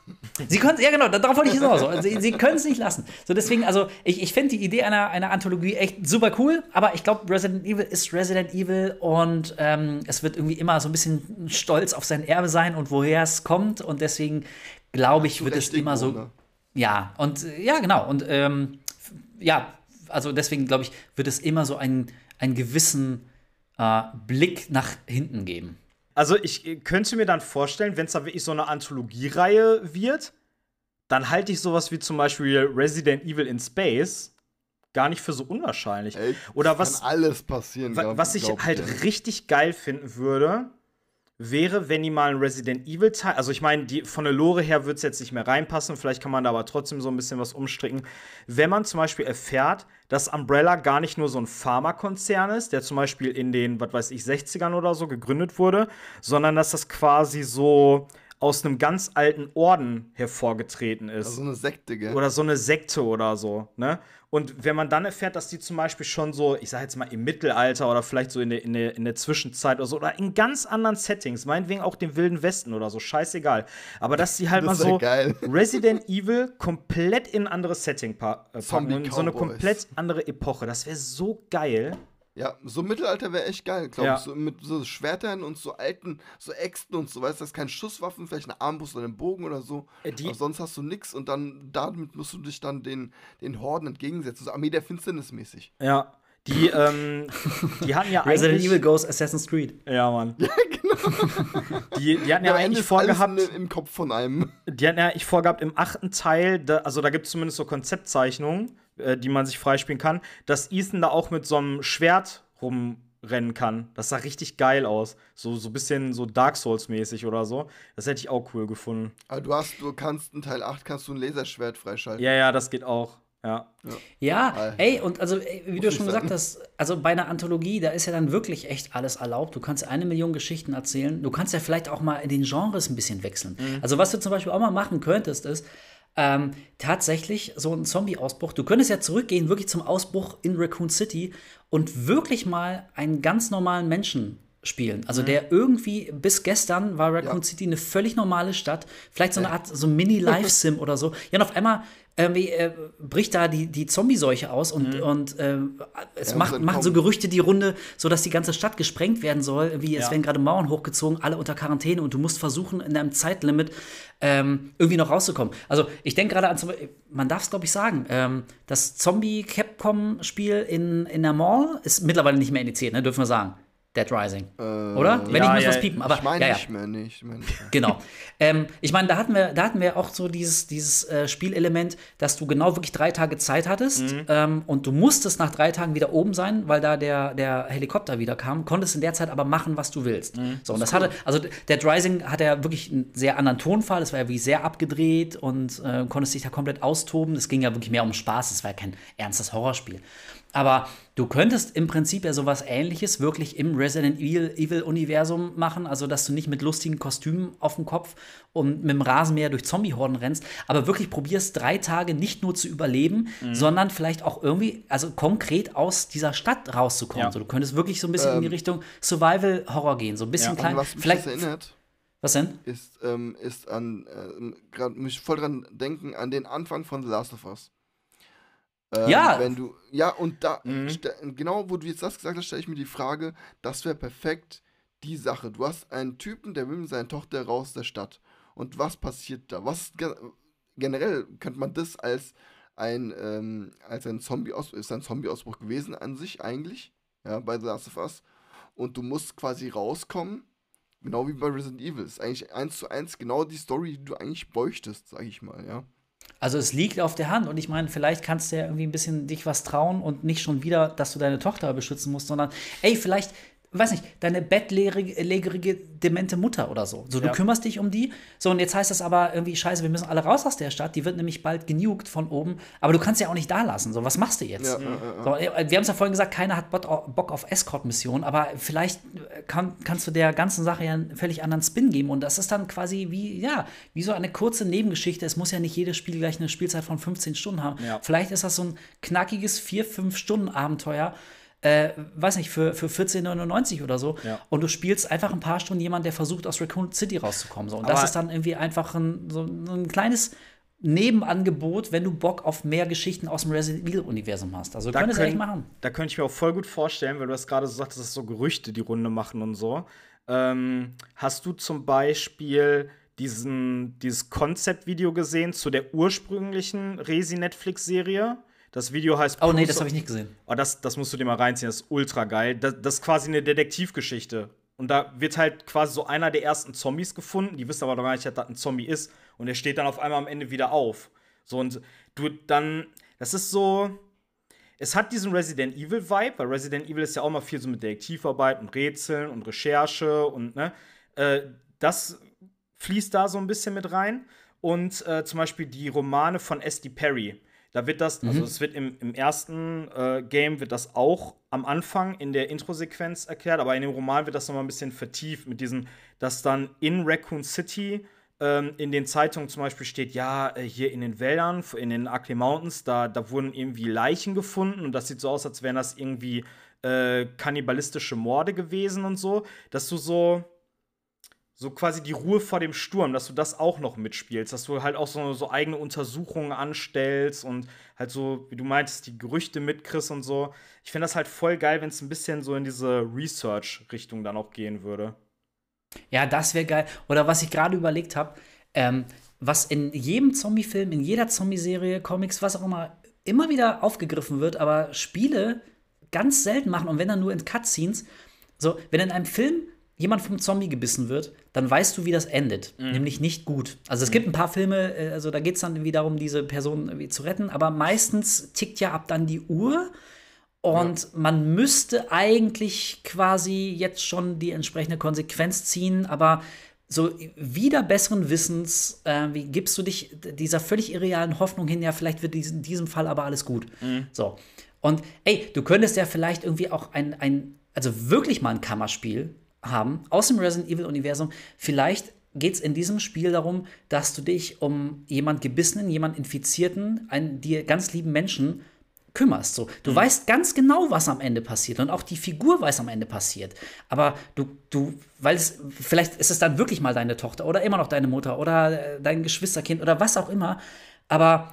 Sie können ja genau, darauf wollte ich hinaus. Also, Sie, Sie können es nicht lassen. So deswegen, also ich, ich finde die Idee einer, einer Anthologie echt super cool, aber ich glaube, Resident Evil ist Resident Evil und ähm, es wird irgendwie immer so ein bisschen stolz auf sein Erbe sein und woher es kommt und deswegen glaube ich, wird es immer so. ne? Ja, und äh, ja, genau. Und ähm, ja, also deswegen glaube ich, wird es immer so einen, einen gewissen äh, Blick nach hinten geben. Also ich äh, könnte mir dann vorstellen, wenn es da wirklich so eine Anthologiereihe wird, dann halte ich sowas wie zum Beispiel Resident Evil in Space gar nicht für so unwahrscheinlich. Ey, Oder was, Kann alles passieren. wa- glaub- was ich glaub halt dir. richtig geil finden würde, wäre, wenn die mal ein Resident Evil Teil, also ich meine, von der Lore her wird es jetzt nicht mehr reinpassen, vielleicht kann man da aber trotzdem so ein bisschen was umstricken. Wenn man zum Beispiel erfährt, dass Umbrella gar nicht nur so ein Pharmakonzern ist, der zum Beispiel in den, was weiß ich, 60ern oder so gegründet wurde, sondern dass das quasi so aus einem ganz alten Orden hervorgetreten ist. Also eine Sekte, gell? Oder so eine Sekte oder so, ne? Und wenn man dann erfährt, dass die zum Beispiel schon so, ich sag jetzt mal im Mittelalter oder vielleicht so in der, in der, in der Zwischenzeit oder so, oder in ganz anderen Settings, meinetwegen auch dem Wilden Westen oder so, scheißegal. Aber dass die halt Das mal so geil. Resident Evil komplett in ein anderes Setting pa packen so eine komplett andere Epoche. Das wäre so geil. Ja, so Mittelalter wäre echt geil, glaube Ja. ich. So mit so Schwertern und so alten, so Äxten und so, weißt du, das ist kein Schusswaffen, vielleicht eine Armbrust oder einen Bogen oder so. Äh, die- Aber sonst hast du nix und dann damit musst du dich dann den, den Horden entgegensetzen. So Armee der Finsternis mäßig. Ja. Die, <laughs> ähm, die hatten ja Resident eigentlich. Evil Goes Assassin's Creed. Ja, Mann. <laughs> Ja, genau. Die, die hatten ja Ende eigentlich vorgehabt. in, im Kopf von einem. Die hatten ja ich vorgehabt, im achten Teil, da, also da gibt es zumindest so Konzeptzeichnungen, äh, die man sich freispielen kann, dass Ethan da auch mit so einem Schwert rumrennen kann. Das sah richtig geil aus. So, so ein bisschen so Dark Souls-mäßig oder so. Das hätte ich auch cool gefunden. Aber du hast, du kannst in Teil 8 kannst du ein Laserschwert freischalten. Ja, ja, das geht auch. Ja. Ja, Alter. ey, und also, ey, wie du ich schon sagen. gesagt hast, also bei einer Anthologie, da ist ja dann wirklich echt alles erlaubt. Du kannst eine Million Geschichten erzählen. Du kannst ja vielleicht auch mal in den Genres ein bisschen wechseln. Also, was du zum Beispiel auch mal machen könntest, ist ähm, tatsächlich so ein Zombie-Ausbruch. Du könntest ja zurückgehen, wirklich zum Ausbruch in Raccoon City und wirklich mal einen ganz normalen Menschen spielen. Also der irgendwie bis gestern war Raccoon Ja. City eine völlig normale Stadt, vielleicht so eine Art so Mini-Live-Sim oder so. Ja, und auf einmal irgendwie, äh, bricht da die, die Zombie-Seuche aus und, und äh, es Ja, macht, machen so. Gerüchte die Runde, so dass die ganze Stadt gesprengt werden soll. Wie es Ja. werden gerade Mauern hochgezogen, alle unter Quarantäne und du musst versuchen, in deinem Zeitlimit ähm, irgendwie noch rauszukommen. Also ich denke gerade an, man darf es glaube ich sagen, ähm, das Zombie-Capcom-Spiel in, in der Mall ist mittlerweile nicht mehr indiziert, ne? dürfen wir sagen. Dead Rising. Oder? Wenn ja, ich muss ja, was piepen. Aber ich meine ja, ja. nicht mehr, ich meine nicht mehr. Genau. ähm, ich meine, da hatten wir, da hatten wir auch so dieses, dieses äh, Spielelement, dass du genau wirklich drei Tage Zeit hattest Mhm. ähm, und du musstest nach drei Tagen wieder oben sein, weil da der, der Helikopter wieder kam, konntest in der Zeit aber machen, was du willst. Mhm. So, und das hatte, also Dead Rising hat ja wirklich einen sehr anderen Tonfall, es war ja wie sehr abgedreht und äh, konntest dich da komplett austoben. Es ging ja wirklich mehr um Spaß, es war ja kein ernstes Horrorspiel. Aber du könntest im Prinzip ja sowas ähnliches wirklich im Resident Evil, Evil Universum machen, also dass du nicht mit lustigen Kostümen auf dem Kopf und mit dem Rasenmäher durch Zombiehorden rennst, aber wirklich probierst drei Tage nicht nur zu überleben, sondern vielleicht auch irgendwie, also konkret aus dieser Stadt rauszukommen. Ja. So, du könntest wirklich so ein bisschen in die Richtung Survival Horror gehen, so ein bisschen Ja. klein. Was mich vielleicht das erinnert, was denn? ist, ähm, ist an, äh, gerade mich voll dran denken, an den Anfang von The Last of Us. Ähm, Ja. Wenn du, ja, und da, Mhm. genau wo du jetzt das gesagt hast, stelle ich mir die Frage, das wäre perfekt die Sache. Du hast einen Typen, der will mit seiner Tochter raus aus der Stadt. Und was passiert da? Was ge- generell könnte man das als ein, ähm, als ein Zombie-Ausbruch, ist ein Zombie-Ausbruch gewesen an sich eigentlich, ja, bei The Last of Us. Und du musst quasi rauskommen, genau wie bei Resident Evil. Ist eigentlich eins zu eins genau die Story, die du eigentlich bräuchtest, sag ich mal, ja. Also es liegt auf der Hand und ich meine, vielleicht kannst du ja irgendwie ein bisschen dich was trauen und nicht schon wieder, dass du deine Tochter beschützen musst, sondern ey, vielleicht weiß nicht, deine bettlägerige, demente Mutter oder so. So, du Ja. kümmerst dich um die. So, und jetzt heißt das aber irgendwie, scheiße, wir müssen alle raus aus der Stadt. Die wird nämlich bald genugt von oben. Aber du kannst ja auch nicht da lassen. So, was machst du jetzt? Ja, ja, ja. So, äh, wir haben es ja vorhin gesagt, keiner hat Bock auf Escort-Missionen, aber vielleicht äh, kann, kannst du der ganzen Sache ja einen völlig anderen Spin geben. Und das ist dann quasi wie, ja, wie so eine kurze Nebengeschichte. Es muss ja nicht jedes Spiel gleich eine Spielzeit von 15 Stunden haben. Ja. Vielleicht ist das so ein knackiges 4-5-Stunden-Abenteuer. Äh, weiß nicht, für, für 14,99 oder so. Ja. Und du spielst einfach ein paar Stunden jemand, der versucht, aus Raccoon City rauszukommen. So. Und das Aber- ist dann irgendwie einfach ein, so ein kleines Nebenangebot, wenn du Bock auf mehr Geschichten aus dem Resident Evil-Universum hast. Also Da, könntest du echt machen. da könnte ich mir auch voll gut vorstellen, weil du hast gerade so gesagt, dass so Gerüchte die Runde machen und so. Ähm, hast du zum Beispiel diesen, dieses Konzeptvideo gesehen zu der ursprünglichen Resi-Netflix-Serie? Das Video heißt Oh nee, das habe ich nicht gesehen. Oh, das, das musst du dir mal reinziehen, das ist ultra geil. Das, das ist quasi eine Detektivgeschichte. Und da wird halt quasi so einer der ersten Zombies gefunden. Die wissen aber noch gar nicht, dass das ein Zombie ist. Und der steht dann auf einmal am Ende wieder auf. So, und du dann, das ist so. Es hat diesen Resident Evil-Vibe, weil Resident Evil ist ja auch mal viel so mit Detektivarbeit und Rätseln und Recherche und ne. Äh, das fließt da so ein bisschen mit rein. Und äh, zum Beispiel die Romane von S.D. Perry. Da wird das, also es wird im, im ersten äh, Game wird das auch am Anfang in der Intro-Sequenz erklärt, aber in dem Roman wird das nochmal ein bisschen vertieft mit diesen, dass dann in Raccoon City ähm, in den Zeitungen zum Beispiel steht, ja, äh, hier in den Wäldern, in den Ugly Mountains, da, da wurden irgendwie Leichen gefunden und das sieht so aus, als wären das irgendwie äh, kannibalistische Morde gewesen und so, dass du so so quasi die Ruhe vor dem Sturm, dass du das auch noch mitspielst, dass du halt auch so, so eigene Untersuchungen anstellst und halt so, wie du meintest, die Gerüchte mitkriegst und so. Ich finde das halt voll geil, wenn es ein bisschen so in diese Research-Richtung dann auch gehen würde. Ja, das wäre geil. Oder was ich gerade überlegt habe, ähm, was in jedem Zombie-Film, in jeder Zombie-Serie, Comics, was auch immer, immer wieder aufgegriffen wird, aber Spiele ganz selten machen und wenn dann nur in Cutscenes. So, wenn in einem Film jemand vom Zombie gebissen wird, dann weißt du, wie das endet. Nämlich nicht gut. Also es gibt ein paar Filme, äh, also da geht es dann irgendwie darum, diese Person irgendwie zu retten, aber meistens tickt ja ab dann die Uhr. Und man müsste eigentlich quasi jetzt schon die entsprechende Konsequenz ziehen, aber so wieder besseren Wissens, äh, wie gibst du dich dieser völlig irrealen Hoffnung hin, ja, vielleicht wird dies- in diesem Fall aber alles gut. So. Und ey, du könntest ja vielleicht irgendwie auch ein, ein, also wirklich mal ein Kammerspiel haben aus dem Resident Evil-Universum. Vielleicht geht es in diesem Spiel darum, dass du dich um jemand Gebissenen, jemand Infizierten, einen dir ganz lieben Menschen kümmerst. So. Du weißt ganz genau, was am Ende passiert und auch die Figur weiß am Ende passiert. Aber du, du, weil es, vielleicht ist es dann wirklich mal deine Tochter oder immer noch deine Mutter oder äh, dein Geschwisterkind oder was auch immer. Aber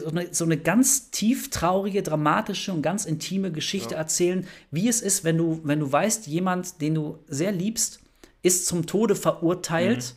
so eine, so eine ganz tief traurige, dramatische und ganz intime Geschichte erzählen, wie es ist, wenn du, wenn du weißt, jemand, den du sehr liebst, ist zum Tode verurteilt.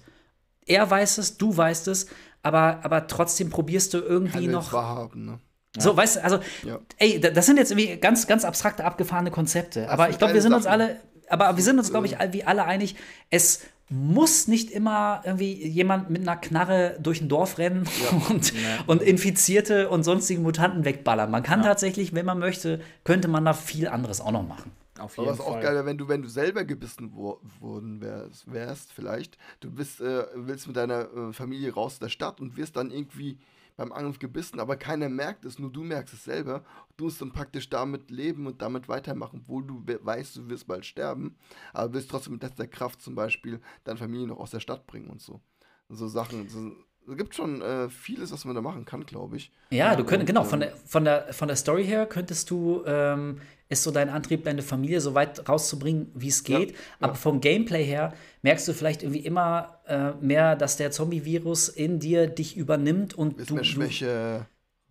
Er weiß es, du weißt es, aber, aber trotzdem probierst du irgendwie Kann noch. wahrhaben, ne? So, weißt du, also, Ja. ey, da- das sind jetzt irgendwie ganz, ganz abstrakte, abgefahrene Konzepte. aber sind ich glaube, wir sind uns Sachen. alle, aber wir sind uns, glaube ich, wie alle einig, es muss nicht immer irgendwie jemand mit einer Knarre durch ein Dorf rennen <laughs> und, und Infizierte und sonstige Mutanten wegballern. Man kann tatsächlich, wenn man möchte, könnte man da viel anderes auch noch machen. Auf Aber jeden was auch geil wäre, wenn du, wenn du selber gebissen wo worden wärst, wärst, vielleicht, du bist, äh, willst mit deiner äh, Familie raus der Stadt und wirst dann irgendwie beim Angriff gebissen, aber keiner merkt es, nur du merkst es selber. Du musst dann praktisch damit leben und damit weitermachen, obwohl du we weißt, du wirst bald sterben, aber wirst trotzdem mit letzter Kraft zum Beispiel deine Familie noch aus der Stadt bringen und so. So Sachen. So, es gibt schon äh, vieles, was man da machen kann, glaube ich. Ja, du könntest, und, genau, ähm, von der, von, der, von der Story her könntest du, ähm, ist so dein Antrieb, deine Familie so weit rauszubringen, wie es geht. Aber vom Gameplay her merkst du vielleicht irgendwie immer äh, mehr, dass der Zombie-Virus in dir dich übernimmt und Ist du, mehr du, Schwäche.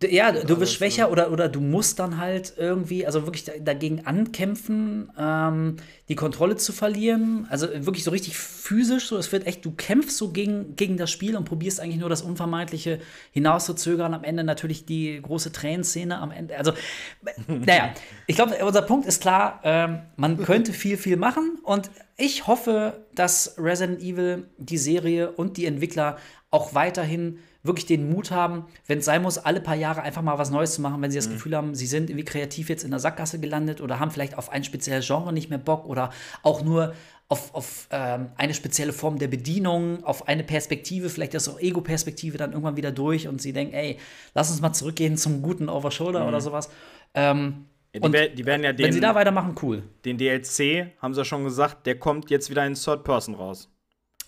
Ja, du wirst schwächer oder, oder du musst dann halt irgendwie, also wirklich da- dagegen ankämpfen, ähm, die Kontrolle zu verlieren. Also wirklich so richtig physisch, so es wird echt, du kämpfst so gegen, gegen das Spiel und probierst eigentlich nur das Unvermeidliche hinauszuzögern. Am Ende natürlich die große Tränenszene am Ende. Also, <laughs> naja, ich glaube, unser Punkt ist klar, ähm, man könnte viel, viel machen und ich hoffe, dass Resident Evil, die Serie und die Entwickler auch weiterhin wirklich den Mut haben, wenn es sein muss, alle paar Jahre einfach mal was Neues zu machen, wenn sie das Gefühl haben, sie sind irgendwie kreativ jetzt in der Sackgasse gelandet oder haben vielleicht auf ein spezielles Genre nicht mehr Bock oder auch nur auf, auf ähm, eine spezielle Form der Bedienung, auf eine Perspektive, vielleicht ist auch Ego-Perspektive dann irgendwann wieder durch und sie denken, ey, lass uns mal zurückgehen zum guten Overshoulder oder sowas. Ähm, Ja, die, wer- die werden ja wenn sie den, da weitermachen, cool. den DLC, haben sie ja schon gesagt, der kommt jetzt wieder in Third Person raus.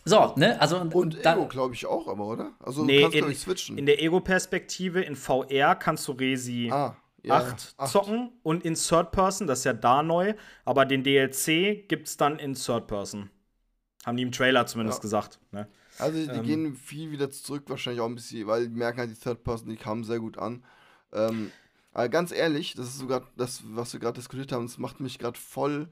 So, ne, also Und da, Ego, glaube ich, auch, aber, oder? Also Nee, du kannst, in, glaube ich, switchen. in der Ego-Perspektive, in VR kannst du Resi ah, ja, 8 acht. zocken und in Third Person, das ist ja da neu, aber den DLC gibt's dann in Third Person. Haben die im Trailer zumindest Ja. gesagt. Ne? Also die Ähm. gehen viel wieder zurück, wahrscheinlich auch ein bisschen, weil die merken halt, die Third Person, die kamen sehr gut an. Ähm, aber ganz ehrlich, das ist sogar das, was wir gerade diskutiert haben, das macht mich gerade voll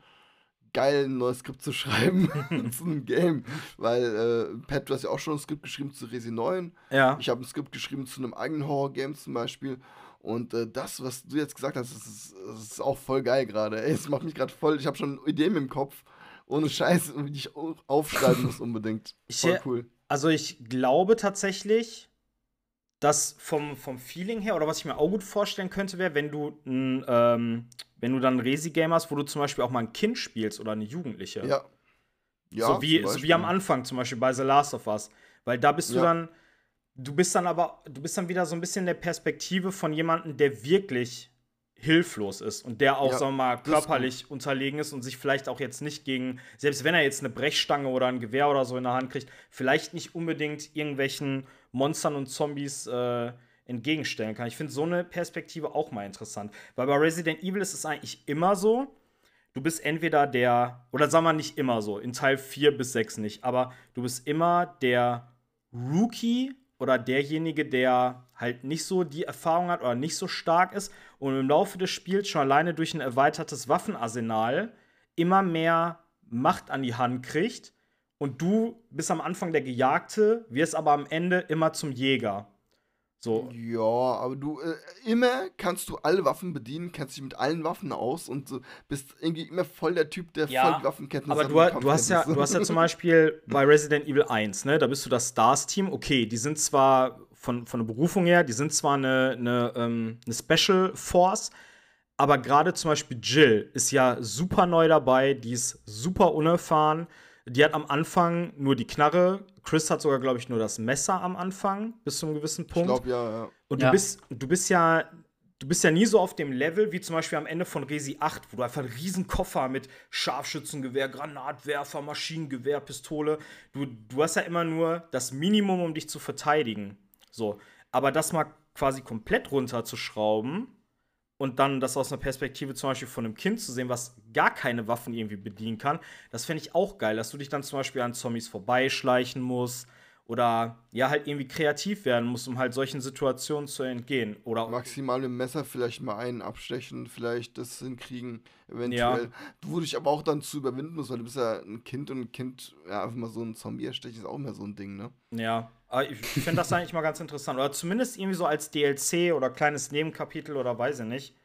geil, ein neues Skript zu schreiben <laughs> <laughs> zu einem Game. Weil, äh, Pat, du hast ja auch schon ein Skript geschrieben zu Resi 9. Ja. Ich habe ein Skript geschrieben zu einem eigenen Horror-Game zum Beispiel. Und äh, das, was du jetzt gesagt hast, das ist, das ist auch voll geil gerade. Ey, es macht mich gerade voll. Ich habe schon Ideen im Kopf. Ohne Scheiß, die ich au- aufschreiben muss unbedingt. Ich, Voll cool. Also ich glaube tatsächlich, dass vom, vom Feeling her, oder was ich mir auch gut vorstellen könnte, wäre, wenn du ein, ähm, wenn du dann ein Resi-Game hast, wo du zum Beispiel auch mal ein Kind spielst oder eine Jugendliche. Ja. Ja, so, wie, so wie am. Anfang, zum Beispiel bei The Last of Us. Weil da bist du Ja. dann, du bist dann aber, du bist dann wieder so ein bisschen in der Perspektive von jemandem, der wirklich hilflos ist und der auch, Ja, sagen wir mal, das körperlich unterlegen ist und sich vielleicht auch jetzt nicht gegen, selbst wenn er jetzt eine Brechstange oder ein Gewehr oder so in der Hand kriegt, vielleicht nicht unbedingt irgendwelchen Monstern und Zombies äh, entgegenstellen kann. Ich finde so eine Perspektive auch mal interessant. Weil bei Resident Evil ist es eigentlich immer so, du bist entweder der, oder sagen wir nicht immer so, in Teil 4 bis 6 nicht, aber du bist immer der Rookie oder derjenige, der halt nicht so die Erfahrung hat oder nicht so stark ist und im Laufe des Spiels schon alleine durch ein erweitertes Waffenarsenal immer mehr Macht an die Hand kriegt und du bist am Anfang der Gejagte, wirst aber am Ende immer zum Jäger. So, Ja, aber du, äh, immer kannst du alle Waffen bedienen, kennst dich mit allen Waffen aus und so, bist irgendwie immer voll der Typ, der Ja, voll die Waffenkenntnis Aber hat. du, und du, hast ja, du hast ja zum Beispiel bei Resident Evil 1, ne, da bist du das Stars-Team. Okay, die sind zwar von, von der Berufung her, die sind zwar eine, eine, ähm, eine Special Force, aber gerade zum Beispiel Jill ist ja super neu dabei, die ist super unerfahren. Die hat am Anfang nur die Knarre. Chris hat sogar, glaube ich, nur das Messer am Anfang, bis zu einem gewissen Ich Punkt. glaube, ja, ja. Und du Ja. bist, du bist ja, du bist ja nie so auf dem Level wie zum Beispiel am Ende von Resi 8, wo du einfach einen riesen Koffer mit Scharfschützengewehr, Granatwerfer, Maschinengewehr, Pistole. Du, du hast ja immer nur das Minimum, um dich zu verteidigen. So. Aber das mal quasi komplett runterzuschrauben und dann das aus einer Perspektive zum Beispiel von einem Kind zu sehen, was gar keine Waffen irgendwie bedienen kann, das fände ich auch geil, dass du dich dann zum Beispiel an Zombies vorbeischleichen musst oder ja halt irgendwie kreativ werden musst, um halt solchen Situationen zu entgehen. Oder Maximal dem Messer vielleicht mal einen abstechen, vielleicht das hinkriegen, eventuell. Ja. Du, dich aber auch dann zu überwinden musst, weil du bist ja ein Kind und ein Kind, ja, einfach mal so ein Zombie erstechen ist auch immer so ein Ding, ne? ja, ich finde das eigentlich mal ganz interessant. Oder zumindest irgendwie so als DLC oder kleines Nebenkapitel oder weiß ich nicht.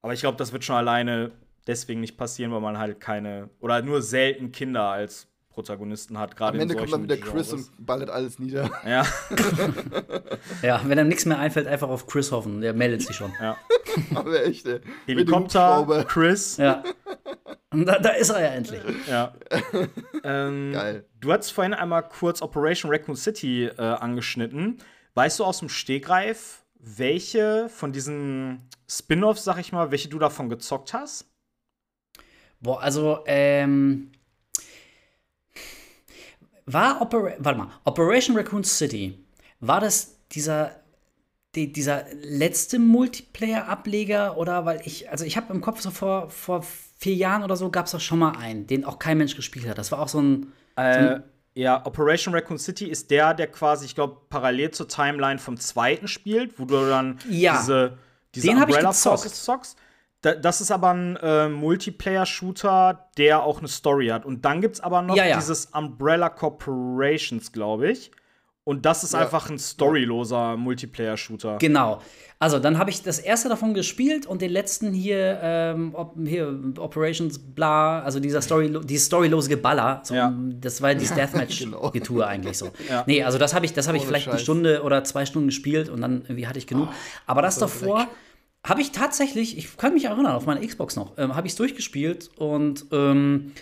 Aber ich glaube, das wird schon alleine deswegen nicht passieren, weil man halt keine oder nur selten Kinder als Protagonisten hat. Gerade Am Ende in kommt dann wieder Chris Genres. und ballert alles nieder. <laughs> Ja, <laughs> Ja, wenn einem nichts mehr einfällt, einfach auf Chris hoffen. Der meldet sich schon. ja. <laughs> aber echt, ey. Helikopter. Chris. Ja. Da, da ist er ja endlich. Ja. ähm, Geil. Du hast vorhin einmal kurz Operation Raccoon City äh, angeschnitten. Weißt du aus dem Stegreif, welche von diesen Spin-offs, sag ich mal, welche du davon gezockt hast? Boah, also, ähm. War Opera warte mal, Operation Raccoon City, war das dieser, die, dieser letzte Multiplayer-Ableger oder weil ich, also ich habe im Kopf so vor, vor vier Jahren oder so gab es doch schon mal einen, den auch kein Mensch gespielt hat. Das war auch so ein. Äh, ja, Operation Raccoon City ist der, der quasi, ich glaube, parallel zur Timeline vom zweiten spielt, wo du dann Ja. diese, diese Den Umbrella. Forces zockst. Da, das ist aber ein äh, Multiplayer-Shooter, der auch eine Story hat. Und dann gibt's aber noch Ja, ja. dieses Umbrella Corporations, glaube ich. Und das ist Ja. einfach ein storyloser Multiplayer-Shooter. Genau. Also, dann habe ich das erste davon gespielt und den letzten hier, ähm, op hier Operations bla, also dieser Story, dieses storylose Geballer. So, Ja. Das war dieses <laughs> Deathmatch-Getue eigentlich so. Nee, also das habe ich, das habe ich Ohne vielleicht eine Scheiß. Stunde oder zwei Stunden gespielt und dann irgendwie hatte ich genug. Aber das davor habe ich tatsächlich, ich kann mich erinnern, auf meiner Xbox noch, ähm, habe ich es durchgespielt und ähm,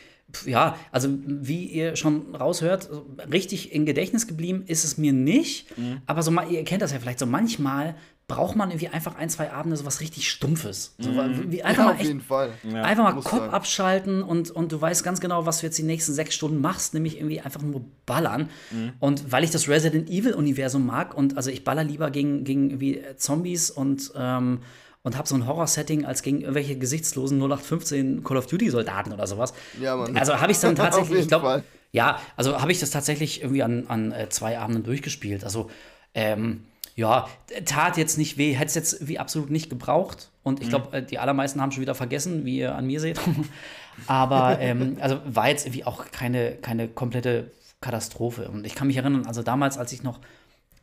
ja, also wie ihr schon raushört, so richtig in Gedächtnis geblieben ist es mir nicht. Aber so, ma- ihr kennt das ja vielleicht so, manchmal braucht man irgendwie einfach ein, zwei Abende so was richtig Stumpfes. So, wie, einfach Ja, mal auf echt jeden Fall. Einfach mal Kopf sein. abschalten und, und du weißt ganz genau, was du jetzt die nächsten sechs Stunden machst, nämlich irgendwie einfach nur ballern. Mhm. Und weil ich das Resident Evil-Universum mag und also ich baller lieber gegen, gegen irgendwie äh, Zombies und, ähm, und habe so ein Horror-Setting als gegen irgendwelche gesichtslosen 0815 Call of Duty-Soldaten oder sowas. Ja, Mann. Also habe ich es dann <laughs> tatsächlich, ich glaube, ja, also habe ich das tatsächlich irgendwie an, an äh, zwei Abenden durchgespielt. Also, ähm, ja, tat jetzt nicht weh, hätte es jetzt wie absolut nicht gebraucht. Und ich glaube, äh, die allermeisten haben schon wieder vergessen, wie ihr an mir seht. <laughs> Aber ähm, also war jetzt irgendwie auch keine, keine komplette Katastrophe. Und ich kann mich erinnern, also damals, als ich noch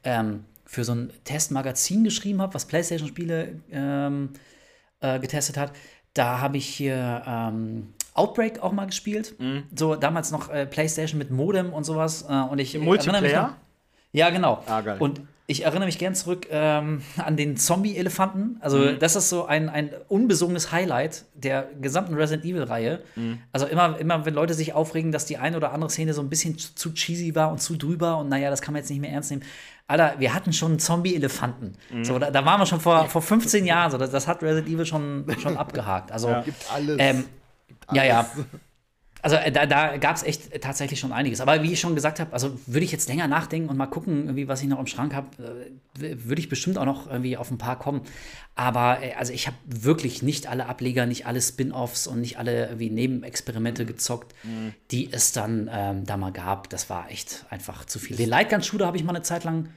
ähm, für so ein Testmagazin geschrieben habe, was PlayStation-Spiele ähm, äh, getestet hat, da habe ich hier ähm, Outbreak auch mal gespielt. So damals noch äh, PlayStation mit Modem und sowas. Äh, und ich erinnere mich noch, Multiplayer? ja, genau. Ah. Und ich erinnere mich gern zurück ähm, an den Zombie-Elefanten. Also, Mhm. das ist so ein, ein unbesungenes Highlight der gesamten Resident Evil-Reihe. Mhm. Also, immer, immer, wenn Leute sich aufregen, dass die eine oder andere Szene so ein bisschen zu, zu cheesy war und zu drüber und naja, das kann man jetzt nicht mehr ernst nehmen. Alter, wir hatten schon einen Zombie-Elefanten. Mhm. So, da, da waren wir schon vor, vor 15 Jahren. So, das, das hat Resident Evil schon, schon <laughs> abgehakt. Also, Gibt alles. ähm, Gibt ja, ja. alles. <laughs> Also äh, da, da gab es echt tatsächlich schon einiges. Aber wie ich schon gesagt habe, also würde ich jetzt länger nachdenken und mal gucken, irgendwie, was ich noch im Schrank habe, äh, würde ich bestimmt auch noch irgendwie auf ein paar kommen. Aber äh, also ich habe wirklich nicht alle Ableger, nicht alle Spin-offs und nicht alle irgendwie Nebenexperimente gezockt, die es dann ähm, da mal gab. Das war echt einfach zu viel. Den Lightgun-Shooter habe ich mal eine Zeit lang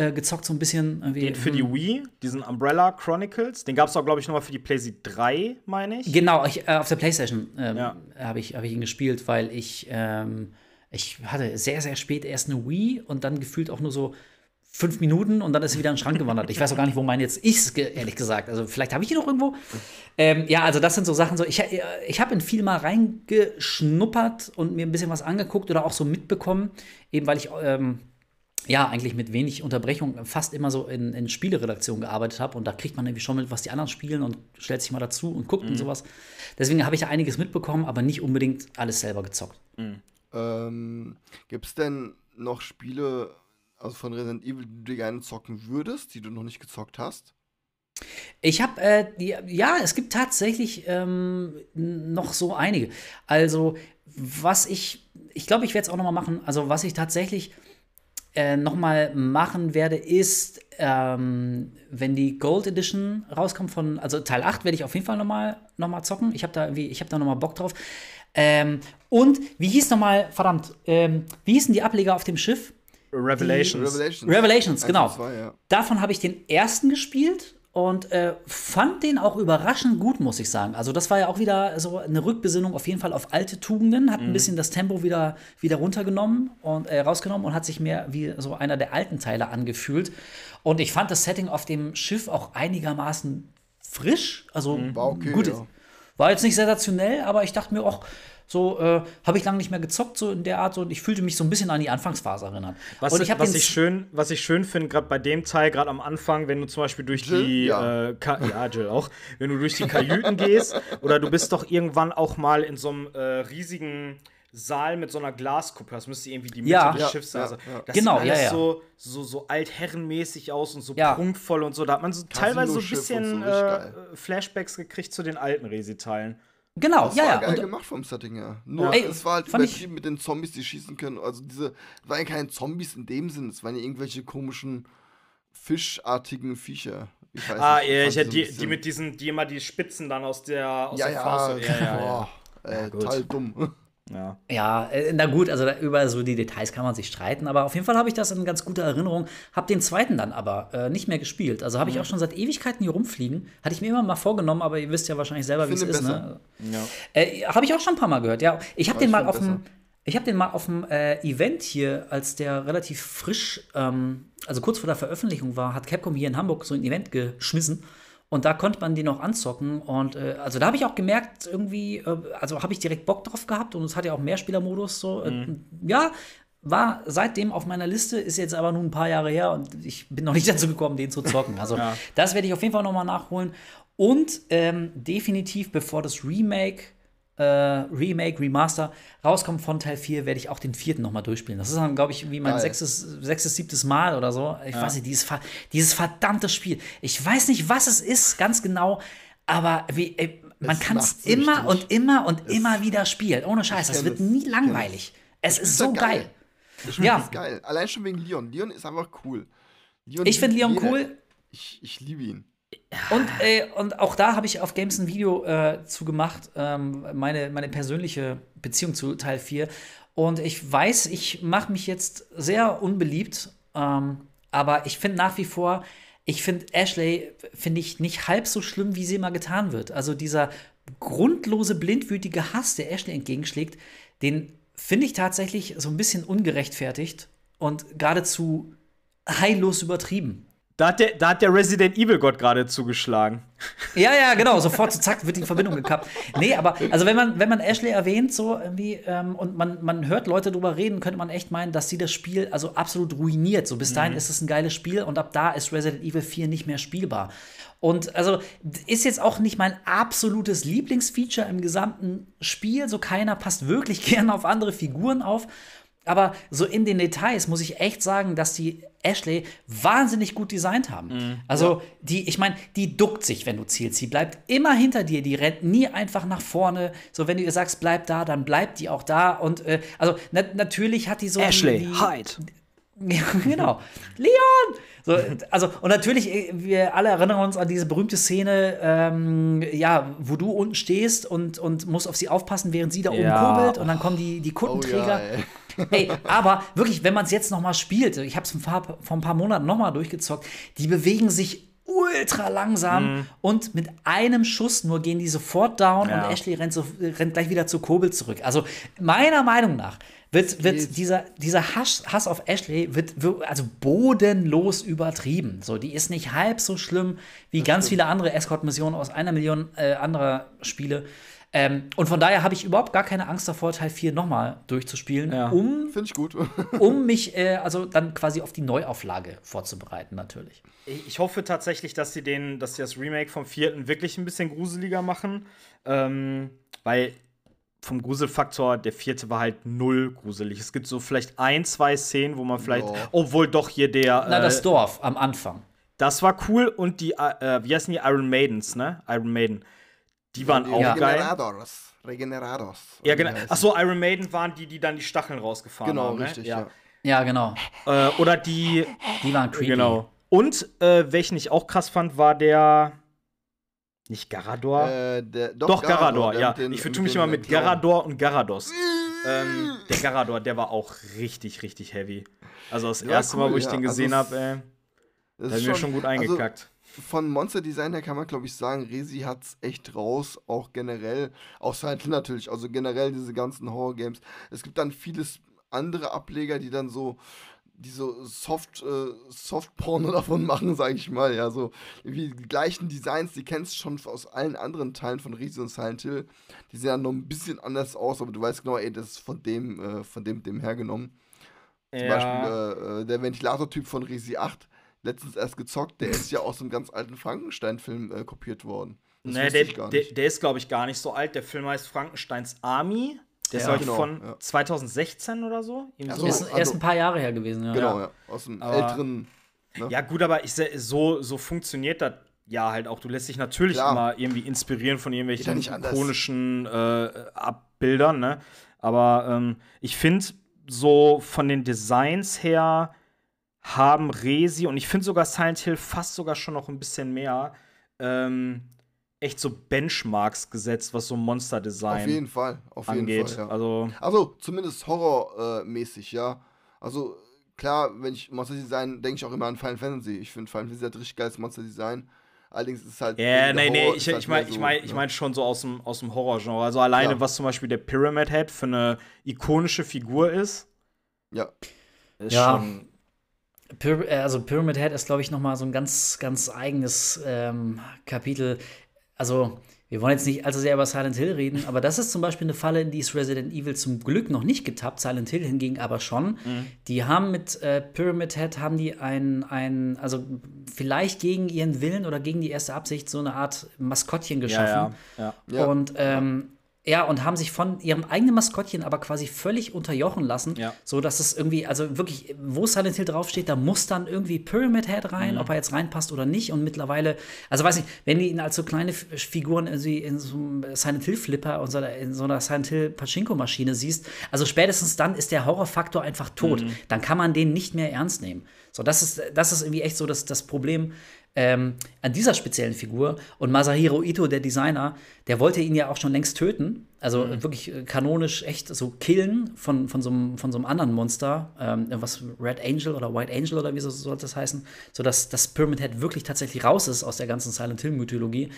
äh, gezockt, so ein bisschen. Irgendwie. Den für die Wii, diesen Umbrella Chronicles, den gab es auch, glaube ich, nochmal für die PlayStation 3, meine ich. Genau, ich, äh, auf der Playstation ähm, Ja. habe ich, hab ich ihn gespielt, weil ich, ähm, ich hatte sehr, sehr spät erst eine Wii und dann gefühlt auch nur so fünf Minuten und dann ist sie wieder in den Schrank gewandert. Ich weiß auch gar nicht, wo meine jetzt ist, ehrlich gesagt. Also vielleicht habe ich die noch irgendwo. Ähm, ja, also das sind so Sachen, so ich, äh, ich habe in viel mal reingeschnuppert und mir ein bisschen was angeguckt oder auch so mitbekommen, eben weil ich ähm, ja, eigentlich mit wenig Unterbrechung fast immer so in, in Spieleredaktion gearbeitet habe und da kriegt man irgendwie schon mit, was die anderen spielen und stellt sich mal dazu und guckt und sowas. Deswegen habe ich da einiges mitbekommen, aber nicht unbedingt alles selber gezockt. Ähm, Gibt es denn noch Spiele also von Resident Evil, die du gerne zocken würdest, die du noch nicht gezockt hast? Ich habe, äh, ja, es gibt tatsächlich ähm, noch so einige. Also, was ich, ich glaube, ich werde es auch noch mal machen. Also, was ich tatsächlich äh, noch mal machen werde, ist, ähm, wenn die Gold Edition rauskommt von, also Teil 8 werde ich auf jeden Fall noch mal, noch mal zocken. Ich habe da irgendwie, ich habe da noch mal Bock drauf. Ähm, und wie hieß noch mal, verdammt, ähm, wie hießen die Ableger auf dem Schiff? Revelations. Revelations. Revelations, Eins genau. zwei, ja. Davon habe ich den ersten gespielt und äh, fand den auch überraschend gut, muss ich sagen. Also das war ja auch wieder so eine Rückbesinnung auf jeden Fall auf alte Tugenden, hat ein bisschen das Tempo wieder, wieder runtergenommen und äh, rausgenommen und hat sich mehr wie so einer der alten Teile angefühlt. Und ich fand das Setting auf dem Schiff auch einigermaßen frisch. Also War okay, gut, ja. war jetzt nicht sensationell, aber ich dachte mir auch, so äh, habe ich lange nicht mehr gezockt, so in der Art, so, und ich fühlte mich so ein bisschen an die Anfangsphase erinnert. Was, und ich was, ich schön, was ich schön finde, gerade bei dem Teil, gerade am Anfang, wenn du zum Beispiel durch Jill? die, Ja. äh, ja, Jill auch, wenn du durch die Kajüten gehst oder du bist doch irgendwann auch mal in so einem äh, riesigen Saal mit so einer Glaskuppe, das müsste irgendwie die Mitte Ja. des Ja, Schiffs sein. ja, Also, ja. das Genau, sieht alles ja, ja. so, so, so altherrenmäßig aus und so Ja. prunkvoll und so. Da hat man so teilweise so ein bisschen so, äh. Flashbacks gekriegt zu den alten Resi-Teilen. Genau, Das ja, war ja. geil Und, gemacht vom Setting her. Nur Ja. Ey, es war halt übertrieben mit den Zombies, die schießen können. Also diese, es waren ja keine Zombies in dem Sinn, es waren ja irgendwelche komischen fischartigen Viecher. Ich weiß Ah, nicht, ja, ich so hätte ein die, die mit diesen, die immer die Spitzen dann aus der, aus ja, der ja, Faust. Ja, ja, ja. boah, äh, gut. total dumm. Ja. Ja, äh, na gut, also über so die Details kann man sich streiten, aber auf jeden Fall habe ich das in ganz guter Erinnerung. Hab den zweiten dann aber äh, nicht mehr gespielt. Also habe ich auch schon seit Ewigkeiten hier rumfliegen. Hatte ich mir immer mal vorgenommen, aber ihr wisst ja wahrscheinlich selber, wie es ist. Ne? Äh, habe ich auch schon ein paar Mal gehört, ja. Ich habe den ich mal find auf dem. besser. Ich habe den mal auf dem äh, Event hier, als der relativ frisch, ähm, also kurz vor der Veröffentlichung war, hat Capcom hier in Hamburg so ein Event geschmissen. Und da konnte man die noch anzocken. Und äh, also da habe ich auch gemerkt, irgendwie, äh, also habe ich direkt Bock drauf gehabt und es hat ja auch Mehrspielermodus so. Äh, ja, war seitdem auf meiner Liste, ist jetzt aber nun ein paar Jahre her und ich bin noch nicht <laughs> dazu gekommen, den zu zocken. Also Ja. das werde ich auf jeden Fall noch mal nachholen. Und ähm, definitiv, bevor das Remake, äh, Remake, Remaster rauskommt von Teil 4, werde ich auch den vierten noch mal durchspielen. Das ist dann, glaube ich, wie mein Geil. sechstes, sechstes, siebtes Mal oder so. Ich weiß nicht, dieses, dieses verdammte Spiel. Ich weiß nicht, was es ist, ganz genau, aber wie, ey, man Es kann es immer und immer und immer wieder spielen. Ohne Scheiß, das wird es. nie langweilig. Es ist so geil. geil. Ich Ja. ja. geil. Allein schon wegen Leon. Leon ist einfach cool. Leon Ich finde Leon jeder. cool. Ich, ich liebe ihn. Und, äh, und auch da habe ich auf Games ein Video äh, zu gemacht, ähm, meine, meine persönliche Beziehung zu Teil 4. Und ich weiß, ich mache mich jetzt sehr unbeliebt, ähm, aber ich finde nach wie vor, ich finde Ashley, finde ich nicht halb so schlimm, wie sie immer getan wird. Also dieser grundlose, blindwütige Hass, der Ashley entgegenschlägt, den finde ich tatsächlich so ein bisschen ungerechtfertigt und geradezu heillos übertrieben. Da hat der, da hat der Resident Evil Gott gerade zugeschlagen. Ja, ja, genau. Sofort so zack wird die Verbindung gekappt. Nee, aber also wenn man, wenn man Ashley erwähnt, so irgendwie, ähm, und man, man hört Leute drüber reden, könnte man echt meinen, dass sie das Spiel also absolut ruiniert. So bis dahin ist es ein geiles Spiel und ab da ist Resident Evil 4 nicht mehr spielbar. Und also ist jetzt auch nicht mein absolutes Lieblingsfeature im gesamten Spiel. So keiner passt wirklich <laughs> gerne auf andere Figuren auf. Aber so in den Details muss ich echt sagen, dass die Ashley wahnsinnig gut designt haben. Also, die, ich meine, die duckt sich, wenn du zielst. Sie bleibt immer hinter dir, die rennt nie einfach nach vorne. So, wenn du ihr sagst, bleib da, dann bleibt die auch da. Und äh, also na natürlich hat die so. die, die, hide. <laughs> ja, genau. Leon! So, also, und natürlich, äh, wir alle erinnern uns an diese berühmte Szene, ähm, ja, wo du unten stehst und, und musst auf sie aufpassen, während sie da oben Ja. kurbelt und dann kommen die, die Oh Kundenträger. ja, ey. Aber wirklich, wenn man es jetzt noch mal spielt, ich habe es vor ein paar Monaten noch mal durchgezockt, die bewegen sich ultra langsam und mit einem Schuss nur gehen die sofort down Ja. und Ashley rennt, so, rennt gleich wieder zu Kobel zurück. Also meiner Meinung nach wird, wird dieser, dieser Hass, Hass auf Ashley wird, wird also bodenlos übertrieben. So, die ist nicht halb so schlimm wie ganz viele andere Escort-Missionen aus einer Million äh, anderer Spiele. Ähm, und von daher habe ich überhaupt gar keine Angst davor, Teil 4 nochmal durchzuspielen, Ja. um, Finde ich gut. <laughs> um mich äh, also dann quasi auf die Neuauflage vorzubereiten, natürlich. Ich hoffe tatsächlich, dass sie den, dass sie das Remake vom vierten wirklich ein bisschen gruseliger machen. Ähm, weil vom Gruselfaktor, der vierte war halt null gruselig. Es gibt so vielleicht ein, zwei Szenen, wo man vielleicht, Ja. obwohl doch hier der. Na, äh, das Dorf am Anfang. das war cool und die, äh, wie heißen die Iron Maidens, ne? Iron Maiden. Die waren auch Ja. geil. Regeneradors. Regenerados. Ja, genau. Die. Achso, Iron Maiden waren die, die dann die Stacheln rausgefahren Genau, haben. Ne? richtig, ja. ja. Ja, genau. Äh, oder die, Die waren creepy. genau. Und äh, welchen ich auch krass fand, war der. Nicht Garador? Äh, der, doch, Doch, Garador, der ja. den- ich vertue mich immer äh, mit. Garador und Garados. ähm, der Garador, der war auch richtig, richtig heavy. Also das Ja, erste Mal, cool, wo ich ja. den Also gesehen es- habe, ey, ist hat mir schon gut also, eingekackt. Von Monster Design her kann man, glaube ich, sagen, Resi hat's echt raus, auch generell, auch Silent Hill natürlich, also generell diese ganzen Horror-Games. Es gibt dann vieles andere Ableger, die dann so, die so Soft, äh, Soft-Porno <laughs> davon machen, sage ich mal, ja, so wie die gleichen Designs, die kennst du schon aus allen anderen Teilen von Resi und Silent Hill, die sehen dann noch ein bisschen anders aus, aber du weißt genau, ey, das ist von dem, äh, von dem, dem hergenommen. Zum Beispiel äh, äh, der Ventilator-Typ von Resi 8, letztens erst gezockt, der ist ja aus einem ganz alten Frankenstein-Film äh, kopiert worden. Das Nee, der, ich gar der, nicht. der ist, glaube ich, gar nicht so alt. Der Film heißt Frankensteins Army. Der ist, Ja, glaube ich, genau, von ja. 2016 oder so. Irgendwie Ach so. so. Ist also- erst ein paar Jahre her gewesen, ja. genau, ja. Aus dem Aber- älteren. Ja, gut, aber ich, so, so funktioniert das ja halt auch. Du lässt dich natürlich Klar. immer irgendwie inspirieren von irgendwelchen ikonischen äh, Abbildern, ne? Aber ähm, ich finde, so von den Designs her haben Resi und ich finde sogar Silent Hill fast sogar schon noch ein bisschen mehr ähm, echt so Benchmarks gesetzt, was so Monster-Design Auf jeden Fall. Auf jeden angeht. Fall. Ja. Also, Also, zumindest horrormäßig, ja. Also, klar, wenn ich Monster Design denke ich auch immer an Final Fantasy. Ich finde Final Fantasy hat richtig geiles Monster Design. Allerdings ist es halt. Ja, der nee, nee, ich, halt ich meine mehr ich so, mein, ich ne? mein schon so aus dem, aus dem Horrorgenre. Also alleine, Ja. was zum Beispiel der Pyramid Head für eine ikonische Figur ist, Ja, ist Ja. schon. Äh, also Pyramid Head ist, glaube ich, noch mal so ein ganz, ganz eigenes ähm, Kapitel. Also, wir wollen jetzt nicht allzu sehr über Silent Hill reden, <laughs> aber das ist zum Beispiel eine Falle, in die ist Resident Evil zum Glück noch nicht getappt, Silent Hill hingegen aber schon. Die haben mit äh, Pyramid Head, haben die ein, ein, also vielleicht gegen ihren Willen oder gegen die erste Absicht so eine Art Maskottchen geschaffen. ja, ja. Ja. Und ähm, ja, und haben sich von ihrem eigenen Maskottchen aber quasi völlig unterjochen lassen, Ja. so dass es irgendwie, also wirklich, wo Silent Hill draufsteht, da muss dann irgendwie Pyramid Head rein, Mhm. ob er jetzt reinpasst oder nicht. Und mittlerweile, also weiß ich, wenn die ihn als so kleine Figuren in so einem Silent Hill Flipper und so, in so einer Silent Hill Pachinko Maschine siehst, also spätestens dann ist der Horrorfaktor einfach tot. Mhm. Dann kann man den nicht mehr ernst nehmen. So, das ist, das ist irgendwie echt so das, das Problem ähm, an dieser speziellen Figur. Und Masahiro Ito, der Designer, der wollte ihn ja auch schon längst töten. Also wirklich äh, kanonisch echt so killen von, von, so, einem, von so einem anderen Monster. Ähm, was Red Angel oder White Angel oder wie so sollte das heißen. Sodass das Pyramid Head wirklich tatsächlich raus ist aus der ganzen Silent Hill-Mythologie.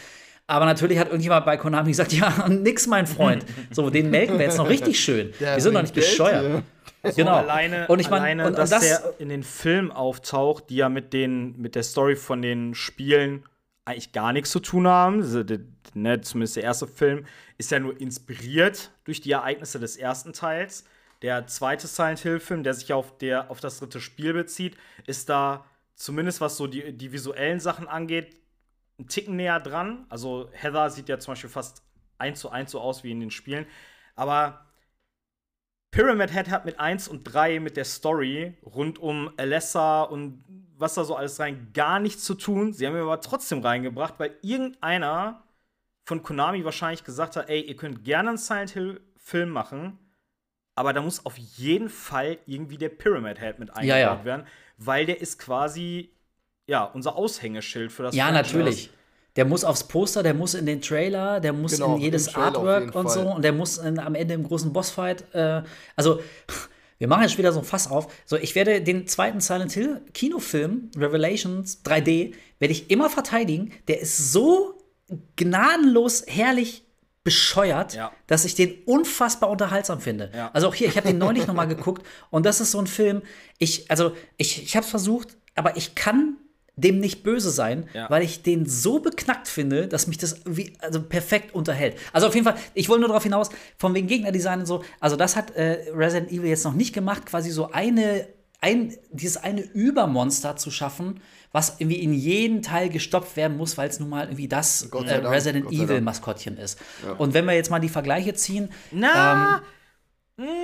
Aber natürlich hat irgendjemand bei Konami gesagt, <laughs> ja, nix, mein Freund. So, den melken wir jetzt noch richtig schön. Der wir sind noch nicht Geld bescheuert. hier. Genau. Alleine, und ich meine, alleine und, dass das, der in den Filmen auftaucht, die ja mit, den, mit der Story von den Spielen eigentlich gar nichts zu tun haben. Also, der, ne, zumindest der erste Film ist ja nur inspiriert durch die Ereignisse des ersten Teils. Der zweite Silent Hill-Film, der sich auf, der, auf das dritte Spiel bezieht, ist da zumindest was so die, die visuellen Sachen angeht, einen Ticken näher dran. Also Heather sieht ja zum Beispiel fast eins zu eins so aus wie in den Spielen. Aber Pyramid Head hat mit 1 und 3 mit der Story rund um Alessa und was da so alles rein gar nichts zu tun. Sie haben ihn aber trotzdem reingebracht, weil irgendeiner von Konami wahrscheinlich gesagt hat, ey, ihr könnt gerne einen Silent Hill Film machen, aber da muss auf jeden Fall irgendwie der Pyramid Head mit eingebaut Ja, ja. werden, weil der ist quasi ja, unser Aushängeschild für das Ja, Franchise. natürlich. Der muss aufs Poster, der muss in den Trailer, der muss Genau, in jedes Artwork und so und der muss in, am Ende im großen Bossfight. Äh, also, wir machen jetzt wieder so ein Fass auf. So, ich werde den zweiten Silent Hill Kinofilm, Revelations 3D, werde ich immer verteidigen. Der ist so gnadenlos herrlich bescheuert, Ja. dass ich den unfassbar unterhaltsam finde. Ja. Also auch hier, ich habe den neulich noch mal <laughs> geguckt und das ist so ein Film, ich, also ich, ich habe es versucht, aber ich kann dem nicht böse sein, Ja. weil ich den so beknackt finde, dass mich das wie, also perfekt unterhält. Also auf jeden Fall, ich wollte nur darauf hinaus, von wegen Gegnerdesign und so, also das hat äh, Resident Evil jetzt noch nicht gemacht, quasi so eine, ein, dieses eine Übermonster zu schaffen, was irgendwie in jeden Teil gestopft werden muss, weil es nun mal irgendwie das äh, Dank, Resident Evil. Maskottchen ist. Und wenn wir jetzt mal die Vergleiche ziehen, Na,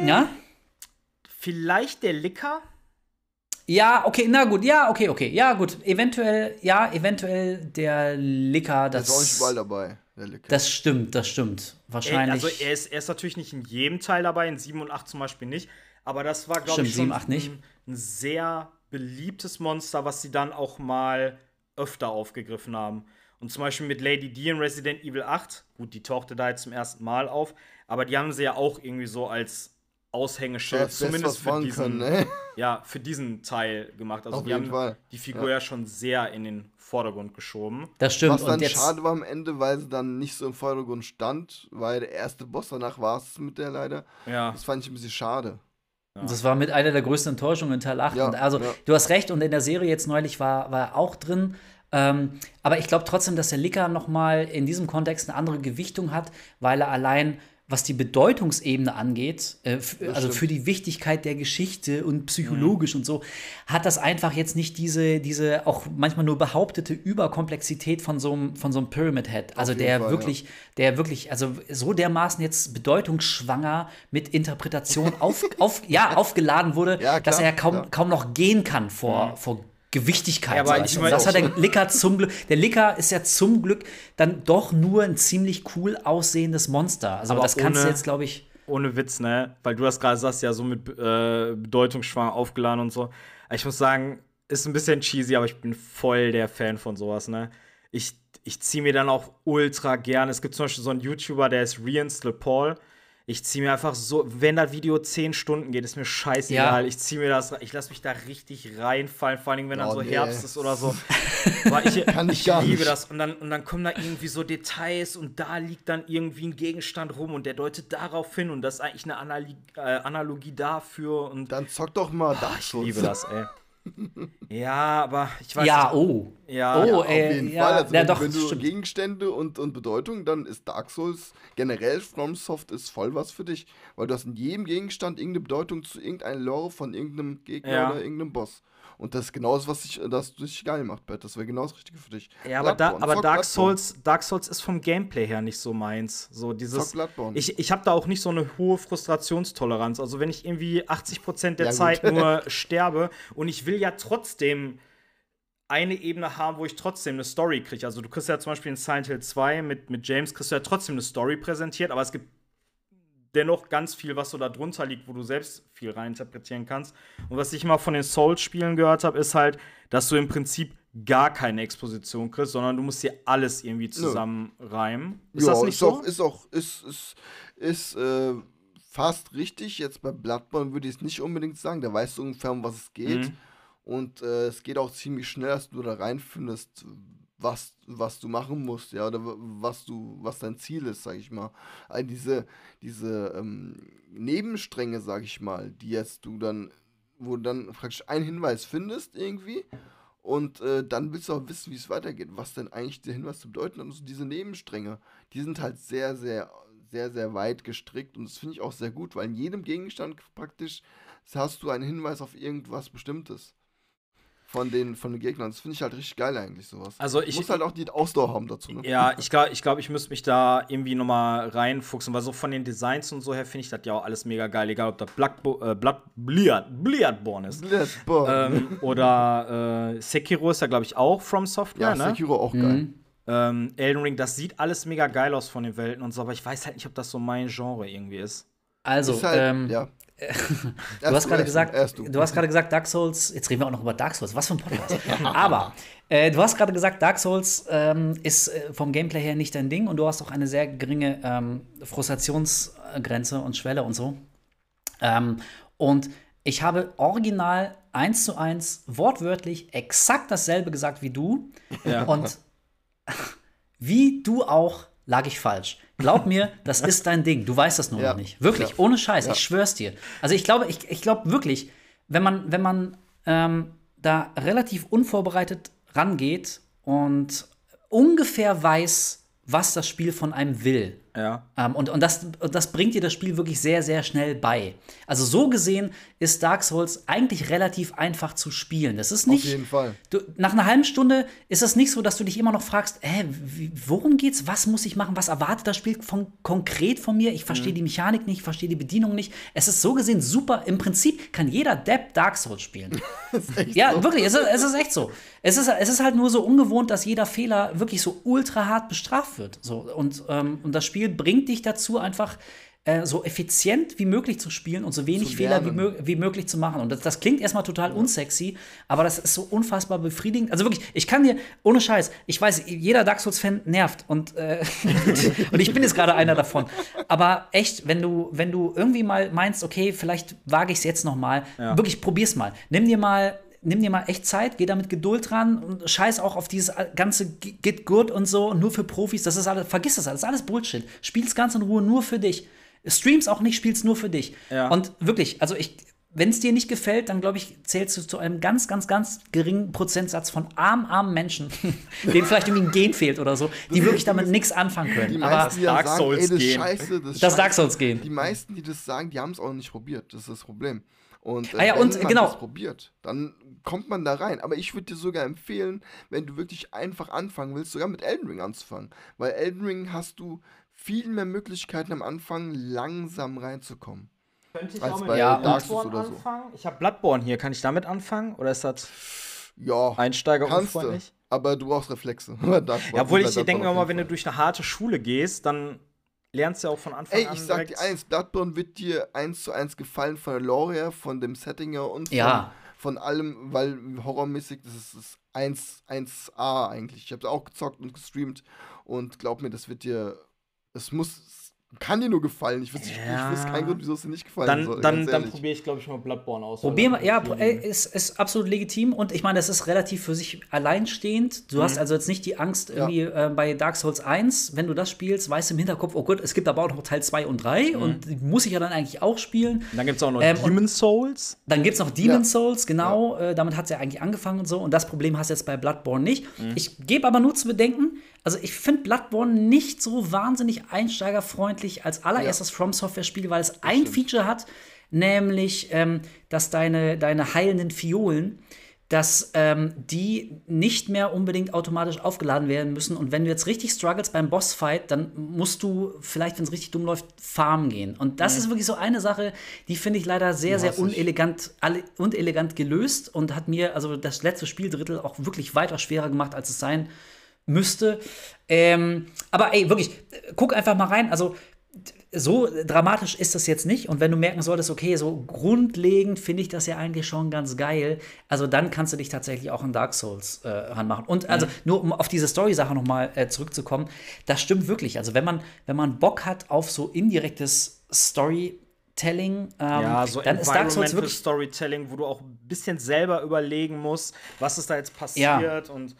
ja, vielleicht der Licker? Ja, okay, na gut, ja, okay, okay. Ja, gut. Eventuell, ja, eventuell der Licker, Der ist auch nicht das. überall dabei, der Licker. Das stimmt, das stimmt. Ey, Wahrscheinlich. also er ist, er ist natürlich nicht in jedem Teil dabei, in 7 und 8 zum Beispiel nicht. Aber das war, glaube ich, schon 7, 8 nicht. Ein, ein sehr beliebtes Monster, was sie dann auch mal öfter aufgegriffen haben. Und zum Beispiel mit Lady D in Resident Evil 8, gut, die tauchte da jetzt zum ersten Mal auf, aber die haben sie ja auch irgendwie so als Aushängeschild, Das zumindest für diesen, können, ne? <laughs> ja, für diesen Teil gemacht. Also Auf die jeden haben Fall. die Figur ja. schon sehr in den Vordergrund geschoben. das stimmt. Was dann Und jetzt, schade war am Ende, weil sie dann nicht so im Vordergrund stand, weil der erste Boss danach war es mit der leider. Ja. Das fand ich ein bisschen schade. das war mit einer der größten Enttäuschungen in Teil 8. Ja, und also, ja. du hast recht, und in der Serie jetzt neulich war, war er auch drin. Ähm, aber ich glaube trotzdem, dass der Licker noch mal in diesem Kontext eine andere Gewichtung hat, weil er allein was die Bedeutungsebene angeht, äh, also für die Wichtigkeit der Geschichte und psychologisch und so, hat das einfach jetzt nicht diese, diese auch manchmal nur behauptete Überkomplexität von so einem, von so einem Pyramid Head. Also der Fall, wirklich, der wirklich, also so dermaßen jetzt bedeutungsschwanger mit Interpretation <laughs> auf, auf, ja, aufgeladen wurde, Ja, dass er kaum, ja. kaum noch gehen kann vor, vor Gewichtigkeit. Ja, aber ich mein- das hat der Licker zum Glück. Der Licker ist ja zum Glück dann doch nur ein ziemlich cool aussehendes Monster. Also Aber das kannst du jetzt, glaube ich. Ohne Witz, ne? Weil du das gerade sagst, ja, so mit äh, Bedeutungsschwang aufgeladen und so. Ich muss sagen, ist ein bisschen cheesy, aber ich bin voll der Fan von sowas, ne? Ich, ich ziehe mir dann auch ultra gern. Es gibt zum Beispiel so einen YouTuber, der ist Reinstall Paul. Ich ziehe mir einfach so, wenn das Video 10 Stunden geht, ist mir scheißegal. Ja. Ich ziehe mir das, ich lasse mich da richtig reinfallen, vor allem wenn dann Oh, so nee. Herbst ist oder so. <laughs> Aber ich, Kann ich ich liebe nicht. das. Und dann, und dann kommen da irgendwie so Details und da liegt dann irgendwie ein Gegenstand rum und der deutet darauf hin und das ist eigentlich eine Anali äh, Analogie dafür und Dann zock doch mal Dark ich liebe das, ey. Ja, aber ich weiß Ja, nicht. oh. Ja, oh, ja, Auf ey, jeden ja, Fall. Also ja, wenn, doch, wenn du stimmt. Gegenstände und, und Bedeutung, dann ist Dark Souls generell FromSoft ist voll was für dich. Weil du hast in jedem Gegenstand irgendeine Bedeutung zu irgendeiner Lore von irgendeinem Gegner Ja. oder irgendeinem Boss. Und das ist genau das, was dich, das dich geil macht, Bert. Das wäre genau das Richtige für dich. Ja, aber, da, aber Dark. Souls, Dark Souls ist vom Gameplay her nicht so meins. So dieses. Ich, ich habe da auch nicht so eine hohe Frustrationstoleranz. Also wenn ich irgendwie 80% der Ja, gut. Zeit nur <laughs> sterbe und ich will ja trotzdem eine Ebene haben, wo ich trotzdem eine Story kriege. Also du kriegst ja zum Beispiel in Silent Hill 2 mit, mit James kriegst du ja trotzdem eine Story präsentiert, aber es gibt dennoch ganz viel, was so da drunter liegt, wo du selbst viel reininterpretieren kannst. Und was ich immer von den Souls-Spielen gehört habe, ist halt, dass du im Prinzip gar keine Exposition kriegst, sondern du musst dir alles irgendwie zusammenreimen. Ist ja, das nicht ist so? Auch, ist auch, ist, ist, ist äh, fast richtig. Jetzt bei Bloodborne würde ich es nicht unbedingt sagen. Da weißt du ungefähr, um was es geht. Mhm. Und äh, es geht auch ziemlich schnell, dass du da reinfindest, was, was du machen musst, ja, oder was du, was dein Ziel ist, sag ich mal. All diese, diese ähm, Nebenstränge, sag ich mal, die jetzt du dann, wo du dann praktisch einen Hinweis findest irgendwie. Und äh, dann willst du auch wissen, wie es weitergeht, was denn eigentlich der Hinweis zu bedeuten hat. Und so diese Nebenstränge, die sind halt sehr, sehr, sehr, sehr weit gestrickt. Und das finde ich auch sehr gut, weil in jedem Gegenstand praktisch hast du einen Hinweis auf irgendwas Bestimmtes. Von den, von den Gegnern. Das finde ich halt richtig geil eigentlich, sowas. Also Du ich- musst halt auch die Ausdauer haben dazu, ne? Ja, <laughs> ich glaube, ich, glaub, ich müsste mich da irgendwie noch mal reinfuchsen, weil so von den Designs und so her finde ich das ja auch alles mega geil, egal ob da Blood, äh, Blood, Bliat, Bliatborn ist. Bloodborne. ähm, oder äh, Sekiro ist ja, glaube ich, auch From Software, ja, ne? Sekiro auch geil. Ähm, Elden Ring, das sieht alles mega geil aus von den Welten und so, aber ich weiß halt nicht, ob das so mein Genre irgendwie ist. Also, Ist halt, ähm, ja. <laughs> Du hast gerade gesagt, du. du hast gerade gesagt, Dark Souls, jetzt reden wir auch noch über Dark Souls, was für ein Podcast. <laughs> Aber äh, du hast gerade gesagt, Dark Souls ähm, ist äh, vom Gameplay her nicht dein Ding und du hast auch eine sehr geringe ähm, Frustrationsgrenze und Schwelle und so. Ähm, und ich habe original eins zu eins wortwörtlich exakt dasselbe gesagt wie du. Ja. Und <laughs> wie du auch, lag ich falsch. Glaub mir, das ist dein Ding. Du weißt das nur Ja. noch nicht. Wirklich, Ja. ohne Scheiß, Ja. ich schwör's dir. Also ich glaube, ich, ich glaube wirklich, wenn man, wenn man ähm, da relativ unvorbereitet rangeht und ungefähr weiß, was das Spiel von einem will, Ja. ähm, und und das, das bringt dir das Spiel wirklich sehr, sehr schnell bei. Also so gesehen ist Dark Souls eigentlich relativ einfach zu spielen. Das ist nicht. Auf jeden Fall. Du, nach einer halben Stunde ist es nicht so, dass du dich immer noch fragst, hä, wie, worum geht's? Was muss ich machen? Was erwartet das Spiel von, konkret von mir? Ich Mhm. verstehe die Mechanik nicht, ich verstehe die Bedienung nicht. Es ist so gesehen super. Im Prinzip kann jeder Depp Dark Souls spielen. <laughs> ja, wirklich, es ist, es ist echt so. Es ist, es ist halt nur so ungewohnt, dass jeder Fehler wirklich so ultra hart bestraft wird. So, und, ähm, und das Spiel bringt dich dazu, einfach äh, so effizient wie möglich zu spielen und so wenig Fehler wie, möglich wie möglich zu machen. Und das, das klingt erstmal total unsexy, aber das ist so unfassbar befriedigend. Also wirklich, ich kann dir, ohne Scheiß, ich weiß, jeder Dark Souls-Fan nervt und, äh, <laughs> und ich bin jetzt gerade einer davon. Aber echt, wenn du, wenn du irgendwie mal meinst, okay, vielleicht wage ich es jetzt noch mal, wirklich probier's mal. Nimm dir mal nimm dir mal echt Zeit, geh da mit Geduld dran und scheiß auch auf dieses ganze Get Good und so und nur für Profis, das ist alles, vergiss das alles, alles Bullshit. Spiel's ganz in Ruhe nur für dich. Streams auch nicht, spiel's nur für dich. Ja. Und wirklich, also ich, wenn es dir nicht gefällt, dann glaube ich, zählst du zu einem ganz, ganz, ganz geringen Prozentsatz von armen, armen Menschen, <laughs> denen vielleicht irgendwie ein Gen fehlt oder so, die wirklich damit nichts anfangen Die können. Aber meisten, die dann Dark sagen, Souls ey, das scheiße, das das Dark. Souls gehen. Die meisten, die das sagen, die haben es auch nicht probiert. Das ist das Problem. Und, äh, Ah ja, wenn und, man genau. das probiert, dann kommt man da rein. Aber ich würde dir sogar empfehlen, wenn du wirklich einfach anfangen willst, sogar mit Elden Ring anzufangen. Weil Elden Ring hast du viel mehr Möglichkeiten am Anfang langsam reinzukommen. Könnte ich Als auch mit bei Ja, Dark Souls oder so. anfangen? Ich habe Bloodborne hier. Kann ich damit anfangen? Oder ist das Ja, Einsteiger kannst du. unfreundlich? Aber du brauchst Reflexe. <laughs> Ja, obwohl ich denke auf mal, wenn du durch eine harte Schule gehst, dann lernst du ja auch von Anfang Ey, an ich sag dir eins, Bloodborne wird dir eins zu eins gefallen von der Lore von dem Setting her und von, Ja. Von allem, weil horrormäßig, das ist das 1, 1A eigentlich. Ich habe auch gezockt und gestreamt und glaub mir, das wird dir, es muss kann dir nur gefallen. Ich wüsste Ja. ich wüsste keinen Grund, wieso es dir nicht gefallen Dann, soll. dann, dann probiere ich, glaube ich, mal Bloodborne aus. Probier mal, ja, ey, ist, ist absolut legitim und ich meine, das ist relativ für sich alleinstehend. Du Mhm. hast also jetzt nicht die Angst irgendwie äh, bei Dark Souls 1, wenn du das spielst, weißt du im Hinterkopf, oh Gott, es gibt aber auch noch Teil 2 und 3 Mhm. und die muss ich ja dann eigentlich auch spielen. Dann gibt es auch noch Ähm, und- Demon Souls. Dann gibt es noch Demon Ja. Souls, genau, äh, damit hat es ja eigentlich angefangen und so und das Problem hast du jetzt bei Bloodborne nicht. Mhm. Ich gebe aber nur zu bedenken, also ich finde Bloodborne nicht so wahnsinnig einsteigerfreundlich als allererstes From Software Spiel, weil es ein Feature hat, nämlich, ähm, dass deine, deine heilenden Fiolen, dass ähm, die nicht mehr unbedingt automatisch aufgeladen werden müssen. Und wenn du jetzt richtig struggles beim Bossfight, dann musst du vielleicht, wenn es richtig dumm läuft, farmen gehen. Und das ist wirklich so eine Sache, die finde ich leider sehr, sehr hasse ich. unelegant, alle- unelegant gelöst und hat mir also das letzte Spieldrittel auch wirklich weiter schwerer gemacht, als es sein müsste. Ähm, aber ey, wirklich, guck einfach mal rein. Also so dramatisch ist das jetzt nicht. Und wenn du merken solltest, okay, so grundlegend finde ich das ja eigentlich schon ganz geil, also dann kannst du dich tatsächlich auch an Dark Souls äh, ranmachen. Und also nur um auf diese Story-Sache nochmal äh, zurückzukommen, das stimmt wirklich. Also wenn man, wenn man Bock hat auf so indirektes Storytelling, ähm, Ja, so dann ist Dark Souls wirklich Storytelling, wo du auch ein bisschen selber überlegen musst, was ist da jetzt passiert und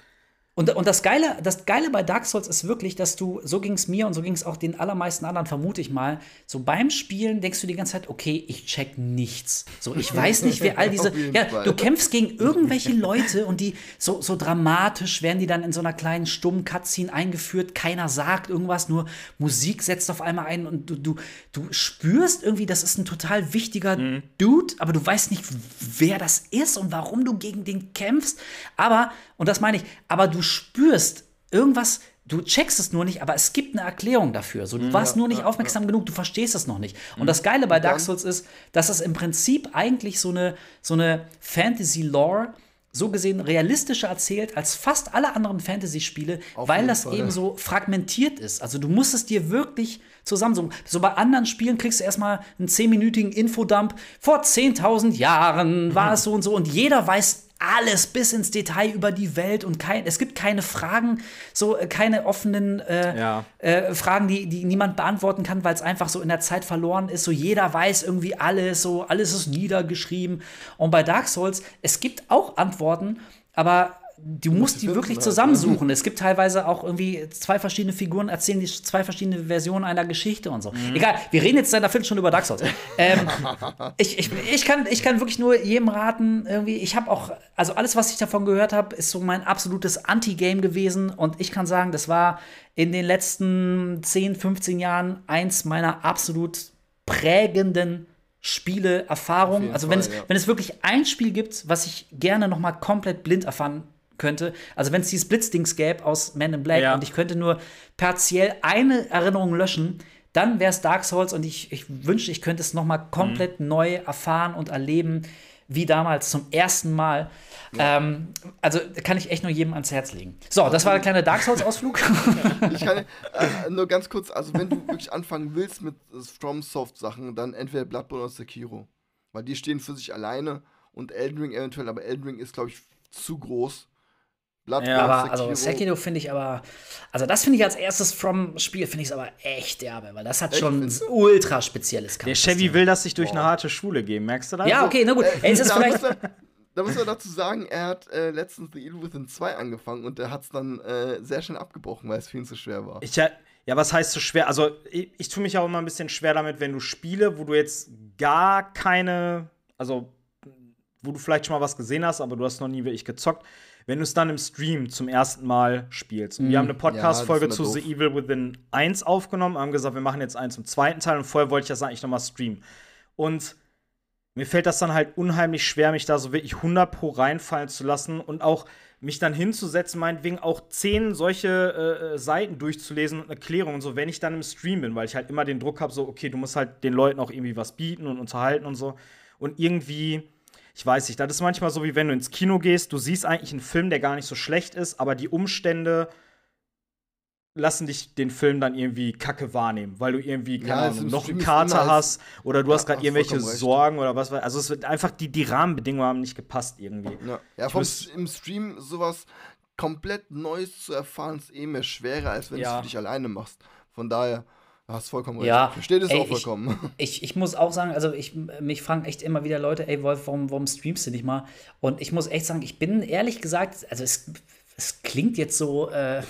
Und, und das, Geile, das Geile bei Dark Souls ist wirklich, dass du, so ging es mir und so ging es auch den allermeisten anderen, vermute ich mal, so beim Spielen denkst du die ganze Zeit, okay, ich check nichts. So, ich weiß nicht, wer all <laughs> diese. Ja, Fall. du kämpfst gegen irgendwelche Leute und die so, so dramatisch werden die dann in so einer kleinen stummen Cutscene eingeführt. Keiner sagt irgendwas, nur Musik setzt auf einmal ein und du, du, du spürst irgendwie, das ist ein total wichtiger Dude, aber du weißt nicht, wer das ist und warum du gegen den kämpfst. Aber, und das meine ich, aber du spürst irgendwas, du checkst es nur nicht, aber es gibt eine Erklärung dafür. So, du warst nur nicht aufmerksam genug, du verstehst es noch nicht. Und das Geile bei Dark Souls ist, dass es im Prinzip eigentlich so eine, so eine Fantasy-Lore so gesehen realistischer erzählt als fast alle anderen Fantasy-Spiele, weil das Fall, eben ja. so fragmentiert ist. Also du musst es dir wirklich zusammensuchen. So bei anderen Spielen kriegst du erstmal einen 10-minütigen Infodump. Vor 10.000 Jahren war es so und so und jeder weiß alles bis ins Detail über die Welt und kein, es gibt keine Fragen, so äh, keine offenen äh, Ja. äh, Fragen, die, die niemand beantworten kann, weil es einfach so in der Zeit verloren ist. So jeder weiß irgendwie alles, so alles ist niedergeschrieben. Und bei Dark Souls, es gibt auch Antworten, aber du musst die wirklich zusammensuchen. Es gibt teilweise auch irgendwie zwei verschiedene Figuren, erzählen die zwei verschiedene Versionen einer Geschichte und so. Egal, wir reden jetzt seit einer Viertelstunde über Dark Souls. ähm, <laughs> ich, ich, ich, kann, ich kann wirklich nur jedem raten, irgendwie, ich habe auch, also alles, was ich davon gehört habe, ist so mein absolutes Anti-Game gewesen und ich kann sagen, das war in den letzten 10, 15 Jahren eins meiner absolut prägenden Spiele, Erfahrungen. Also wenn, Fall, es, ja. wenn es wirklich ein Spiel gibt, was ich gerne noch mal komplett blind erfahren könnte, also wenn es dieses Blitzdings gäbe aus Man in Black Ja. und ich könnte nur partiell eine Erinnerung löschen, dann wäre es Dark Souls und ich, ich wünschte, ich könnte es noch mal komplett neu erfahren und erleben, wie damals zum ersten Mal. Ähm, also kann ich echt nur jedem ans Herz legen. So, das war der kleine Dark Souls-Ausflug. <laughs> Ich kann äh, nur ganz kurz, also wenn du wirklich anfangen willst mit FromSoft-Sachen, dann entweder Bloodborne oder Sekiro. Weil die stehen für sich alleine und Elden Ring eventuell, aber Elden Ring ist, glaube ich, zu groß. Bloodborne, Ja, aber also Sekiro finde ich aber, also das finde ich als erstes From-Spiel, finde ich es aber echt derbe, weil das hat Echt, schon ein ultra spezielles der Kampfsystem. Chevy will das sich durch eine harte Schule geben, merkst du das? Ja, okay, na gut. Ey, es ist da, vielleicht, muss man, da muss man dazu sagen, er hat äh, letztens The Evil Within 2 angefangen und der hat es dann äh, sehr schnell abgebrochen, weil es für ihn zu schwer war. Ich, ja, ja, was heißt so schwer? Also, ich, ich tue mich auch immer ein bisschen schwer damit, wenn du Spiele, wo du jetzt gar keine, also, wo du vielleicht schon mal was gesehen hast, aber du hast noch nie wirklich gezockt, wenn du es dann im Stream zum ersten Mal spielst. Und wir haben eine Podcast-Folge ist zu immer The doof. Evil Within 1 aufgenommen, haben gesagt, wir machen jetzt eins zum zweiten Teil und vorher wollte ich das eigentlich noch mal streamen. Und mir fällt das dann halt unheimlich schwer, mich da so wirklich 100 pro reinfallen zu lassen und auch mich dann hinzusetzen, meinetwegen auch zehn solche äh, äh, Seiten durchzulesen und Erklärungen und so, wenn ich dann im Stream bin, weil ich halt immer den Druck habe, so, okay, du musst halt den Leuten auch irgendwie was bieten und unterhalten und so. Und irgendwie, ich weiß nicht, das ist manchmal so, wie wenn du ins Kino gehst, du siehst eigentlich einen Film, der gar nicht so schlecht ist, aber die Umstände lassen dich den Film dann irgendwie kacke wahrnehmen, weil du irgendwie, keine Ja, Ahnung, noch einen Kater hast oder du Ja, hast gerade irgendwelche. Sorgen oder was weiß Also es wird einfach, die, die Rahmenbedingungen haben nicht gepasst irgendwie. Ja, ja vom, im Stream sowas komplett Neues zu erfahren, ist eh mehr schwerer, als wenn du Ja. es für dich alleine machst. Von daher, Hast vollkommen recht. Ja, Ich verstehe das ey, auch ich- vollkommen. <laughs> Ich, ich muss auch sagen, also ich, mich fragen echt immer wieder Leute, ey Wolf, warum, warum streamst du nicht mal? Und ich muss echt sagen, ich bin ehrlich gesagt, also es, es klingt jetzt so äh,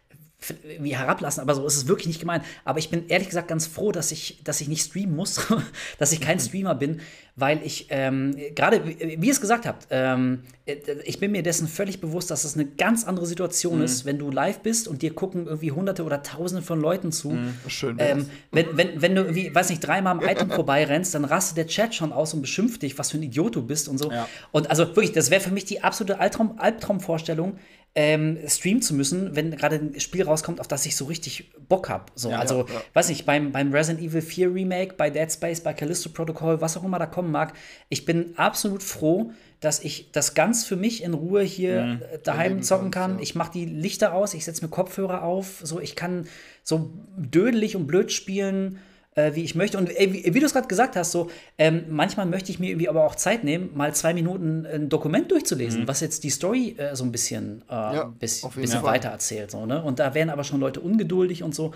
<laughs> wie herablassen, aber so ist es wirklich nicht gemeint. Aber ich bin ehrlich gesagt ganz froh, dass ich, dass ich nicht streamen muss, <laughs> dass ich kein Streamer bin, weil ich ähm, gerade, wie ihr es gesagt habt, ähm, äh, ich bin mir dessen völlig bewusst, dass es eine ganz andere Situation ist, wenn du live bist und dir gucken irgendwie hunderte oder tausende von Leuten zu. Schön wär's. Ähm, wenn, wenn, wenn du irgendwie, weiß nicht, dreimal am Item <laughs> vorbeirennst, dann rastet der Chat schon aus und beschimpft dich, was für ein Idiot du bist und so. Ja. Und also wirklich, das wäre für mich die absolute Albtraum, Albtraumvorstellung, ähm, streamen zu müssen, wenn gerade ein Spiel rauskommt, auf das ich so richtig Bock habe. So, Ja, also, ja, ja. weiß nicht, beim, beim Resident Evil 4 Remake, bei Dead Space, bei Callisto Protocol, was auch immer da kommen mag, ich bin absolut froh, dass ich das ganz für mich in Ruhe hier Mhm. äh, daheim zocken kann. ja. Ich mache die Lichter aus, ich setze mir Kopfhörer auf, so ich kann so dödelig und blöd spielen, äh, wie ich möchte. Und ey, wie, wie du es gerade gesagt hast, so ähm, manchmal möchte ich mir irgendwie aber auch Zeit nehmen, mal zwei Minuten ein Dokument durchzulesen, was jetzt die Story äh, so ein bisschen, äh, Ja, bis, bisschen Fall. weiter erzählt. So, ne? Und da werden aber schon Leute ungeduldig und so.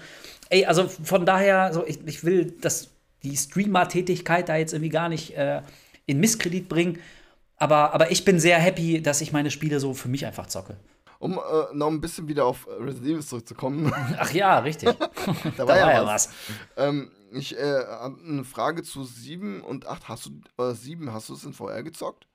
Ey, also von daher, so, ich, ich will das, die Streamer-Tätigkeit da jetzt irgendwie gar nicht äh, in Misskredit bringen. Aber, aber ich bin sehr happy, dass ich meine Spiele so für mich einfach zocke. Um äh, noch ein bisschen wieder auf Resident Evil zurückzukommen. <laughs> Ach ja, richtig. <laughs> da war ja was. Ähm, ich äh, habe eine Frage zu 7 und 8. Hast du, äh, 7, hast du es in VR gezockt?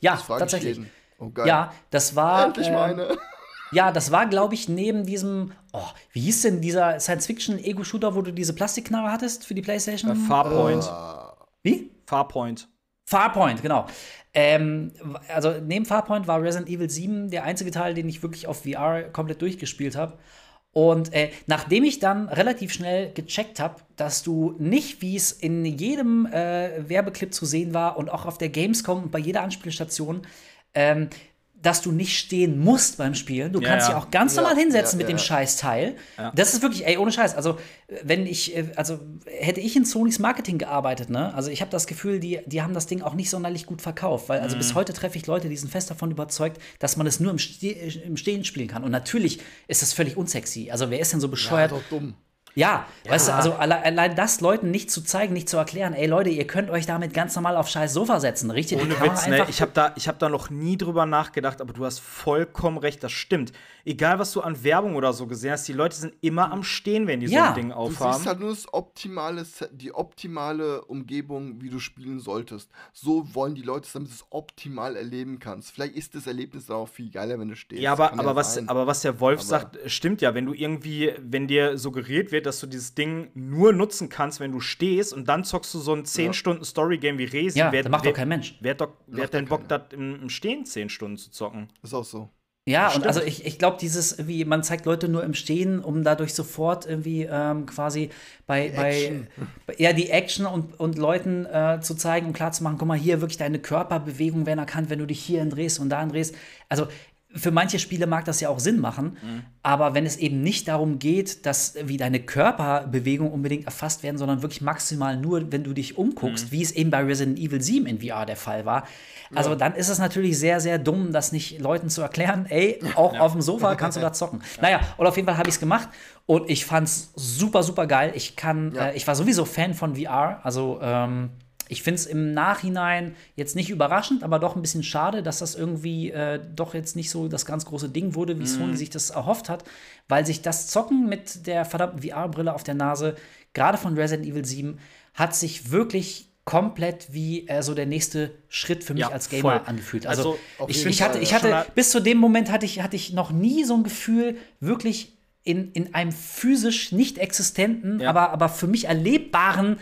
Ja, tatsächlich. Oh, geil. Ja, das war. Endlich ähm, meine. <laughs> Ja, das war, glaube ich, neben diesem. Oh, wie hieß denn dieser Science-Fiction-Ego-Shooter, wo du diese Plastikknarre hattest für die PlayStation? Äh, Farpoint. Wie? Farpoint. Farpoint, genau. Ähm, also neben Farpoint war Resident Evil 7 der einzige Teil, den ich wirklich auf VR komplett durchgespielt habe. Und äh, nachdem ich dann relativ schnell gecheckt habe, dass du nicht, wie es in jedem äh, Werbeclip zu sehen war und auch auf der Gamescom und bei jeder Anspielstation, ähm, dass du nicht stehen musst beim Spielen. Du Ja, kannst ja. dich auch ganz Ja, normal hinsetzen ja, mit dem ja. Scheißteil. Das ist wirklich, ey, ohne Scheiß. Also, äh, wenn ich, äh, also hätte ich in Sonys Marketing gearbeitet, ne? Also, ich habe das Gefühl, die, die haben das Ding auch nicht sonderlich gut verkauft, weil also Mhm. bis heute treffe ich Leute, die sind fest davon überzeugt, dass man es nur im, Ste im Stehen spielen kann. Und natürlich ist das völlig unsexy. Also, wer ist denn so Ja, bescheuert? doch dumm. Ja, weißt du, also alle, allein das Leuten nicht zu zeigen, nicht zu erklären, ey Leute, ihr könnt euch damit ganz normal auf scheiß Sofa setzen, richtig? Ohne Witz, ne? Ich habe da, ich hab da noch nie drüber nachgedacht, aber du hast vollkommen recht, das stimmt. Egal, was du an Werbung oder so gesehen hast, die Leute sind immer am Stehen, wenn die so Ja, ein Ding Du aufhaben. siehst halt nur das optimale, Set- die optimale Umgebung, wie du spielen solltest. So wollen die Leute es, damit du es optimal erleben kannst. Vielleicht ist das Erlebnis dann auch viel geiler, wenn du stehst. Ja, aber, aber, was, sein. aber was der Wolf Aber- sagt, stimmt ja. Wenn du irgendwie, wenn dir suggeriert wird, dass du dieses Ding nur nutzen kannst, wenn du stehst und dann zockst du so ein 10 Stunden Story-Game wie Resi, Ja, wer, das macht wer, doch kein Mensch. Wer hat, doch, wer hat denn Bock, das im, im Stehen 10 Stunden zu zocken? Ist auch so. Ja, und also ich, ich glaube, dieses, wie man zeigt Leute nur im Stehen, um dadurch sofort irgendwie ähm, quasi bei, bei, Action. bei <laughs> ja, die Action und, und Leuten äh, zu zeigen und klar zu machen, guck mal, hier wirklich deine Körperbewegung werden erkannt, wenn du dich hier drehst und da drehst. Also für manche Spiele mag das ja auch Sinn machen, aber wenn es eben nicht darum geht, dass wie deine Körperbewegung unbedingt erfasst werden, sondern wirklich maximal nur, wenn du dich umguckst, wie es eben bei Resident Evil 7 in VR der Fall war, also dann ist es natürlich sehr, sehr dumm, das nicht Leuten zu erklären, ey, <laughs> auch auf dem Sofa kannst du da <laughs> zocken. Naja, und auf jeden Fall habe ich es gemacht und ich fand's super, super geil. Ich kann, Ja. äh, ich war sowieso Fan von VR, also ähm, ich finde es im Nachhinein jetzt nicht überraschend, aber doch ein bisschen schade, dass das irgendwie äh, doch jetzt nicht so das ganz große Ding wurde, wie Sony sich das erhofft hat, weil sich das Zocken mit der verdammten VR-Brille auf der Nase, gerade von Resident Evil 7, hat sich wirklich komplett wie äh, so der nächste Schritt für mich Ja, als Gamer voll. angefühlt. Also, Also, ich, ich hatte, ich hatte bis zu dem Moment hatte ich, hatte ich noch nie so ein Gefühl, wirklich in, in einem physisch nicht existenten, Ja. aber, aber für mich erlebbaren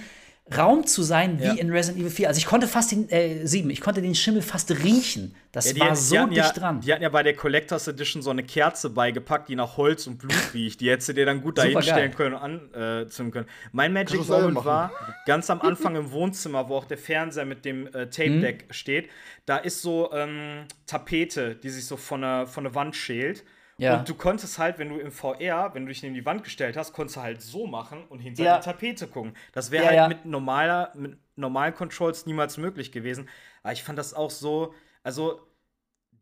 Raum zu sein, wie Ja. in Resident Evil 4. Also ich konnte fast den, äh, 7, ich konnte den Schimmel fast riechen. Das Ja, die, war so dicht ja, dran. Die hatten ja bei der Collectors Edition so eine Kerze beigepackt, die nach Holz und Blut <laughs> riecht. Die hättest du dir dann gut dahinstellen können und anzünden können. Mein Magic Moment war <laughs> ganz am Anfang im Wohnzimmer, wo auch der Fernseher mit dem äh, Tape-Deck steht. Da ist so ähm, Tapete, die sich so von der, von der Wand schält. Ja. Und du konntest halt, wenn du im VR, wenn du dich neben die Wand gestellt hast, konntest du halt so machen und hinter Ja. die Tapete gucken. Das wäre Ja, halt ja. mit normaler, mit normalen Controls niemals möglich gewesen. Aber ich fand das auch so, also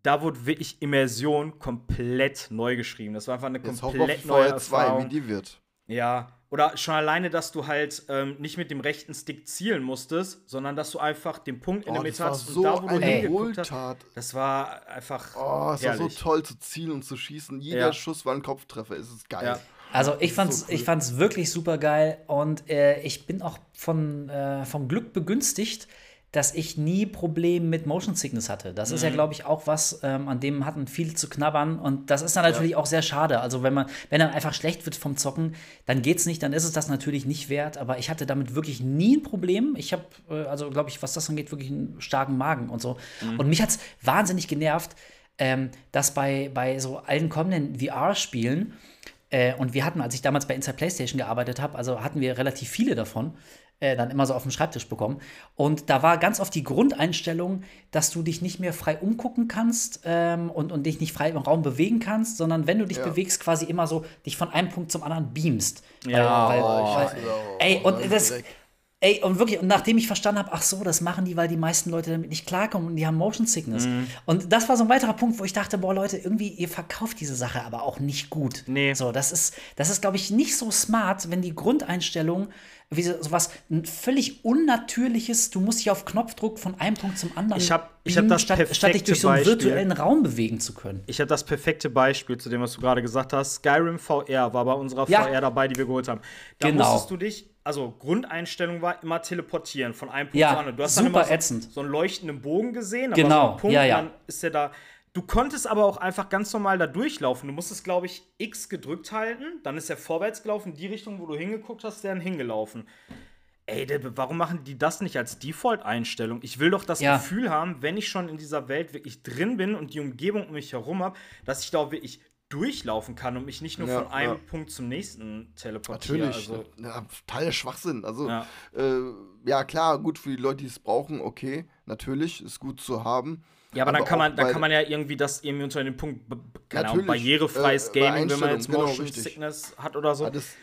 da wurde wirklich Immersion komplett neu geschrieben. Das war einfach eine Jetzt wir auf komplett neue VR 2, wie Erfahrung. die wird. Ja, oder schon alleine, dass du halt ähm, nicht mit dem rechten Stick zielen musstest, sondern dass du einfach den Punkt in Oh, der das Mitte hast so und da, wo du hingeguckt hast, das war einfach Oh, es war so toll zu zielen und zu schießen. Jeder Ja. Schuss war ein Kopftreffer. Es ist geil. Ja. Also ich fand's, so cool. ich fand's wirklich super geil und äh, ich bin auch von, äh, vom Glück begünstigt, dass ich nie Probleme mit Motion Sickness hatte. Das ist ja, Mhm. glaube ich, auch was, ähm, an dem hatten viele zu knabbern und das ist dann natürlich auch sehr schade. Also wenn man, wenn dann einfach schlecht wird vom Zocken, dann geht's nicht, dann ist es das natürlich nicht wert. Aber ich hatte damit wirklich nie ein Problem. Ich habe, äh, also glaube ich, was das angeht, wirklich einen starken Magen und so. Mhm. Und mich hat's wahnsinnig genervt, ähm, dass bei, bei so allen kommenden VR-Spielen äh, und wir hatten, als ich damals bei Inside PlayStation gearbeitet habe, also hatten wir relativ viele davon, äh, dann immer so auf dem Schreibtisch bekommen. Und da war ganz oft die Grundeinstellung, dass du dich nicht mehr frei umgucken kannst ähm, und, und dich nicht frei im Raum bewegen kannst, sondern wenn du dich Ja. bewegst, quasi immer so dich von einem Punkt zum anderen beamst. Ja, weil, oh, weil, hasse das auch. ey, Oh, und das. Ey, und wirklich, und nachdem ich verstanden habe, ach so, das machen die, weil die meisten Leute damit nicht klarkommen und die haben Motion Sickness. Mhm. Und das war so ein weiterer Punkt, wo ich dachte, boah, Leute, irgendwie, ihr verkauft diese Sache aber auch nicht gut. Nee. So, das ist, das ist, glaube ich, nicht so smart, wenn die Grundeinstellung, wie so, ein völlig unnatürliches, du musst dich auf Knopfdruck von einem Punkt zum anderen Ich hab- ich hab das statt, statt dich perfekte durch so einen Beispiel. virtuellen Raum bewegen zu können. Ich habe das perfekte Beispiel zu dem, was du gerade gesagt hast. Skyrim VR war bei unserer Ja. VR dabei, die wir geholt haben. Da Genau. musstest du dich, also Grundeinstellung war immer teleportieren von einem Punkt Ja, zum anderen. Du hast super dann immer so, ätzend. so einen leuchtenden Bogen gesehen, aber so Genau, einen Punkt, ja, ja. dann ist der da. Du konntest aber auch einfach ganz normal da durchlaufen. Du musstest, glaube ich, X gedrückt halten, dann ist er vorwärts gelaufen, die Richtung, wo du hingeguckt hast, der dann hingelaufen. Ey, der, warum machen die das nicht als Default-Einstellung? Ich will doch das Ja. Gefühl haben, wenn ich schon in dieser Welt wirklich drin bin und die Umgebung um mich herum habe, dass ich da auch wirklich durchlaufen kann und mich nicht nur Ja, von einem ja. Punkt zum nächsten teleportiere. Natürlich. Also, ja, total Schwachsinn. Also, Ja. ja. Äh, ja, klar, gut für die Leute, die es brauchen, okay. Natürlich, ist gut zu haben. Ja, aber, dann, kann man, dann kann man ja irgendwie das irgendwie unter dem Punkt, keine Ahnung, Natürlich, barrierefreies äh, Gaming, wenn man jetzt genau, Motion richtig. Sickness hat oder so. Das,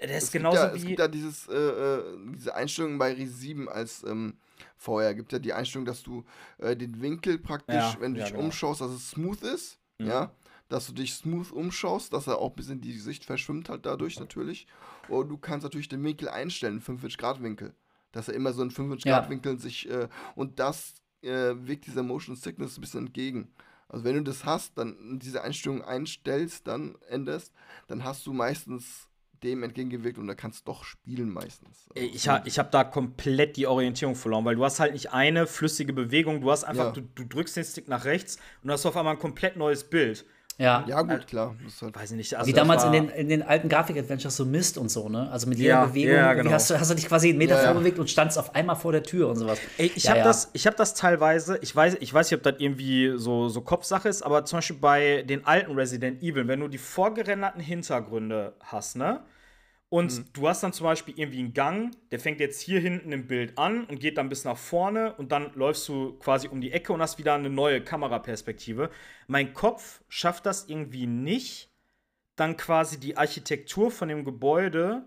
der es ist genauso ja, Es wie. gibt ja dieses, äh, äh, diese Einstellung bei Res 7 als ähm, vorher. Gibt ja die Einstellung, dass du äh, den Winkel praktisch, Ja, wenn du ja, dich genau. umschaust, dass es smooth ist. Mhm. Ja. Dass du dich smooth umschaust, dass er auch ein bisschen die Sicht verschwimmt halt dadurch natürlich. Und du kannst natürlich den Winkel einstellen, 45 Grad Winkel. Dass er immer so in 45 Ja. Grad Winkeln sich, äh, und das äh, wirkt dieser Motion Sickness ein bisschen entgegen. Also wenn du das hast, dann diese Einstellung einstellst, dann änderst, dann hast du meistens dem entgegengewirkt und da kannst du doch spielen meistens. Also, Ich, ha, ich habe da komplett die Orientierung verloren, weil du hast halt nicht eine flüssige Bewegung, du hast einfach, Ja. du, du drückst den Stick nach rechts und hast auf einmal ein komplett neues Bild. Ja. ja gut, klar. Das ist halt, Weiß ich nicht. Also Wie damals in den, in den alten Grafik-Adventures so Mist und so, ne? Also mit jeder Ja, Bewegung ja, genau. hast, du, hast du dich quasi einen Meter Ja, ja. vorbewegt und standst auf einmal vor der Tür und sowas. Ey, ich Ja, habe ja. das, ich hab das teilweise, ich weiß, ich weiß nicht, ob das irgendwie so, so Kopfsache ist, aber zum Beispiel bei den alten Resident Evil, wenn du die vorgerenderten Hintergründe hast, ne? Und Mhm. du hast dann zum Beispiel irgendwie einen Gang, der fängt jetzt hier hinten im Bild an und geht dann bis nach vorne und dann läufst du quasi um die Ecke und hast wieder eine neue Kameraperspektive. Mein Kopf schafft das irgendwie nicht, dann quasi die Architektur von dem Gebäude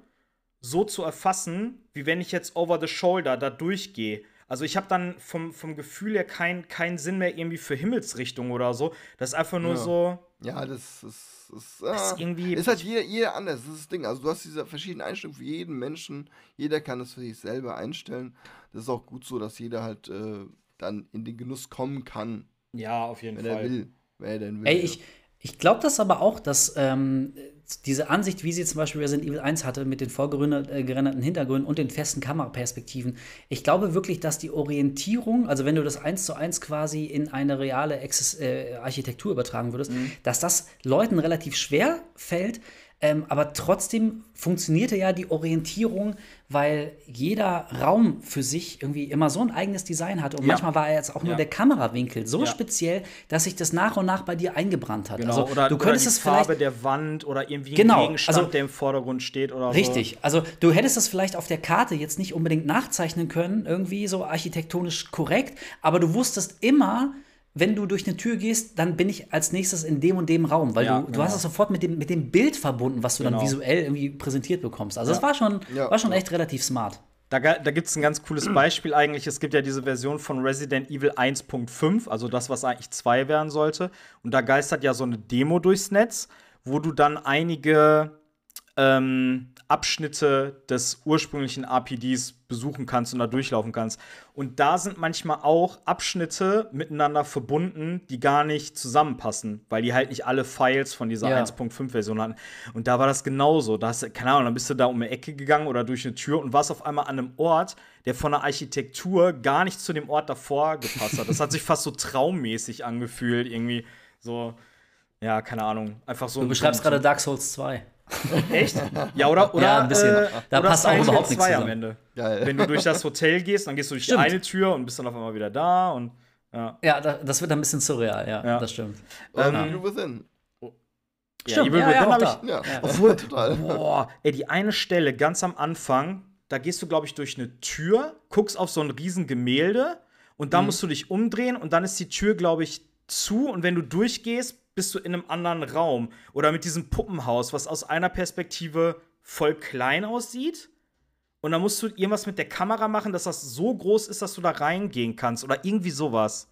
so zu erfassen, wie wenn ich jetzt over the shoulder da durchgehe. Also ich habe dann vom, vom Gefühl her keinen keinen Sinn mehr irgendwie für Himmelsrichtung oder so. Das ist einfach nur Ja. so, ja, das ist, ist, das ah, ist irgendwie. ist halt jeder, jeder anders. Das ist das Ding. Also du hast diese verschiedenen Einstellungen für jeden Menschen. Jeder kann es für sich selber einstellen. Das ist auch gut so, dass jeder halt äh, dann in den Genuss kommen kann, ja, auf jeden wenn Fall. er will. Wenn er denn will. Ey, ich, ich glaube das aber auch, dass ähm, diese Ansicht, wie sie zum Beispiel Resident Evil 1 hatte, mit den vorgerenderten Hintergründen und den festen Kameraperspektiven, ich glaube wirklich, dass die Orientierung, also wenn du das eins zu eins quasi in eine reale Exis äh, Architektur übertragen würdest, dass das Leuten relativ schwer fällt, ähm, aber trotzdem funktionierte ja die Orientierung, weil jeder Raum für sich irgendwie immer so ein eigenes Design hatte. Und Ja. manchmal war er jetzt auch nur Ja. der Kamerawinkel so Ja. speziell, dass sich das nach und nach bei dir eingebrannt hat. Genau, also oder, du könntest oder die es Farbe vielleicht der Wand oder irgendwie Genau, ein Gegenstand, also- der im Vordergrund steht oder Richtig. Also du hättest es vielleicht auf der Karte jetzt nicht unbedingt nachzeichnen können, irgendwie so architektonisch korrekt, aber du wusstest immer, wenn du durch eine Tür gehst, dann bin ich als nächstes in dem und dem Raum, weil Ja, du, du genau. hast es sofort mit dem, mit dem Bild verbunden, was du Genau. dann visuell irgendwie präsentiert bekommst. Also es war schon, Ja, war schon ja. echt relativ smart. Da, da gibt es ein ganz cooles Beispiel eigentlich. Es gibt ja diese Version von Resident Evil 1.5, also das, was eigentlich 2 werden sollte. Und da geistert ja so eine Demo durchs Netz, wo du dann einige ähm, Abschnitte des ursprünglichen RPDs besuchen kannst und da durchlaufen kannst. Und da sind manchmal auch Abschnitte miteinander verbunden, die gar nicht zusammenpassen, weil die halt nicht alle Files von dieser Ja. 1.5-Version hatten. Und da war das genauso. Da hast du, keine Ahnung, dann bist du da um eine Ecke gegangen oder durch eine Tür und warst auf einmal an einem Ort, der von der Architektur gar nicht zu dem Ort davor gepasst hat. Das hat sich fast so traummäßig angefühlt, irgendwie so. Ja, keine Ahnung. Einfach so Du beschreibst gerade Dark Souls 2. <laughs> Echt? Ja, oder? oder Ja, ein bisschen. Äh, Da oder passt auch überhaupt nichts 2 am zusammen. Ende. Geil. Wenn du durch das Hotel gehst, dann gehst du durch Stimmt. die eine Tür und bist dann auf einmal wieder da und ja. Ja, da, das wird ein bisschen surreal, ja, Ja. das stimmt. Und Ähm, Evil Within. ja, Evil ja, Within ja, auch hab da. ich, Ja. Obwohl, Total. boah, ey, die eine Stelle ganz am Anfang, da gehst du, glaube ich, durch eine Tür, guckst auf so ein riesen Gemälde und Mhm. da musst du dich umdrehen und dann ist die Tür, glaube ich, zu und wenn du durchgehst, bist du in einem anderen Raum. Oder mit diesem Puppenhaus, was aus einer Perspektive voll klein aussieht. Und dann musst du irgendwas mit der Kamera machen, dass das so groß ist, dass du da reingehen kannst. Oder irgendwie sowas.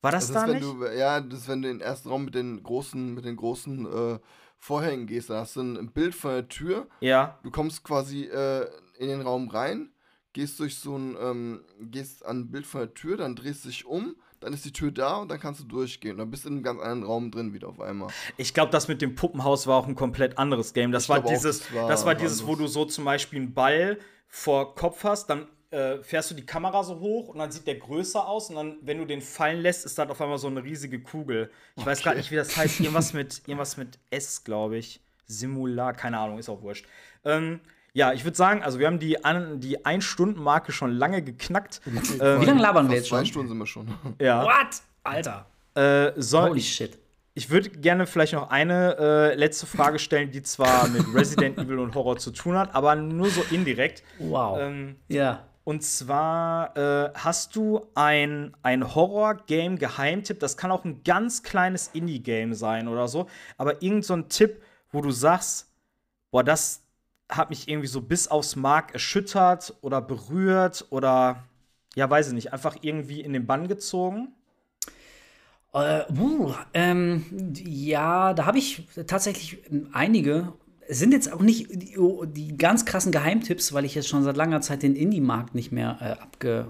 War das, Das da ist, wenn nicht? du, ja, das ist, wenn du in den ersten Raum mit den großen, mit den großen äh, Vorhängen gehst, dann hast du ein, ein Bild von der Tür. ja. Du kommst quasi äh, in den Raum rein, gehst durch so ein, ähm, gehst an ein Bild von der Tür, dann drehst dich um, dann ist die Tür da und dann kannst du durchgehen. Dann bist du in einem ganz anderen Raum drin wieder auf einmal. Ich glaube, das mit dem Puppenhaus war auch ein komplett anderes Game. Das Ich war glaub auch, dieses, das war das war dieses, wo du so zum Beispiel einen Ball vor Kopf hast, dann äh, fährst du die Kamera so hoch und dann sieht der größer aus und dann, wenn du den fallen lässt, ist dann auf einmal so eine riesige Kugel. Ich weiß gerade nicht, wie das heißt. Irgendwas mit, irgendwas mit S, glaube ich. Simular, keine Ahnung, ist auch wurscht. Ähm, ja, ich würde sagen, also wir haben die, an, die Ein-Stunden-Marke schon lange geknackt. <laughs> ähm, Wie lange labern wir jetzt zwei schon? Stunden sind wir schon. ja. What? Alter. Äh, soll, Holy ich shit. Ich würde gerne vielleicht noch eine äh, letzte Frage stellen, die zwar mit Resident <laughs> Evil und Horror zu tun hat, aber nur so indirekt. Wow. Ähm, ja. und zwar äh, hast du ein, ein Horror-Game-Geheimtipp, das kann auch ein ganz kleines Indie-Game sein oder so, aber irgend so ein Tipp, wo du sagst, boah, das hat mich irgendwie so bis aufs Mark erschüttert oder berührt oder ja, weiß ich nicht, einfach irgendwie in den Bann gezogen. Äh, uh, ähm, ja, da habe ich tatsächlich einige. Es sind jetzt auch nicht die, die ganz krassen Geheimtipps, weil ich jetzt schon seit langer Zeit den Indie-Markt nicht mehr äh,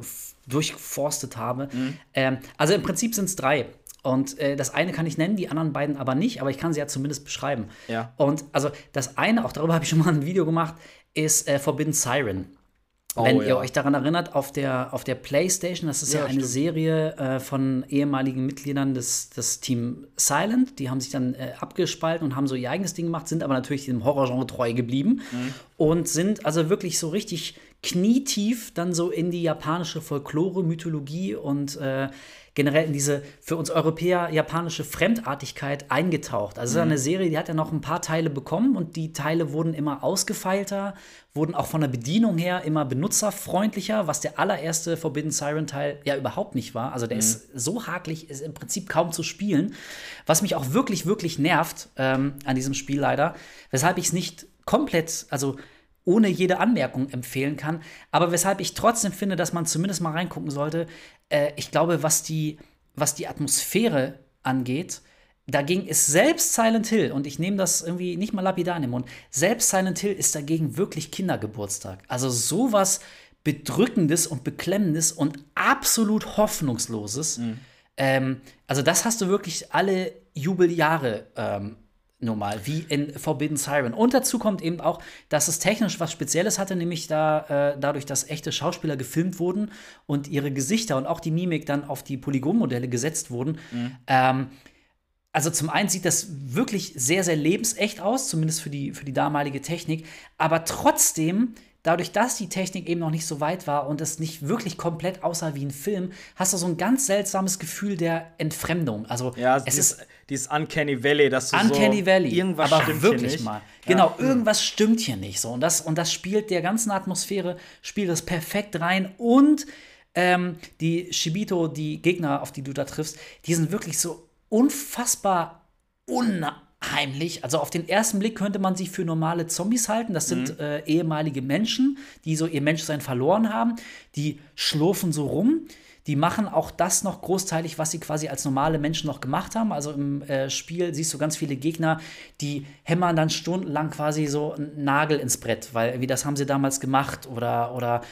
durchforstet habe. Ähm, also im Prinzip sind es drei. Und äh, das eine kann ich nennen, die anderen beiden aber nicht, aber ich kann sie ja zumindest beschreiben. Ja. Und also das eine, auch darüber <laughs> habe ich schon mal ein Video gemacht, ist äh, Forbidden Siren. Oh, Wenn ja. ihr euch daran erinnert, auf der, auf der PlayStation, das ist ja, Ja, eine stimmt. Serie äh, von ehemaligen Mitgliedern des, des Team Silent. Die haben sich dann äh, abgespalten und haben so ihr eigenes Ding gemacht, sind aber natürlich dem Horrorgenre treu geblieben und sind also wirklich so richtig knietief dann so in die japanische Folklore, Mythologie und äh, generell in diese für uns Europäer japanische Fremdartigkeit eingetaucht. Also ist eine Serie, die hat ja noch ein paar Teile bekommen und die Teile wurden immer ausgefeilter, wurden auch von der Bedienung her immer benutzerfreundlicher, was der allererste Forbidden Siren Teil ja überhaupt nicht war. Also der ist so hakelig, ist im Prinzip kaum zu spielen, was mich auch wirklich, wirklich nervt ähm, an diesem Spiel leider, weshalb ich es nicht komplett, also ohne jede Anmerkung empfehlen kann. Aber weshalb ich trotzdem finde, dass man zumindest mal reingucken sollte. Äh, ich glaube, was die, was die Atmosphäre angeht, dagegen ist selbst Silent Hill, und ich nehme das irgendwie nicht mal lapidar in den Mund, selbst Silent Hill ist dagegen wirklich Kindergeburtstag. Also sowas Bedrückendes und Beklemmendes und absolut Hoffnungsloses. Ähm, also das hast du wirklich alle Jubeljahre ähm, normal, wie in Forbidden Siren. Und dazu kommt eben auch, dass es technisch was Spezielles hatte, nämlich da, äh, dadurch, dass echte Schauspieler gefilmt wurden und ihre Gesichter und auch die Mimik dann auf die Polygonmodelle gesetzt wurden. Ähm, also zum einen sieht das wirklich sehr, sehr lebensecht aus, zumindest für die, für die damalige Technik, aber trotzdem, dadurch, dass die Technik eben noch nicht so weit war und es nicht wirklich komplett aussah wie ein Film, hast du so ein ganz seltsames Gefühl der Entfremdung. Also Ja, es dieses, ist dieses Uncanny Valley, dass du Uncanny so Valley. irgendwas aber stimmt hier wirklich nicht. mal. Ja. Genau, irgendwas stimmt hier nicht so. Und das, und das spielt der ganzen Atmosphäre, spielt das perfekt rein. Und ähm, die Shibito, die Gegner, auf die du da triffst, die sind wirklich so unfassbar unheimlich. Also auf den ersten Blick könnte man sie für normale Zombies halten. Das sind äh, ehemalige Menschen, die so ihr Menschsein verloren haben. Die schlurfen so rum. Die machen auch das noch großteilig, was sie quasi als normale Menschen noch gemacht haben. Also im äh, Spiel siehst du ganz viele Gegner, die hämmern dann stundenlang quasi so einen Nagel ins Brett, weil wie das haben sie damals gemacht oder, oder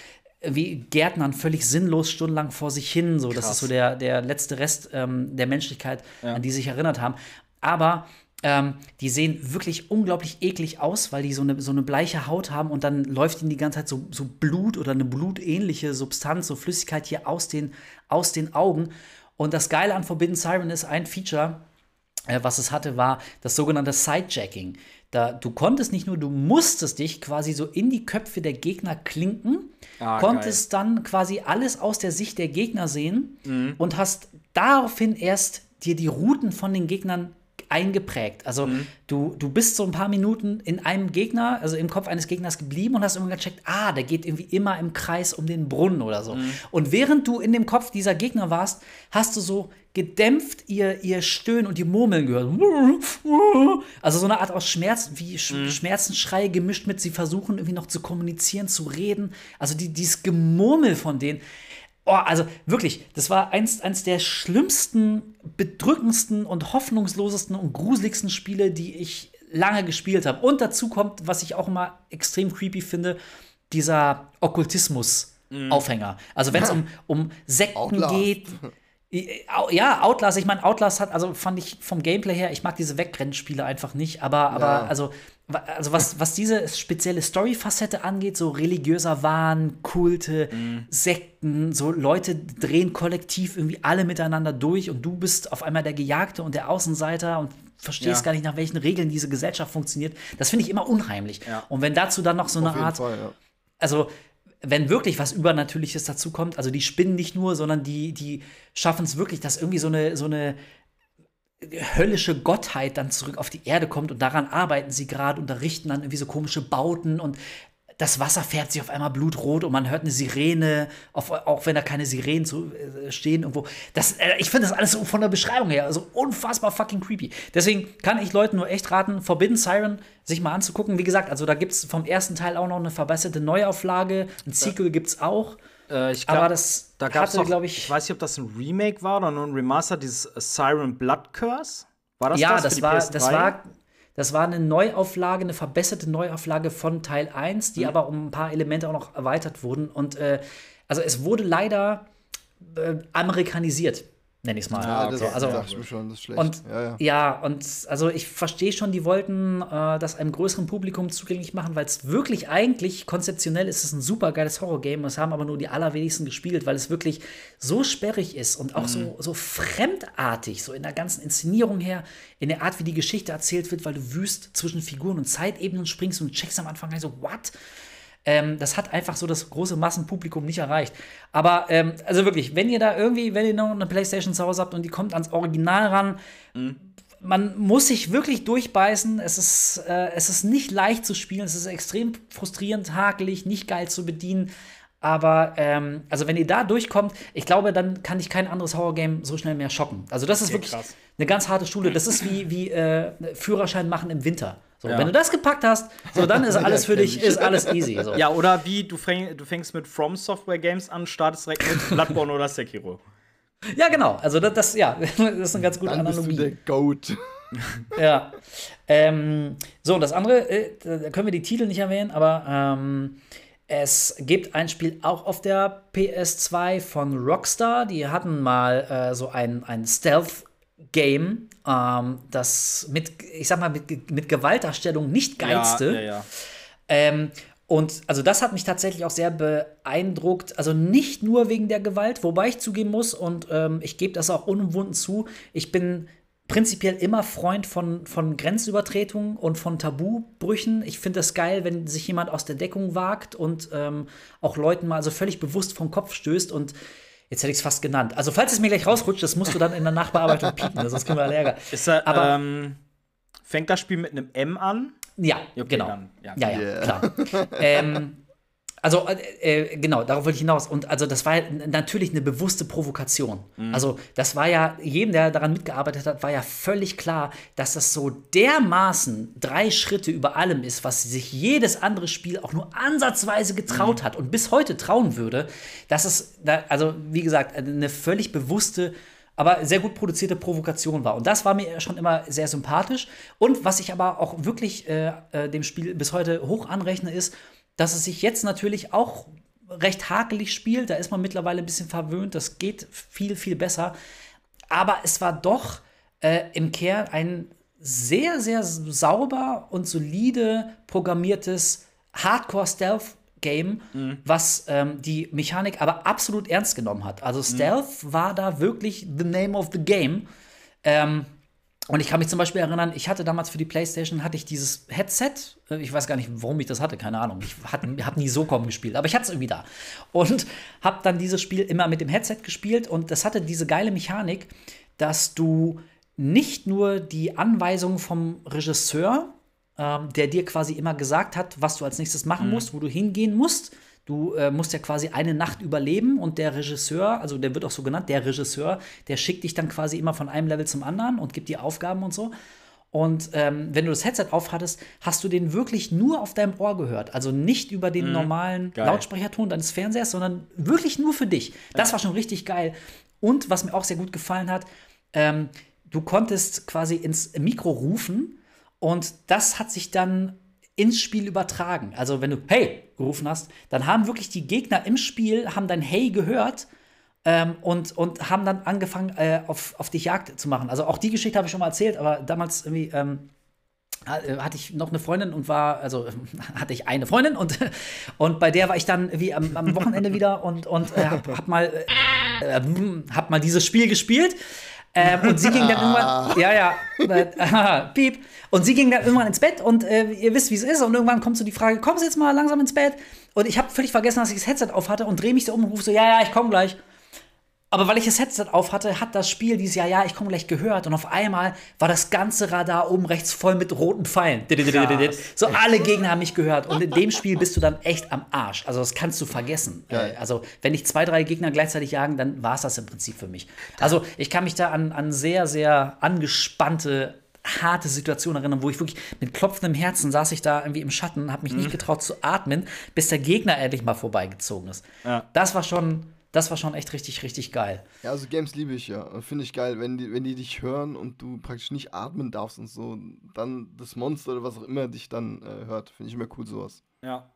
wie Gärtnern völlig sinnlos stundenlang vor sich hin. So, das ist so der, der letzte Rest ähm, der Menschlichkeit, an die sie sich erinnert haben. Aber ähm, die sehen wirklich unglaublich eklig aus, weil die so eine, so eine bleiche Haut haben und dann läuft ihnen die ganze Zeit so, so Blut oder eine blutähnliche Substanz, so Flüssigkeit hier aus den, aus den Augen. Und das Geile an Forbidden Siren ist ein Feature, äh, was es hatte, war das sogenannte Sidejacking. Da, du konntest nicht nur, du musstest dich quasi so in die Köpfe der Gegner klinken, Ah, konntest dann quasi alles aus der Sicht der Gegner sehen und hast daraufhin erst dir die Routen von den Gegnern eingeprägt. Also du, du bist so ein paar Minuten in einem Gegner, also im Kopf eines Gegners geblieben und hast irgendwann gecheckt, ah, der geht irgendwie immer im Kreis um den Brunnen oder so. Und während du in dem Kopf dieser Gegner warst, hast du so gedämpft ihr, ihr Stöhnen und ihr Murmeln gehört. Also so eine Art aus Schmerz, wie Sch Schmerzensschreie gemischt mit, sie versuchen irgendwie noch zu kommunizieren, zu reden. Also die, dieses Gemurmel von denen. Oh, also wirklich, das war eins, eins der schlimmsten, bedrückendsten und hoffnungslosesten und gruseligsten Spiele, die ich lange gespielt habe. Und dazu kommt, was ich auch immer extrem creepy finde, dieser Okkultismus-Aufhänger. Also wenn es um, um Sekten Outlast. geht. Ja, Outlast, ich meine, Outlast hat, also fand ich vom Gameplay her, ich mag diese Wegrennspiele einfach nicht, aber, aber Ja. also, also was, was diese spezielle Story-Facette angeht, so religiöser Wahn, Kulte, Sekten, so Leute drehen kollektiv irgendwie alle miteinander durch und du bist auf einmal der Gejagte und der Außenseiter und verstehst Ja. gar nicht, nach welchen Regeln diese Gesellschaft funktioniert. Das finde ich immer unheimlich. Ja. Und wenn dazu dann noch so eine Auf jeden Art Fall, ja. also wenn wirklich was Übernatürliches dazu kommt, also die spinnen nicht nur, sondern die, die schaffen es wirklich, dass irgendwie so eine, so eine höllische Gottheit dann zurück auf die Erde kommt und daran arbeiten sie gerade und errichten dann irgendwie so komische Bauten und das Wasser fährt sich auf einmal blutrot und man hört eine Sirene, auf, auch wenn da keine Sirenen zu, äh, stehen irgendwo. Das, äh, ich finde das alles so von der Beschreibung her also unfassbar fucking creepy. Deswegen kann ich Leuten nur echt raten, Forbidden Siren sich mal anzugucken. Wie gesagt, also da gibt es vom ersten Teil auch noch eine verbesserte Neuauflage. Ein Sequel gibt es auch. Äh, ich Aber das da gab's hatte, glaube ich- Ich weiß nicht, ob das ein Remake war oder nur ein Remaster, dieses Siren Blood Curse. War das ja, das? das war, PS3? das war, das war eine Neuauflage, eine verbesserte Neuauflage von Teil 1, Mhm. die aber um ein paar Elemente auch noch erweitert wurden. Und äh, also es wurde leider äh, amerikanisiert, nenne ich es mal. Ja, das So, also, dachte ich mir schon, das ist schlecht. und ja, ja. ja, und also ich verstehe schon, die wollten äh, das einem größeren Publikum zugänglich machen, weil es wirklich eigentlich konzeptionell ist es ein super geiles Horrorgame. Das haben aber nur die allerwenigsten gespielt, weil es wirklich so sperrig ist und auch so, so fremdartig, so in der ganzen Inszenierung her, in der Art, wie die Geschichte erzählt wird, weil du wüst zwischen Figuren und Zeitebenen springst und checkst am Anfang so, what? Ähm, das hat einfach so das große Massenpublikum nicht erreicht. Aber ähm, also wirklich, wenn ihr da irgendwie, wenn ihr noch eine Playstation zu Hause habt und die kommt ans Original ran, man muss sich wirklich durchbeißen. Es ist, äh, es ist nicht leicht zu spielen. Es ist extrem frustrierend, hakelig, nicht geil zu bedienen. Aber ähm, also wenn ihr da durchkommt, ich glaube, dann kann ich kein anderes Horrorgame so schnell mehr schocken. Also das ist wirklich krass. eine ganz harte Schule. Das ist <clears throat> wie, wie äh, Führerschein machen im Winter. So, Ja. Wenn du das gepackt hast, so dann ist <laughs> alles für dich, ich. ist alles easy. So. Ja, oder wie du, fäng, du fängst mit From Software Games an, startest direkt mit Bloodborne oder Sekiro. <laughs> Ja, genau. Also das, das, ja, <laughs> das ist eine ganz gute Dann bist du Analogie. der Goat. Ja. Ähm, so, und das andere, äh, da können wir die Titel nicht erwähnen, aber ähm, es gibt ein Spiel auch auf der PS2 von Rockstar. Die hatten mal äh, so ein, ein Stealth-Game, ähm, das mit, ich sag mal, mit, mit Gewaltdarstellung nicht geilste. Ja, ja, ja. Ähm, und also das hat mich tatsächlich auch sehr beeindruckt. Also nicht nur wegen der Gewalt, wobei ich zugeben muss, und ähm, ich gebe das auch unumwunden zu, ich bin prinzipiell immer Freund von, von Grenzübertretungen und von Tabubrüchen. Ich finde das geil, wenn sich jemand aus der Deckung wagt und ähm, auch Leuten mal so völlig bewusst vom Kopf stößt und Jetzt hätte ich es fast genannt. Also, falls es mir gleich rausrutscht, das musst du dann in der Nachbearbeitung piepen, sonst kriegen wir Ärger. Ist er, Aber- ähm, fängt das Spiel mit einem M an? Ja, Okay, genau. dann, ja. ja, ja, Yeah. klar. ähm, Also, äh, äh, genau, darauf wollte ich hinaus. Und also, das war natürlich eine bewusste Provokation. Mhm. Also, das war ja, jedem, der daran mitgearbeitet hat, war ja völlig klar, dass das so dermaßen drei Schritte über allem ist, was sich jedes andere Spiel auch nur ansatzweise getraut mhm. hat und bis heute trauen würde, dass es, also, wie gesagt, eine völlig bewusste aber sehr gut produzierte Provokation war. Und das war mir schon immer sehr sympathisch. Und was ich aber auch wirklich äh, äh, dem Spiel bis heute hoch anrechne, ist, dass es sich jetzt natürlich auch recht hakelig spielt. Da ist man mittlerweile ein bisschen verwöhnt. Das geht viel, viel besser. Aber es war doch äh, im Kern ein sehr, sehr sauber und solide programmiertes Hardcore-Stealth Game, mhm. was ähm, die Mechanik aber absolut ernst genommen hat. Also Stealth mhm. war da wirklich the name of the game. Ähm, und ich kann mich zum Beispiel erinnern, ich hatte damals für die PlayStation hatte ich dieses Headset. Äh, ich weiß gar nicht, warum ich das hatte, keine Ahnung. Ich habe nie so kommen gespielt, aber ich hatte es irgendwie da. Und habe dann dieses Spiel immer mit dem Headset gespielt und das hatte diese geile Mechanik, dass du nicht nur die Anweisungen vom Regisseur ähm, der dir quasi immer gesagt hat, was du als nächstes machen mhm. musst, wo du hingehen musst. Du äh, musst ja quasi eine Nacht überleben und der Regisseur, also der wird auch so genannt, der Regisseur, der schickt dich dann quasi immer von einem Level zum anderen und gibt dir Aufgaben und so. Und ähm, wenn du das Headset aufhattest, hast du den wirklich nur auf deinem Ohr gehört. Also nicht über den mhm. normalen geil. Lautsprecherton deines Fernsehers, sondern wirklich nur für dich. Das war schon richtig geil. Und was mir auch sehr gut gefallen hat, ähm, du konntest quasi ins Mikro rufen und das hat sich dann ins Spiel übertragen. Also wenn du Hey gerufen hast, dann haben wirklich die Gegner im Spiel haben dein Hey gehört ähm, und, und haben dann angefangen, äh, auf, auf dich Jagd zu machen. Also auch die Geschichte habe ich schon mal erzählt, aber damals irgendwie ähm, äh, hatte ich noch eine Freundin und war, also <laughs> hatte ich eine Freundin und, <laughs> und bei der war ich dann wie am, am Wochenende wieder und, und äh, hab, hab, mal, äh, hab mal dieses Spiel gespielt. Ähm, und sie ging dann <laughs> irgendwann, ja, ja, äh, <laughs> piep. Und sie ging dann irgendwann ins Bett und äh, ihr wisst, wie es ist. Und irgendwann kommt so die Frage, kommst du jetzt mal langsam ins Bett? Und ich habe völlig vergessen, dass ich das Headset auf hatte und drehe mich so um und rufe so, ja, ja, ich komme gleich. Aber weil ich das Headset auf hatte, hat das Spiel dieses Jahr, ja, ich komme gleich gehört. Und auf einmal war das ganze Radar oben rechts voll mit roten Pfeilen. Krass. So alle Gegner haben mich gehört. Und in dem Spiel bist du dann echt am Arsch. Also das kannst du vergessen. Ja. Äh, also wenn ich zwei, drei Gegner gleichzeitig jagen, dann war es das im Prinzip für mich. Also ich kann mich da an, an sehr, sehr angespannte harte Situation erinnern, wo ich wirklich mit klopfendem Herzen saß ich da irgendwie im Schatten, habe mich mhm. nicht getraut zu atmen, bis der Gegner endlich mal vorbeigezogen ist. Ja. Das war schon, das war schon echt richtig, richtig geil. Ja, also Games liebe ich ja. Finde ich geil, wenn die, wenn die dich hören und du praktisch nicht atmen darfst und so, dann das Monster oder was auch immer dich dann äh, hört. Finde ich immer cool, sowas. Ja.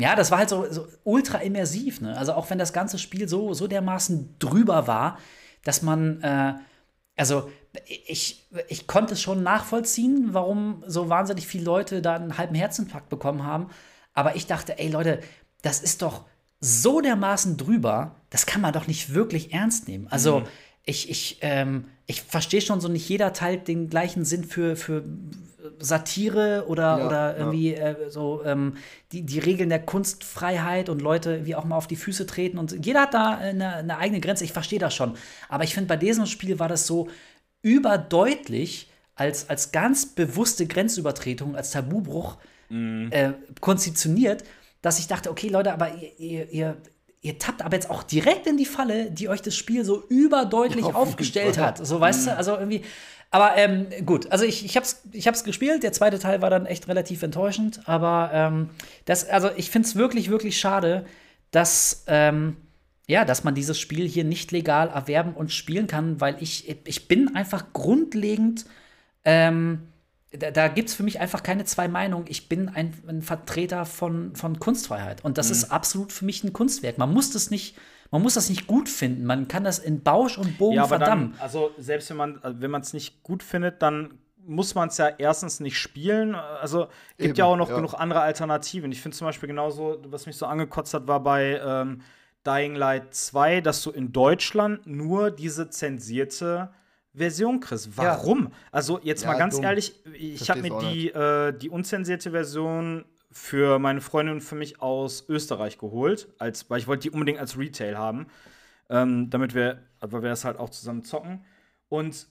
Ja, das war halt so, so ultra immersiv, ne? Also auch wenn das ganze Spiel so, so dermaßen drüber war, dass man, äh, also ich, ich konnte es schon nachvollziehen, warum so wahnsinnig viele Leute da einen halben Herzinfarkt bekommen haben. Aber ich dachte, ey Leute, das ist doch so dermaßen drüber, das kann man doch nicht wirklich ernst nehmen. Also mhm. ich, ich, ähm, ich verstehe schon so, nicht jeder teilt den gleichen Sinn für, für Satire oder, ja, oder irgendwie ja. äh, so ähm, die, die Regeln der Kunstfreiheit und Leute wie auch mal auf die Füße treten. Und jeder hat da eine, eine eigene Grenze. Ich verstehe das schon. Aber ich finde, bei diesem Spiel war das so, überdeutlich als, als ganz bewusste Grenzübertretung, als Tabubruch mm. äh, konzeptioniert, dass ich dachte, okay, Leute, aber ihr, ihr, ihr, ihr, tappt aber jetzt auch direkt in die Falle, die euch das Spiel so überdeutlich ja, aufgestellt hat. So, weißt mm. du, mhm. also irgendwie. Aber ähm, gut, also ich, ich habe es ich hab's gespielt. Der zweite Teil war dann echt relativ enttäuschend. Aber ähm, das, also ich finde es wirklich, wirklich schade, dass ähm, ja, dass man dieses Spiel hier nicht legal erwerben und spielen kann, weil ich, ich bin einfach grundlegend, ähm, da, da gibt es für mich einfach keine zwei Meinungen. Ich bin ein, ein Vertreter von, von Kunstfreiheit. Und das mhm. ist absolut für mich ein Kunstwerk. Man muss das nicht, man muss das nicht gut finden. Man kann das in Bausch und Bogen ja, verdammen. Dann, also selbst wenn man, wenn man es nicht gut findet, dann muss man es ja erstens nicht spielen. Also gibt Eben, ja auch noch ja. genug andere Alternativen. Ich finde zum Beispiel genauso, was mich so angekotzt hat, war bei ähm, Dying Light 2, dass du in Deutschland nur diese zensierte Version kriegst. Warum? Ja. Also jetzt ja, mal ganz dumm. ehrlich, ich habe mir die, äh, die unzensierte Version für meine Freundin und für mich aus Österreich geholt, als, weil ich wollte die unbedingt als Retail haben, ähm, damit wir, weil wir das halt auch zusammen zocken. Und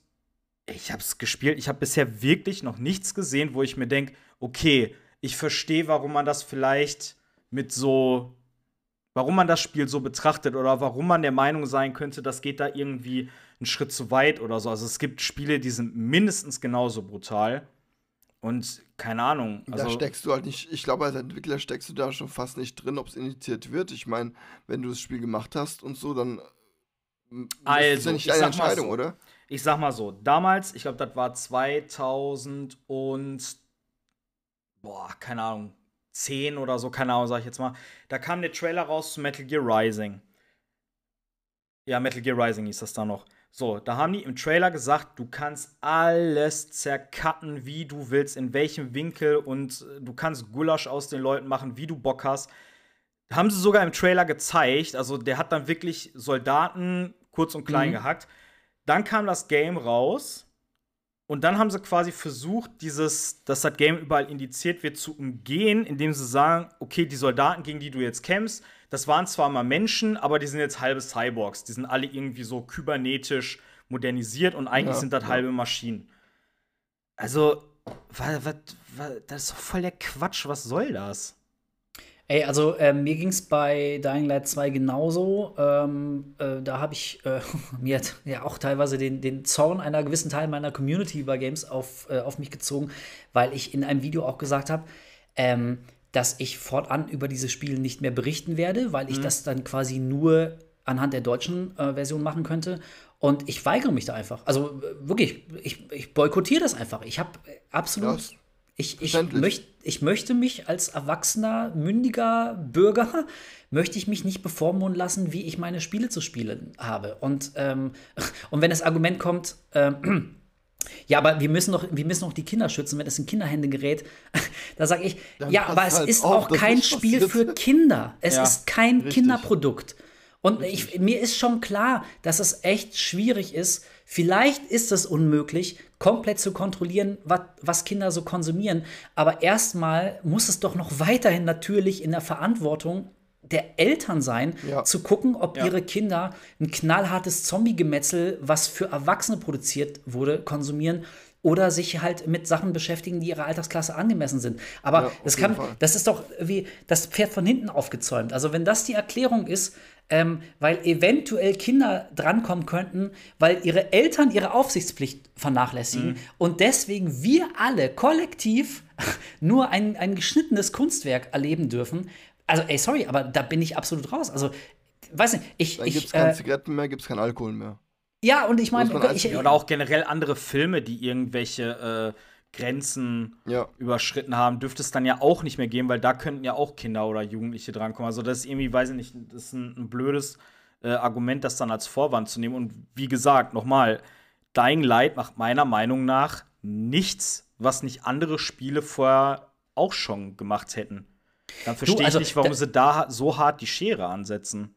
ich habe es gespielt. Ich habe bisher wirklich noch nichts gesehen, wo ich mir denke, okay, ich verstehe, warum man das vielleicht mit so, warum man das Spiel so betrachtet oder warum man der Meinung sein könnte, das geht da irgendwie einen Schritt zu weit oder so. Also es gibt Spiele, die sind mindestens genauso brutal. Und keine Ahnung. Also da steckst du halt nicht, ich glaube, als Entwickler steckst du da schon fast nicht drin, ob es initiiert wird. Ich meine, wenn du das Spiel gemacht hast und so, dann also, ist ja nicht deine Entscheidung, so, oder? Ich sag mal so, damals, ich glaube, das war 2000 und boah, keine Ahnung, 10 oder so, keine Ahnung, sag ich jetzt mal. Da kam der Trailer raus zu Metal Gear Rising. Ja, Metal Gear Rising hieß das da noch. So, da haben die im Trailer gesagt, du kannst alles zercutten, wie du willst, in welchem Winkel und äh, du kannst Gulasch aus den Leuten machen, wie du Bock hast. Haben sie sogar im Trailer gezeigt. Also, der hat dann wirklich Soldaten kurz und klein mhm. gehackt. Dann kam das Game raus und dann haben sie quasi versucht, dieses, dass das Game überall indiziert wird, zu umgehen, indem sie sagen, okay, die Soldaten, gegen die du jetzt kämpfst, das waren zwar mal Menschen, aber die sind jetzt halbe Cyborgs. Die sind alle irgendwie so kybernetisch modernisiert und eigentlich ja, sind das ja. halbe Maschinen. Also, was, was, was, das ist doch voll der Quatsch. Was soll das? Ey, also äh, mir ging es bei Dying Light 2 genauso. Ähm, äh, da habe ich äh, <laughs> mir hat ja auch teilweise den, den Zorn einer gewissen Teil meiner Community über Games auf, äh, auf mich gezogen, weil ich in einem Video auch gesagt habe, ähm, dass ich fortan über dieses Spiel nicht mehr berichten werde, weil ich mhm. das dann quasi nur anhand der deutschen äh, Version machen könnte. Und ich weigere mich da einfach. Also äh, wirklich, ich, ich boykottiere das einfach. Ich habe absolut. Ja, ich, ich, möcht, ich möchte mich als erwachsener, mündiger Bürger, <laughs> möchte ich mich nicht bevormunden lassen, wie ich meine Spiele zu spielen habe. Und, ähm, <laughs> und wenn das Argument kommt, ähm, <clears throat> ja, aber wir müssen doch, wir müssen doch die Kinder schützen, wenn es in Kinderhände gerät. <laughs> Da sage ich, Dann ja, aber es halt ist auch kein Spiel passiert. für Kinder. Es ja, ist kein richtig. Kinderprodukt. Und ich, mir ist schon klar, dass es echt schwierig ist. Vielleicht ist es unmöglich, komplett zu kontrollieren, was, was Kinder so konsumieren. Aber erstmal muss es doch noch weiterhin natürlich in der Verantwortung der Eltern sein, ja. zu gucken, ob ja. ihre Kinder ein knallhartes Zombie-Gemetzel, was für Erwachsene produziert wurde, konsumieren oder sich halt mit Sachen beschäftigen, die ihrer Altersklasse angemessen sind. Aber ja, das kann, das ist doch wie das Pferd von hinten aufgezäumt. Also wenn das die Erklärung ist, ähm, weil eventuell Kinder drankommen könnten, weil ihre Eltern ihre Aufsichtspflicht vernachlässigen mhm. und deswegen wir alle kollektiv <laughs> nur ein, ein geschnittenes Kunstwerk erleben dürfen, also, ey, sorry, aber da bin ich absolut raus. Also, weiß nicht, ich. Da gibt es keine äh, Zigaretten mehr, gibt es keinen Alkohol mehr. Ja, und ich meine, oder auch generell andere Filme, die irgendwelche äh, Grenzen ja. überschritten haben, dürfte es dann ja auch nicht mehr geben, weil da könnten ja auch Kinder oder Jugendliche drankommen. Also, das ist irgendwie, weiß ich nicht, das ist ein, ein blödes äh, Argument, das dann als Vorwand zu nehmen. Und wie gesagt, nochmal, Dying Light macht meiner Meinung nach nichts, was nicht andere Spiele vorher auch schon gemacht hätten. Dann verstehe ich also, nicht, warum sie da so hart die Schere ansetzen.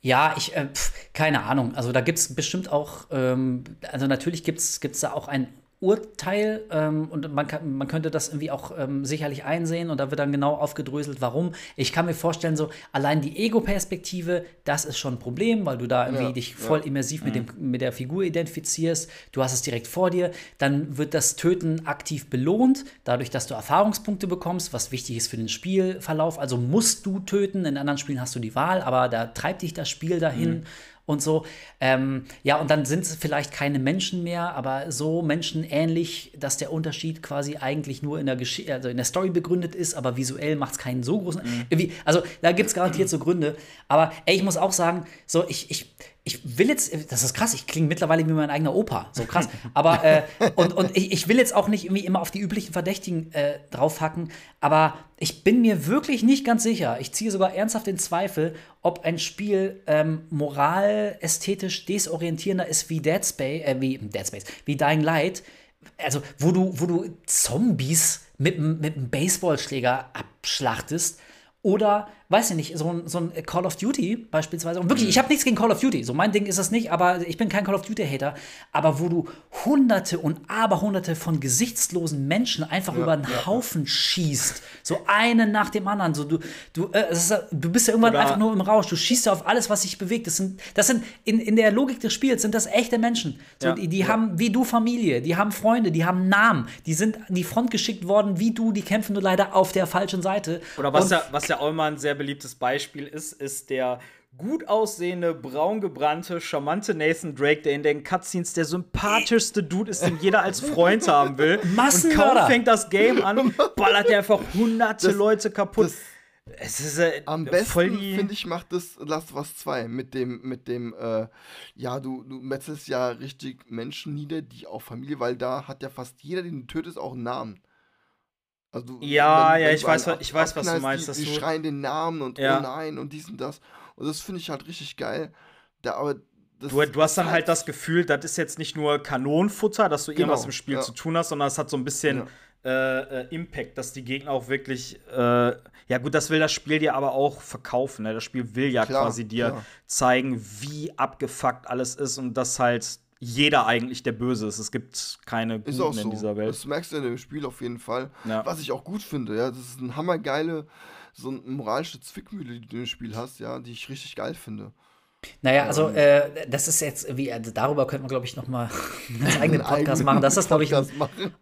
Ja, ich, äh, pf, keine Ahnung. Also da gibt es bestimmt auch, ähm, also natürlich gibt es da auch ein Urteil ähm, und man, kann, man könnte das irgendwie auch ähm, sicherlich einsehen und da wird dann genau aufgedröselt, warum. Ich kann mir vorstellen, so allein die Ego-Perspektive, das ist schon ein Problem, weil du da irgendwie ja, dich voll ja. immersiv mit, dem, mhm. mit der Figur identifizierst. Du hast es direkt vor dir. Dann wird das Töten aktiv belohnt, dadurch, dass du Erfahrungspunkte bekommst, was wichtig ist für den Spielverlauf. Also musst du töten. In anderen Spielen hast du die Wahl, aber da treibt dich das Spiel dahin. Mhm und so. Ähm, ja, und dann sind es vielleicht keine Menschen mehr, aber so menschenähnlich, dass der Unterschied quasi eigentlich nur in der, Gesch also in der Story begründet ist, aber visuell macht es keinen so großen. Mhm. Also da gibt es garantiert so Gründe. Aber ey, ich muss auch sagen, so ich, ich, ich will jetzt, das ist krass, ich klinge mittlerweile wie mein eigener Opa, so krass. Aber, äh, und, und ich, ich will jetzt auch nicht irgendwie immer auf die üblichen Verdächtigen äh, draufhacken, aber ich bin mir wirklich nicht ganz sicher, ich ziehe sogar ernsthaft in Zweifel, ob ein Spiel ähm, moral, ästhetisch desorientierender ist wie Dead Space, äh, wie Dead Space, wie Dying Light, also wo du, wo du Zombies mit, mit einem Baseballschläger abschlachtest oder weiß ich nicht, so ein, so ein Call of Duty beispielsweise. Und wirklich, ich habe nichts gegen Call of Duty. So mein Ding ist es nicht, aber ich bin kein Call of Duty-Hater. Aber wo du hunderte und aberhunderte von gesichtslosen Menschen einfach über einen Haufen schießt. So einen nach dem anderen. So, du, du, äh, ist, du bist ja irgendwann Oder- einfach nur im Rausch. Du schießt ja auf alles, was sich bewegt. Das sind, das sind in, in der Logik des Spiels sind das echte Menschen. So, Ja. die die haben wie du Familie, die haben Freunde, die haben Namen. Die sind an die Front geschickt worden, wie du, die kämpfen nur leider auf der falschen Seite. Oder was Und- ja, was ja ein sehr beliebtes Beispiel ist, ist der gut aussehende, braun gebrannte, charmante Nathan Drake, der in den Cutscenes der sympathischste Dude ist, den jeder als Freund haben will. Und kaum fängt das Game an, ballert er einfach hunderte Das- Leute kaputt. das- es ist äh, Am besten, finde ich, macht das Last Us 2 mit dem, mit dem, äh, ja, du, du metzelst ja richtig Menschen nieder, die auch Familie, weil da hat ja fast jeder, den du tötest, auch einen Namen. Also du, Ja, ja, ich du weiß, ich weiß, was du meinst, Die, die du- schreien den Namen und Ja. oh nein und dies und das. Und das finde ich halt richtig geil. Da, aber das Du, du hast dann halt das Gefühl, das ist jetzt nicht nur Kanonenfutter, dass du irgendwas Genau, im Spiel ja. zu tun hast, sondern es hat so ein bisschen äh, äh, Impact, dass die Gegner auch wirklich. Äh, ja, gut, das will das Spiel dir aber auch verkaufen. Ne? Das Spiel will ja Klar, quasi dir klar. zeigen, wie abgefuckt alles ist und dass halt jeder eigentlich der Böse ist. Es gibt keine Ist auch Guten so. in dieser Welt. Das merkst du in dem Spiel auf jeden Fall. Ja. Was ich auch gut finde, ja, das ist eine hammergeile, so eine moralische Zwickmühle, die du im Spiel hast, ja, die ich richtig geil finde. Naja, also äh, das ist jetzt, wie, also darüber könnte man, glaube ich, noch mal <laughs> einen eigenen Podcast eigenen machen. Das ist, glaube ich, ein,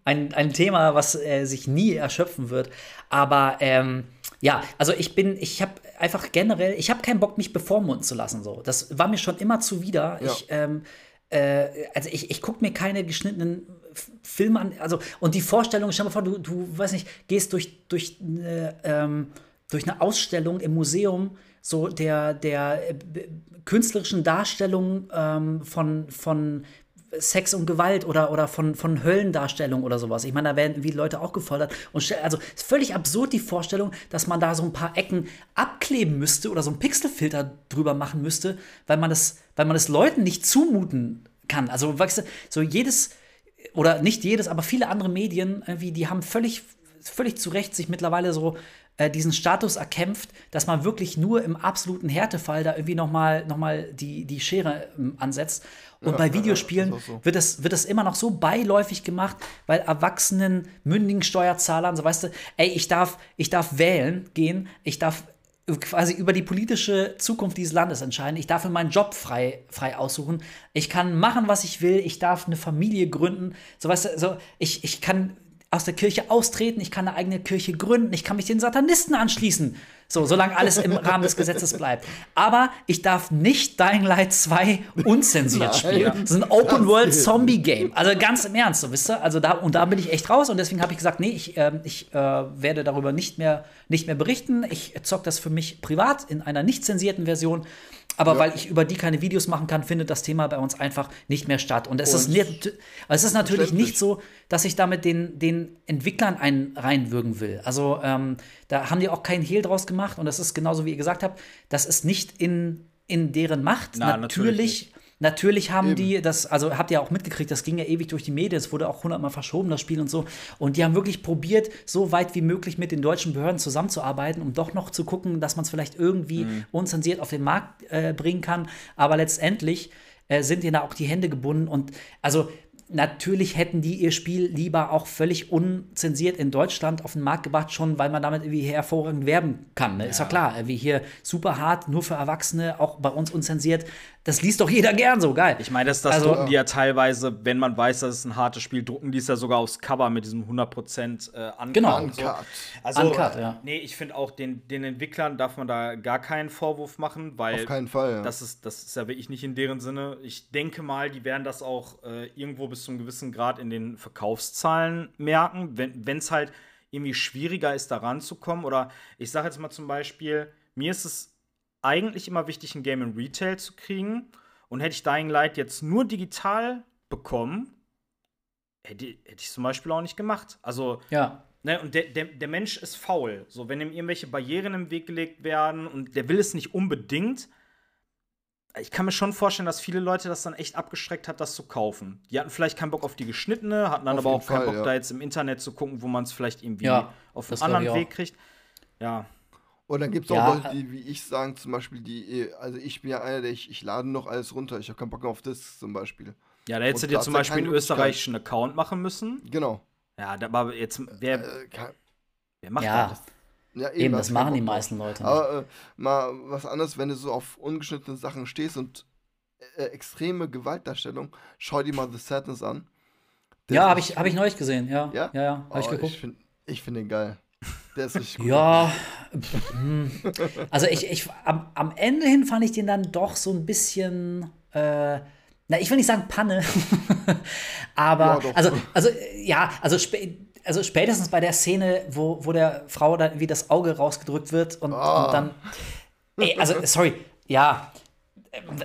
ein, ein Thema, was äh, sich nie erschöpfen wird. Aber ähm, ja, also ich bin, ich habe einfach generell, ich habe keinen Bock, mich bevormunden zu lassen. So, das war mir schon immer zuwider. Ja. Ich, ähm, äh, also ich, ich gucke mir keine geschnittenen Filme an. Also und die Vorstellung, stell mal vor, du, du weiß nicht, gehst durch durch eine, ähm, durch eine Ausstellung im Museum so der der äh, künstlerischen Darstellung ähm, von von Sex und Gewalt oder, oder von, von Höllendarstellung oder sowas. Ich meine, da werden wie Leute auch gefoltert. Und also ist völlig absurd die Vorstellung, dass man da so ein paar Ecken abkleben müsste oder so einen Pixelfilter drüber machen müsste, weil man das, weil man das Leuten nicht zumuten kann. Also, weißt du, so jedes, oder nicht jedes, aber viele andere Medien, irgendwie, die haben völlig, völlig zu Recht sich mittlerweile so äh, diesen Status erkämpft, dass man wirklich nur im absoluten Härtefall da irgendwie nochmal noch mal die, die Schere ähm, ansetzt. Und bei Videospielen auch so. wird, das, wird das immer noch so beiläufig gemacht, weil erwachsenen, mündigen Steuerzahlern, so weißt du, ey, ich darf, ich darf wählen gehen, ich darf quasi über die politische Zukunft dieses Landes entscheiden. Ich darf mir meinen Job frei, frei aussuchen. Ich kann machen, was ich will. Ich darf eine Familie gründen. So, weißt du, so, ich, ich kann aus der Kirche austreten. Ich kann eine eigene Kirche gründen. Ich kann mich den Satanisten anschließen. So, solange alles im Rahmen des Gesetzes bleibt. Aber ich darf nicht Dying Light 2 unzensiert spielen. Das ist ein Open-World-Zombie-Game. Also ganz im Ernst, so wisst ihr? Also da, und da bin ich echt raus und deswegen habe ich gesagt, nee, ich, ähm, ich äh, werde darüber nicht mehr, nicht mehr berichten. Ich zock das für mich privat in einer nicht zensierten Version. Aber weil ich über die keine Videos machen kann, findet das Thema bei uns einfach nicht mehr statt. Und es, ist, Und- nicht, es ist natürlich nicht so, dass ich damit den, den Entwicklern ein, reinwürgen will. Also ähm, da haben die auch keinen Hehl draus gemacht. Und das ist genauso, wie ihr gesagt habt, das ist nicht in, in deren Macht. Na, natürlich natürlich Natürlich haben die das, also habt ihr auch mitgekriegt, das ging ja ewig durch die Medien, es wurde auch hundertmal verschoben, das Spiel und so. Und die haben wirklich probiert, so weit wie möglich mit den deutschen Behörden zusammenzuarbeiten, um doch noch zu gucken, dass man es vielleicht irgendwie unzensiert auf den Markt äh, bringen kann. Aber letztendlich äh, sind ihnen da auch die Hände gebunden. Und also natürlich hätten die ihr Spiel lieber auch völlig unzensiert in Deutschland auf den Markt gebracht, schon weil man damit irgendwie hervorragend werben kann. Ne? Ist ja klar, wie hier super hart, nur für Erwachsene, auch bei uns unzensiert. Das liest doch jeder gern so, geil. Ich meine, das, das Also- drucken die ja teilweise, wenn man weiß, dass es ein hartes Spiel, drucken die es ja sogar aufs Cover mit diesem 100% äh, Uncut Genau. und so. Uncut. Also, Uncut, ja. nee, ich finde auch, den, den Entwicklern darf man da gar keinen Vorwurf machen, weil Auf keinen Fall, ja. das, ist, das ist ja wirklich nicht in deren Sinne. Ich denke mal, die werden das auch äh, irgendwo bis zu einem gewissen Grad in den Verkaufszahlen merken, wenn es halt irgendwie schwieriger ist, da ranzukommen. Oder ich sage jetzt mal zum Beispiel, mir ist es eigentlich immer wichtig, ein Game in Retail zu kriegen. Und hätte ich Dying Light jetzt nur digital bekommen, hätte, hätte ich es zum Beispiel auch nicht gemacht. Also, ja. ne, und der, der, der Mensch ist faul. So, wenn ihm irgendwelche Barrieren im Weg gelegt werden und der will es nicht unbedingt, ich kann mir schon vorstellen, dass viele Leute das dann echt abgeschreckt hat, das zu kaufen. Die hatten vielleicht keinen Bock auf die geschnittene, hatten dann Auf aber auch keinen Fall, Bock, ja. da jetzt im Internet zu gucken, wo man es vielleicht irgendwie Ja, auf einen anderen. Weg kriegt. Ja, Und dann gibt es auch Ja, Leute, die, wie ich sagen, zum Beispiel, die, also ich bin ja einer, der ich, ich lade noch alles runter. Ich habe keinen Bock mehr auf Discs zum Beispiel. Ja, da hättest du dir zum Beispiel einen österreichischen Account machen müssen. Genau. Ja, da- aber jetzt, wer, Äh, kein- wer macht Ja, das? Ja, eben, da das keinen machen die meisten Leute nicht. Aber äh, mal was anderes, wenn du so auf ungeschnittene Sachen stehst und äh, extreme Gewaltdarstellung, schau dir mal The Sadness an. Der Ja, habe ich, hab ich neulich gesehen, ja. Ja? Ja, ja, ich Oh, geguckt. Ich finde ich find den geil. Der ist richtig gut. Ja, hm. also ich, ich am, am Ende hin fand ich den dann doch so ein bisschen, äh, na, ich will nicht sagen Panne, <laughs> aber Ja, also, also ja, also, also spätestens bei der Szene, wo, wo der Frau dann wie das Auge rausgedrückt wird und, Ah. und dann, ey, also <laughs> sorry, ja,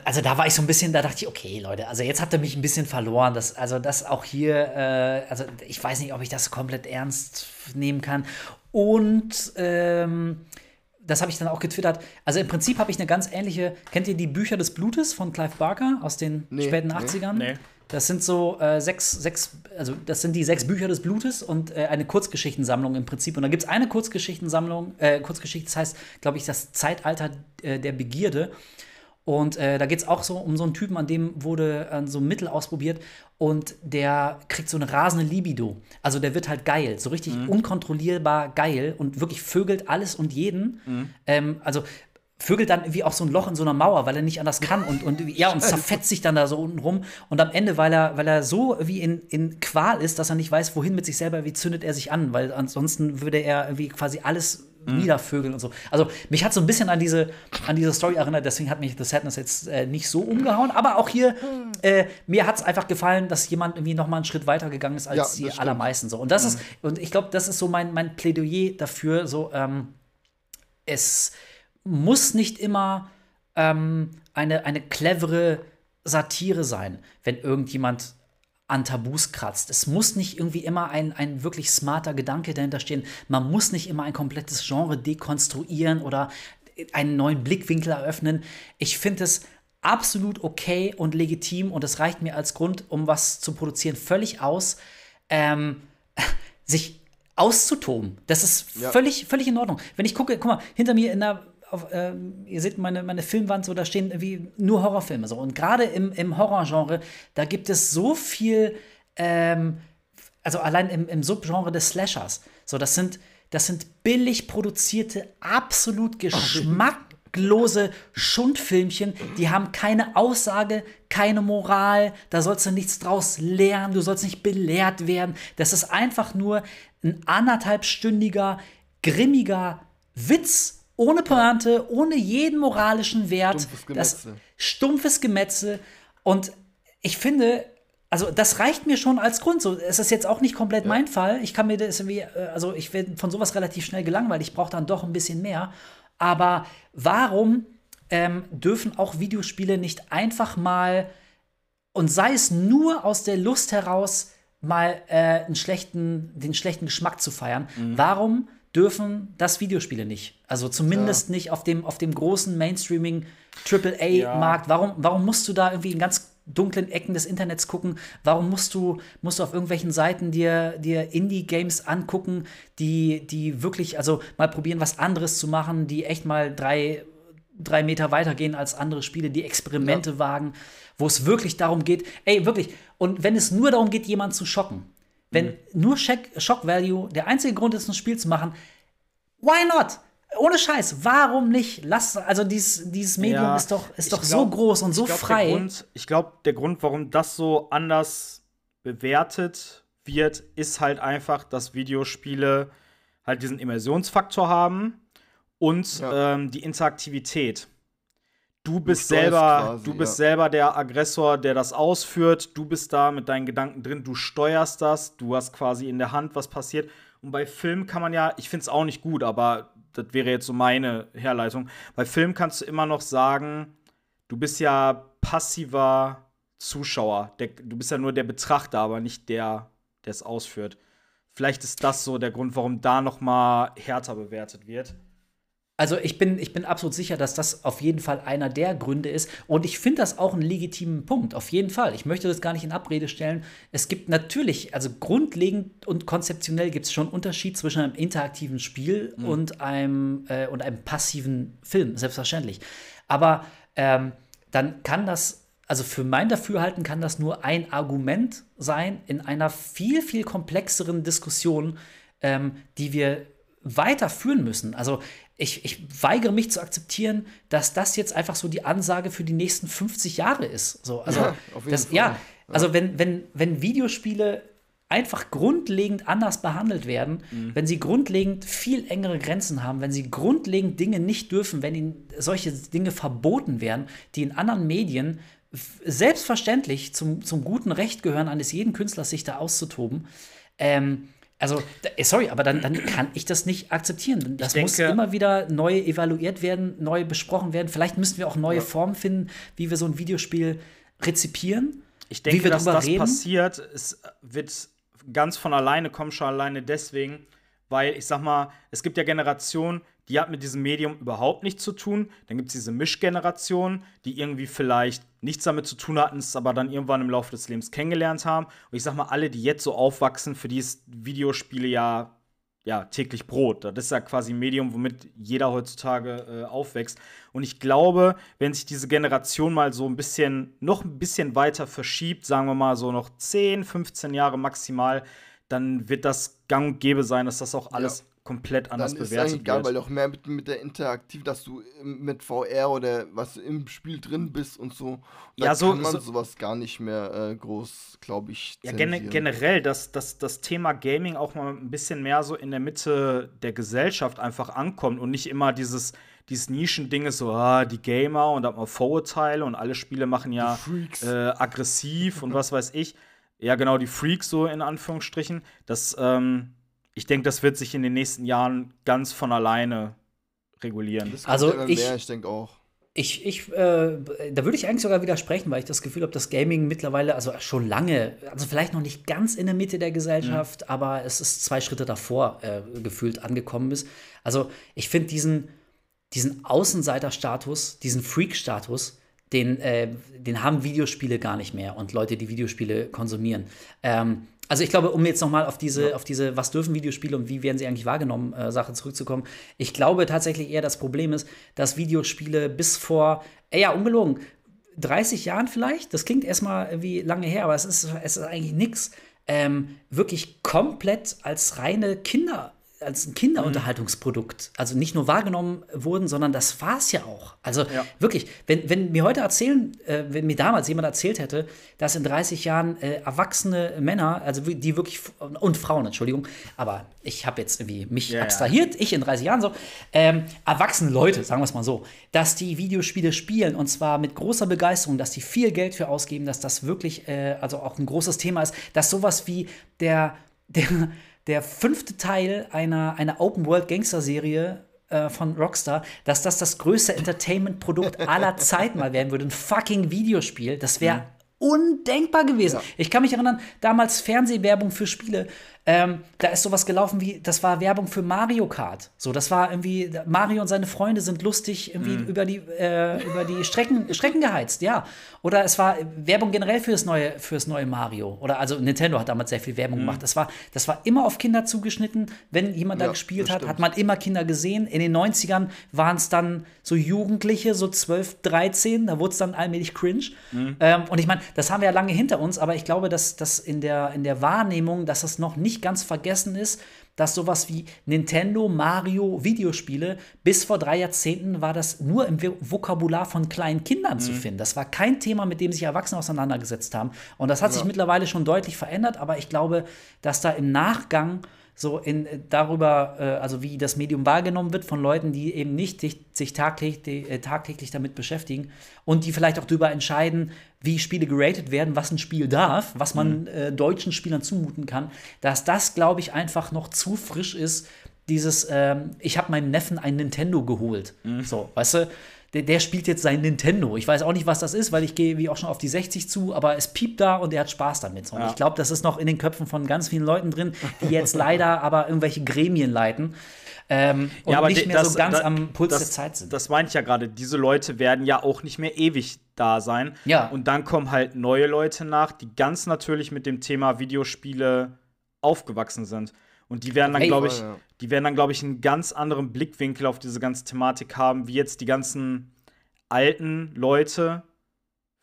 also da war ich so ein bisschen, da dachte ich, okay, Leute, also jetzt habt ihr mich ein bisschen verloren. Das, also das auch hier, äh, also ich weiß nicht, ob ich das komplett ernst nehmen kann. Und ähm, das habe ich dann auch getwittert. Also im Prinzip habe ich eine ganz ähnliche, kennt ihr die Bücher des Blutes von Clive Barker aus den Nee, späten nee, 80ern? nee. Das sind so äh, sechs, sechs, also das sind die sechs Bücher des Blutes und äh, eine Kurzgeschichtensammlung im Prinzip. Und da gibt es eine Kurzgeschichtensammlung, äh, Kurzgeschichte, das heißt, glaube ich, das Zeitalter äh, der Begierde. Und äh, da geht es auch so um so einen Typen, an dem wurde äh, so ein Mittel ausprobiert und der kriegt so eine rasende Libido. Also der wird halt geil, so richtig unkontrollierbar geil und wirklich vögelt alles und jeden. Ähm, also vögelt dann wie auch so ein Loch in so einer Mauer, weil er nicht anders kann und, und ja, und zerfetzt sich dann da so unten rum. Und am Ende, weil er, weil er so wie in, in Qual ist, dass er nicht weiß, wohin mit sich selber, wie zündet er sich an, weil ansonsten würde er irgendwie quasi alles niedervögeln und so. Also mich hat so ein bisschen an diese, an diese Story erinnert, deswegen hat mich The Sadness jetzt äh, nicht so umgehauen. Aber auch hier, äh, mir hat es einfach gefallen, dass jemand irgendwie noch mal einen Schritt weiter gegangen ist als Ja, die stimmt. allermeisten. So. Und das ist, und ich glaube, das ist so mein, mein Plädoyer dafür, so, ähm, es muss nicht immer ähm, eine, eine clevere Satire sein, wenn irgendjemand an Tabus kratzt. Es muss nicht irgendwie immer ein, ein wirklich smarter Gedanke dahinter stehen. Man muss nicht immer ein komplettes Genre dekonstruieren oder einen neuen Blickwinkel eröffnen. Ich finde es absolut okay und legitim und es reicht mir als Grund, um was zu produzieren, völlig aus, ähm, <laughs> sich auszutoben. Das ist Ja. völlig, völlig in Ordnung. Wenn ich gucke, guck mal, hinter mir in der, auf, ähm, ihr seht meine, meine Filmwand, so da stehen irgendwie nur Horrorfilme. So. Und gerade im, im Horrorgenre, da gibt es so viel, ähm, also allein im, im Subgenre des Slashers. So, das sind, das sind billig produzierte, absolut geschmacklose Schundfilmchen, die haben keine Aussage, keine Moral, da sollst du nichts draus lernen, du sollst nicht belehrt werden. Das ist einfach nur ein anderthalbstündiger, grimmiger Witz ohne Pointe, ohne jeden moralischen Wert. Stumpfes Das Gemetzel. stumpfes Gemetzel. Und ich finde, also das reicht mir schon als Grund. So, es ist jetzt auch nicht komplett mein Fall. Ich kann mir das irgendwie, äh, also ich werde von sowas relativ schnell gelangweilt. Ich brauche dann doch ein bisschen mehr. Aber warum ähm, dürfen auch Videospiele nicht einfach mal und sei es nur aus der Lust heraus, mal äh, einen schlechten, den schlechten Geschmack zu feiern. Warum dürfen das Videospiele nicht? Also zumindest nicht auf dem, auf dem großen Mainstreaming AAA-Markt. Warum, warum musst du da irgendwie in ganz dunklen Ecken des Internets gucken? Warum musst du, musst du auf irgendwelchen Seiten dir, dir Indie-Games angucken, die, die wirklich, also mal probieren, was anderes zu machen, die echt mal drei drei Meter weitergehen als andere Spiele, die Experimente wagen, wo es wirklich darum geht, ey, wirklich, und wenn es nur darum geht, jemanden zu schocken, wenn nur Shock, Shock Value der einzige Grund ist, ein Spiel zu machen, why not? Ohne Scheiß, warum nicht? Lass, also dieses, dieses Medium Ja, ist doch, ist doch glaub- so groß und so ich glaub, frei. Der Grund, ich glaube, der Grund, warum das so anders bewertet wird, ist halt einfach, dass Videospiele halt diesen Immersionsfaktor haben und Ja. ähm, die Interaktivität. Du bist selber, quasi, du bist ja. selber der Aggressor, der das ausführt. Du bist da mit deinen Gedanken drin. Du steuerst das. Du hast quasi in der Hand, was passiert. Und bei Film kann man ja, ich finde es auch nicht gut, aber das wäre jetzt so meine Herleitung. Bei Film kannst du immer noch sagen, du bist ja passiver Zuschauer. Der, du bist ja nur der Betrachter, aber nicht der, der es ausführt. Vielleicht ist das so der Grund, warum da noch mal härter bewertet wird. Also ich bin, ich bin absolut sicher, dass das auf jeden Fall einer der Gründe ist. Und ich finde das auch einen legitimen Punkt, auf jeden Fall. Ich möchte das gar nicht in Abrede stellen. Es gibt natürlich, also grundlegend und konzeptionell gibt es schon Unterschied zwischen einem interaktiven Spiel mhm. und, einem, äh, und einem passiven Film, selbstverständlich. Aber ähm, dann kann das also für mein Dafürhalten kann das nur ein Argument sein in einer viel, viel komplexeren Diskussion, ähm, die wir weiterführen müssen. Also ich, ich, weigere mich zu akzeptieren, dass das jetzt einfach so die Ansage für die nächsten 50 Jahre ist. So, also, ja, das, ja, also wenn, wenn, wenn Videospiele einfach grundlegend anders behandelt werden, mhm. wenn sie grundlegend viel engere Grenzen haben, wenn sie grundlegend Dinge nicht dürfen, wenn ihnen solche Dinge verboten werden, die in anderen Medien selbstverständlich zum, zum guten Recht gehören eines jeden Künstlers, sich da auszutoben. Ähm, also, äh, sorry, aber dann, dann kann ich das nicht akzeptieren. Das denke, muss immer wieder neu evaluiert werden, neu besprochen werden. Vielleicht müssen wir auch neue ja. Formen finden, wie wir so ein Videospiel rezipieren. Ich denke, dass das reden. passiert. Es wird ganz von alleine kommen, schon alleine deswegen, weil ich sag mal, es gibt ja Generationen, die hat mit diesem Medium überhaupt nichts zu tun. Dann gibt es diese Mischgeneration, die irgendwie vielleicht nichts damit zu tun hatten, es aber dann irgendwann im Laufe des Lebens kennengelernt haben. Und ich sag mal, alle, die jetzt so aufwachsen, für die ist Videospiele ja, ja täglich Brot. Das ist ja quasi ein Medium, womit jeder heutzutage äh, aufwächst. Und ich glaube, wenn sich diese Generation mal so ein bisschen, noch ein bisschen weiter verschiebt, sagen wir mal so noch 10, 15 Jahre maximal, dann wird das gang und gäbe sein, dass das auch alles ja komplett anders dann bewertet ist egal, wird. weil auch mehr mit, mit der Interaktiv, dass du mit VR oder was im Spiel drin bist und so, da ja, so, kann man so, sowas gar nicht mehr äh, groß, glaube ich, Ja, gen generell, dass, dass das Thema Gaming auch mal ein bisschen mehr so in der Mitte der Gesellschaft einfach ankommt und nicht immer dieses dieses Nischending ist so, ah, die Gamer und da hat man Vorurteile und alle Spiele machen ja äh, aggressiv und <laughs> was weiß ich. Ja, genau, die Freaks so in Anführungsstrichen. Das, ähm, ich denke, das wird sich in den nächsten Jahren ganz von alleine regulieren. also ich, mehr, ich denke auch. Ich, ich, äh, da würde ich eigentlich sogar widersprechen, weil ich das Gefühl habe, dass Gaming mittlerweile, also schon lange, also vielleicht noch nicht ganz in der Mitte der Gesellschaft, mhm. aber es ist zwei Schritte davor äh, gefühlt angekommen ist. Also ich finde diesen, diesen Außenseiterstatus, diesen Freak-Status, den, äh, den haben Videospiele gar nicht mehr und Leute, die Videospiele konsumieren. Ähm, also ich glaube, um jetzt nochmal auf diese, ja. auf diese, was dürfen Videospiele und wie werden sie eigentlich wahrgenommen, äh, Sache zurückzukommen. Ich glaube tatsächlich eher, das Problem ist, dass Videospiele bis vor, ey, ja, ungelogen, 30 Jahren vielleicht, das klingt erstmal irgendwie lange her, aber es ist, es ist eigentlich nichts, ähm, wirklich komplett als reine Kinder- als ein Kinderunterhaltungsprodukt, also nicht nur wahrgenommen wurden, sondern das war es ja auch. Also ja. wirklich, wenn, wenn mir heute erzählen, äh, wenn mir damals jemand erzählt hätte, dass in 30 Jahren äh, erwachsene Männer, also die wirklich, und Frauen, Entschuldigung, aber ich habe jetzt irgendwie mich ja, abstrahiert, ja. ich in 30 Jahren so, ähm, erwachsene Leute, sagen wir es mal so, dass die Videospiele spielen und zwar mit großer Begeisterung, dass die viel Geld für ausgeben, dass das wirklich, äh, also auch ein großes Thema ist, dass sowas wie der, der der fünfte Teil einer, einer Open-World-Gangster-Serie äh, von Rockstar, dass das das größte Entertainment-Produkt <laughs> aller Zeiten mal werden würde. Ein fucking Videospiel. Das wäre mhm. undenkbar gewesen. Ja. Ich kann mich erinnern, damals Fernsehwerbung für Spiele. Ähm, da ist sowas gelaufen wie, das war Werbung für Mario Kart. So, das war irgendwie, Mario und seine Freunde sind lustig irgendwie mhm. über die, äh, über die Strecken, Strecken geheizt, ja. Oder es war Werbung generell fürs neue, fürs neue Mario. Oder also Nintendo hat damals sehr viel Werbung mhm. gemacht. Das war, das war immer auf Kinder zugeschnitten. Wenn jemand ja, da gespielt hat, hat man immer Kinder gesehen. In den 90ern waren es dann so Jugendliche, so 12, 13, da wurde es dann allmählich cringe. Mhm. Ähm, und ich meine, das haben wir ja lange hinter uns, aber ich glaube, dass das in der, in der Wahrnehmung, dass das noch nicht nicht ganz vergessen ist, dass sowas wie Nintendo, Mario, Videospiele, bis vor drei Jahrzehnten war das nur im Vokabular von kleinen Kindern mhm. zu finden. Das war kein Thema, mit dem sich Erwachsene auseinandergesetzt haben. Und das hat ja. sich mittlerweile schon deutlich verändert, aber ich glaube, dass da im Nachgang so in äh, darüber, äh, also wie das Medium wahrgenommen wird von Leuten, die eben nicht sich, sich tagtäglich, äh, tagtäglich damit beschäftigen und die vielleicht auch darüber entscheiden, wie Spiele geratet werden, was ein Spiel darf, was man mhm. äh, deutschen Spielern zumuten kann, dass das, glaube ich, einfach noch zu frisch ist. Dieses, ähm, ich habe meinem Neffen ein Nintendo geholt. Mhm. So, weißt du? Der, der spielt jetzt sein Nintendo. Ich weiß auch nicht, was das ist, weil ich gehe wie auch schon auf die 60 zu, aber es piept da und er hat Spaß damit. Und Ja. ich glaube, das ist noch in den Köpfen von ganz vielen Leuten drin, die jetzt <laughs> leider aber irgendwelche Gremien leiten ähm, und nicht die- mehr so ganz da- am Puls das, der Zeit sind. Das meine ich ja gerade. Diese Leute werden ja auch nicht mehr ewig da sein. Ja. Und dann kommen halt neue Leute nach, die ganz natürlich mit dem Thema Videospiele aufgewachsen sind. Und die werden dann, Hey. glaube ich, ja. Die werden dann, glaube ich, einen ganz anderen Blickwinkel auf diese ganze Thematik haben, wie jetzt die ganzen alten Leute,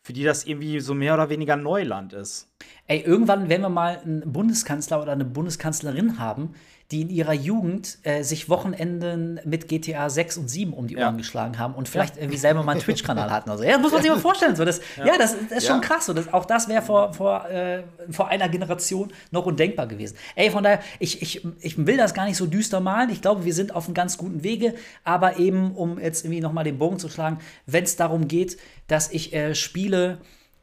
für die das irgendwie so mehr oder weniger Neuland ist. Ey, irgendwann werden wir mal einen Bundeskanzler oder eine Bundeskanzlerin haben, die in ihrer Jugend äh, sich Wochenenden mit GTA 6 und 7 um die Ohren Ja. geschlagen haben und vielleicht irgendwie selber mal einen Twitch-Kanal hatten. Also, ja, das muss man sich mal vorstellen. So, das, <laughs> ja. das, das ist schon Ja. krass. So, das, auch das wäre vor, vor, äh, vor einer Generation noch undenkbar gewesen. Ey, von daher, ich, ich, ich will das gar nicht so düster malen. Ich glaube, wir sind auf einem ganz guten Wege. Aber eben, um jetzt irgendwie noch mal den Bogen zu schlagen, wenn es darum geht, dass ich äh, Spiele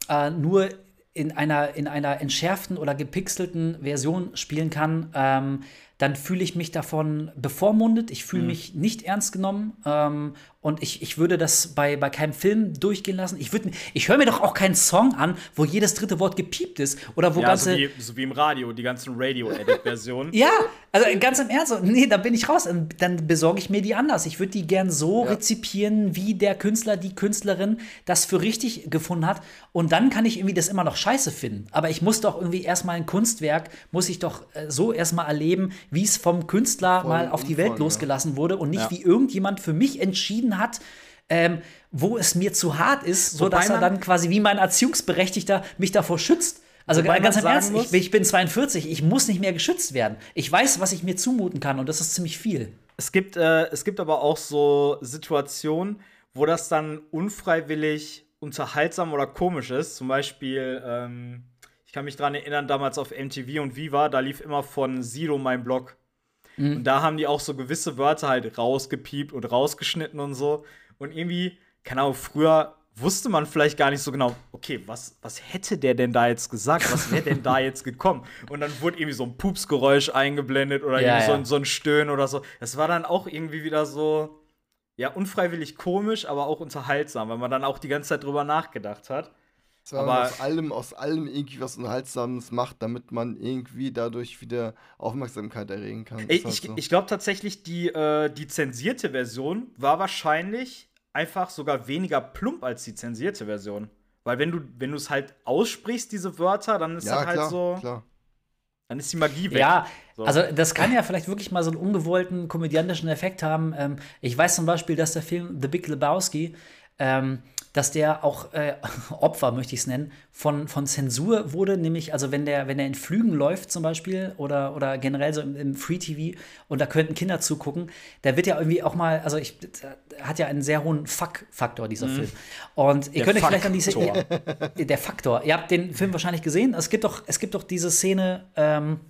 äh, nur in einer, in einer entschärften oder gepixelten Version spielen kann, ähm, dann fühle ich mich davon bevormundet, ich fühle mich nicht ernst genommen ähm, und ich, ich würde das bei, bei keinem Film durchgehen lassen. Ich, würd- ich höre mir doch auch keinen Song an, wo jedes dritte Wort gepiept ist oder wo Ja, so ganze. wie, so wie im Radio, die ganzen Radio-Edit-Versionen. <laughs> Ja, also ganz im Ernst, so, nee, da bin ich raus. Dann- Dann besorge ich mir die anders. Ich würde die gern so Ja. rezipieren, wie der Künstler, die Künstlerin das für richtig gefunden hat. Und dann kann ich irgendwie das immer noch scheiße finden. Aber ich muss doch irgendwie erstmal ein Kunstwerk, muss ich doch äh, so erstmal erleben, wie es vom Künstler Voll mal auf die Welt ja. losgelassen wurde und nicht wie irgendjemand für mich entschieden hat. Ähm, wo es mir zu hart ist, so Wobei dass er dann quasi wie mein Erziehungsberechtigter mich davor schützt. Also Wobei ganz im Ernst, sagen ich, muss- ich bin 42, ich muss nicht mehr geschützt werden. Ich weiß, was ich mir zumuten kann und das ist ziemlich viel. Es gibt, äh, es gibt aber auch so Situationen, wo das dann unfreiwillig unterhaltsam oder komisch ist. Zum Beispiel, ähm, ich kann mich dran erinnern, damals auf MTV und Viva, da lief immer von Sido mein Blog. Und da haben die auch so gewisse Wörter halt rausgepiept und rausgeschnitten und so. Und irgendwie, keine Ahnung, früher wusste man vielleicht gar nicht so genau, okay, was, was hätte der denn da jetzt gesagt? Was wäre denn da jetzt gekommen? Und dann wurde irgendwie so ein Pupsgeräusch eingeblendet oder Ja, irgendwie so, ja. ein, so ein Stöhnen oder so. Das war dann auch irgendwie wieder so, ja, unfreiwillig komisch, aber auch unterhaltsam, weil man dann auch die ganze Zeit drüber nachgedacht hat. Man Aber- aus allem, aus allem irgendwie was Unterhaltsames macht, damit man irgendwie dadurch wieder Aufmerksamkeit erregen kann. Ey, halt ich so. ich glaube tatsächlich, die, äh, die zensierte Version war wahrscheinlich einfach sogar weniger plump als die zensierte Version. Weil wenn du, wenn du es halt aussprichst, diese Wörter, dann ist ja, das halt klar, so, klar. dann ist die Magie weg. Ja, So. also das kann ja vielleicht wirklich mal so einen ungewollten komödiantischen Effekt haben. Ähm, ich weiß zum Beispiel, dass der Film The Big Lebowski, ähm, dass der auch äh, <laughs> Opfer, möchte ich es nennen, von, von Zensur wurde, nämlich, also wenn der, wenn der in Flügen läuft zum Beispiel oder, oder generell so im, im Free-TV und da könnten Kinder zugucken, da wird ja irgendwie auch mal, also ich, hat ja einen sehr hohen Fuck-Faktor, dieser Film. Und ihr Der könnt euch vielleicht an diese Faktor. <laughs> der Faktor. Ihr habt den Film wahrscheinlich gesehen. Es gibt doch, es gibt doch diese Szene, ähm,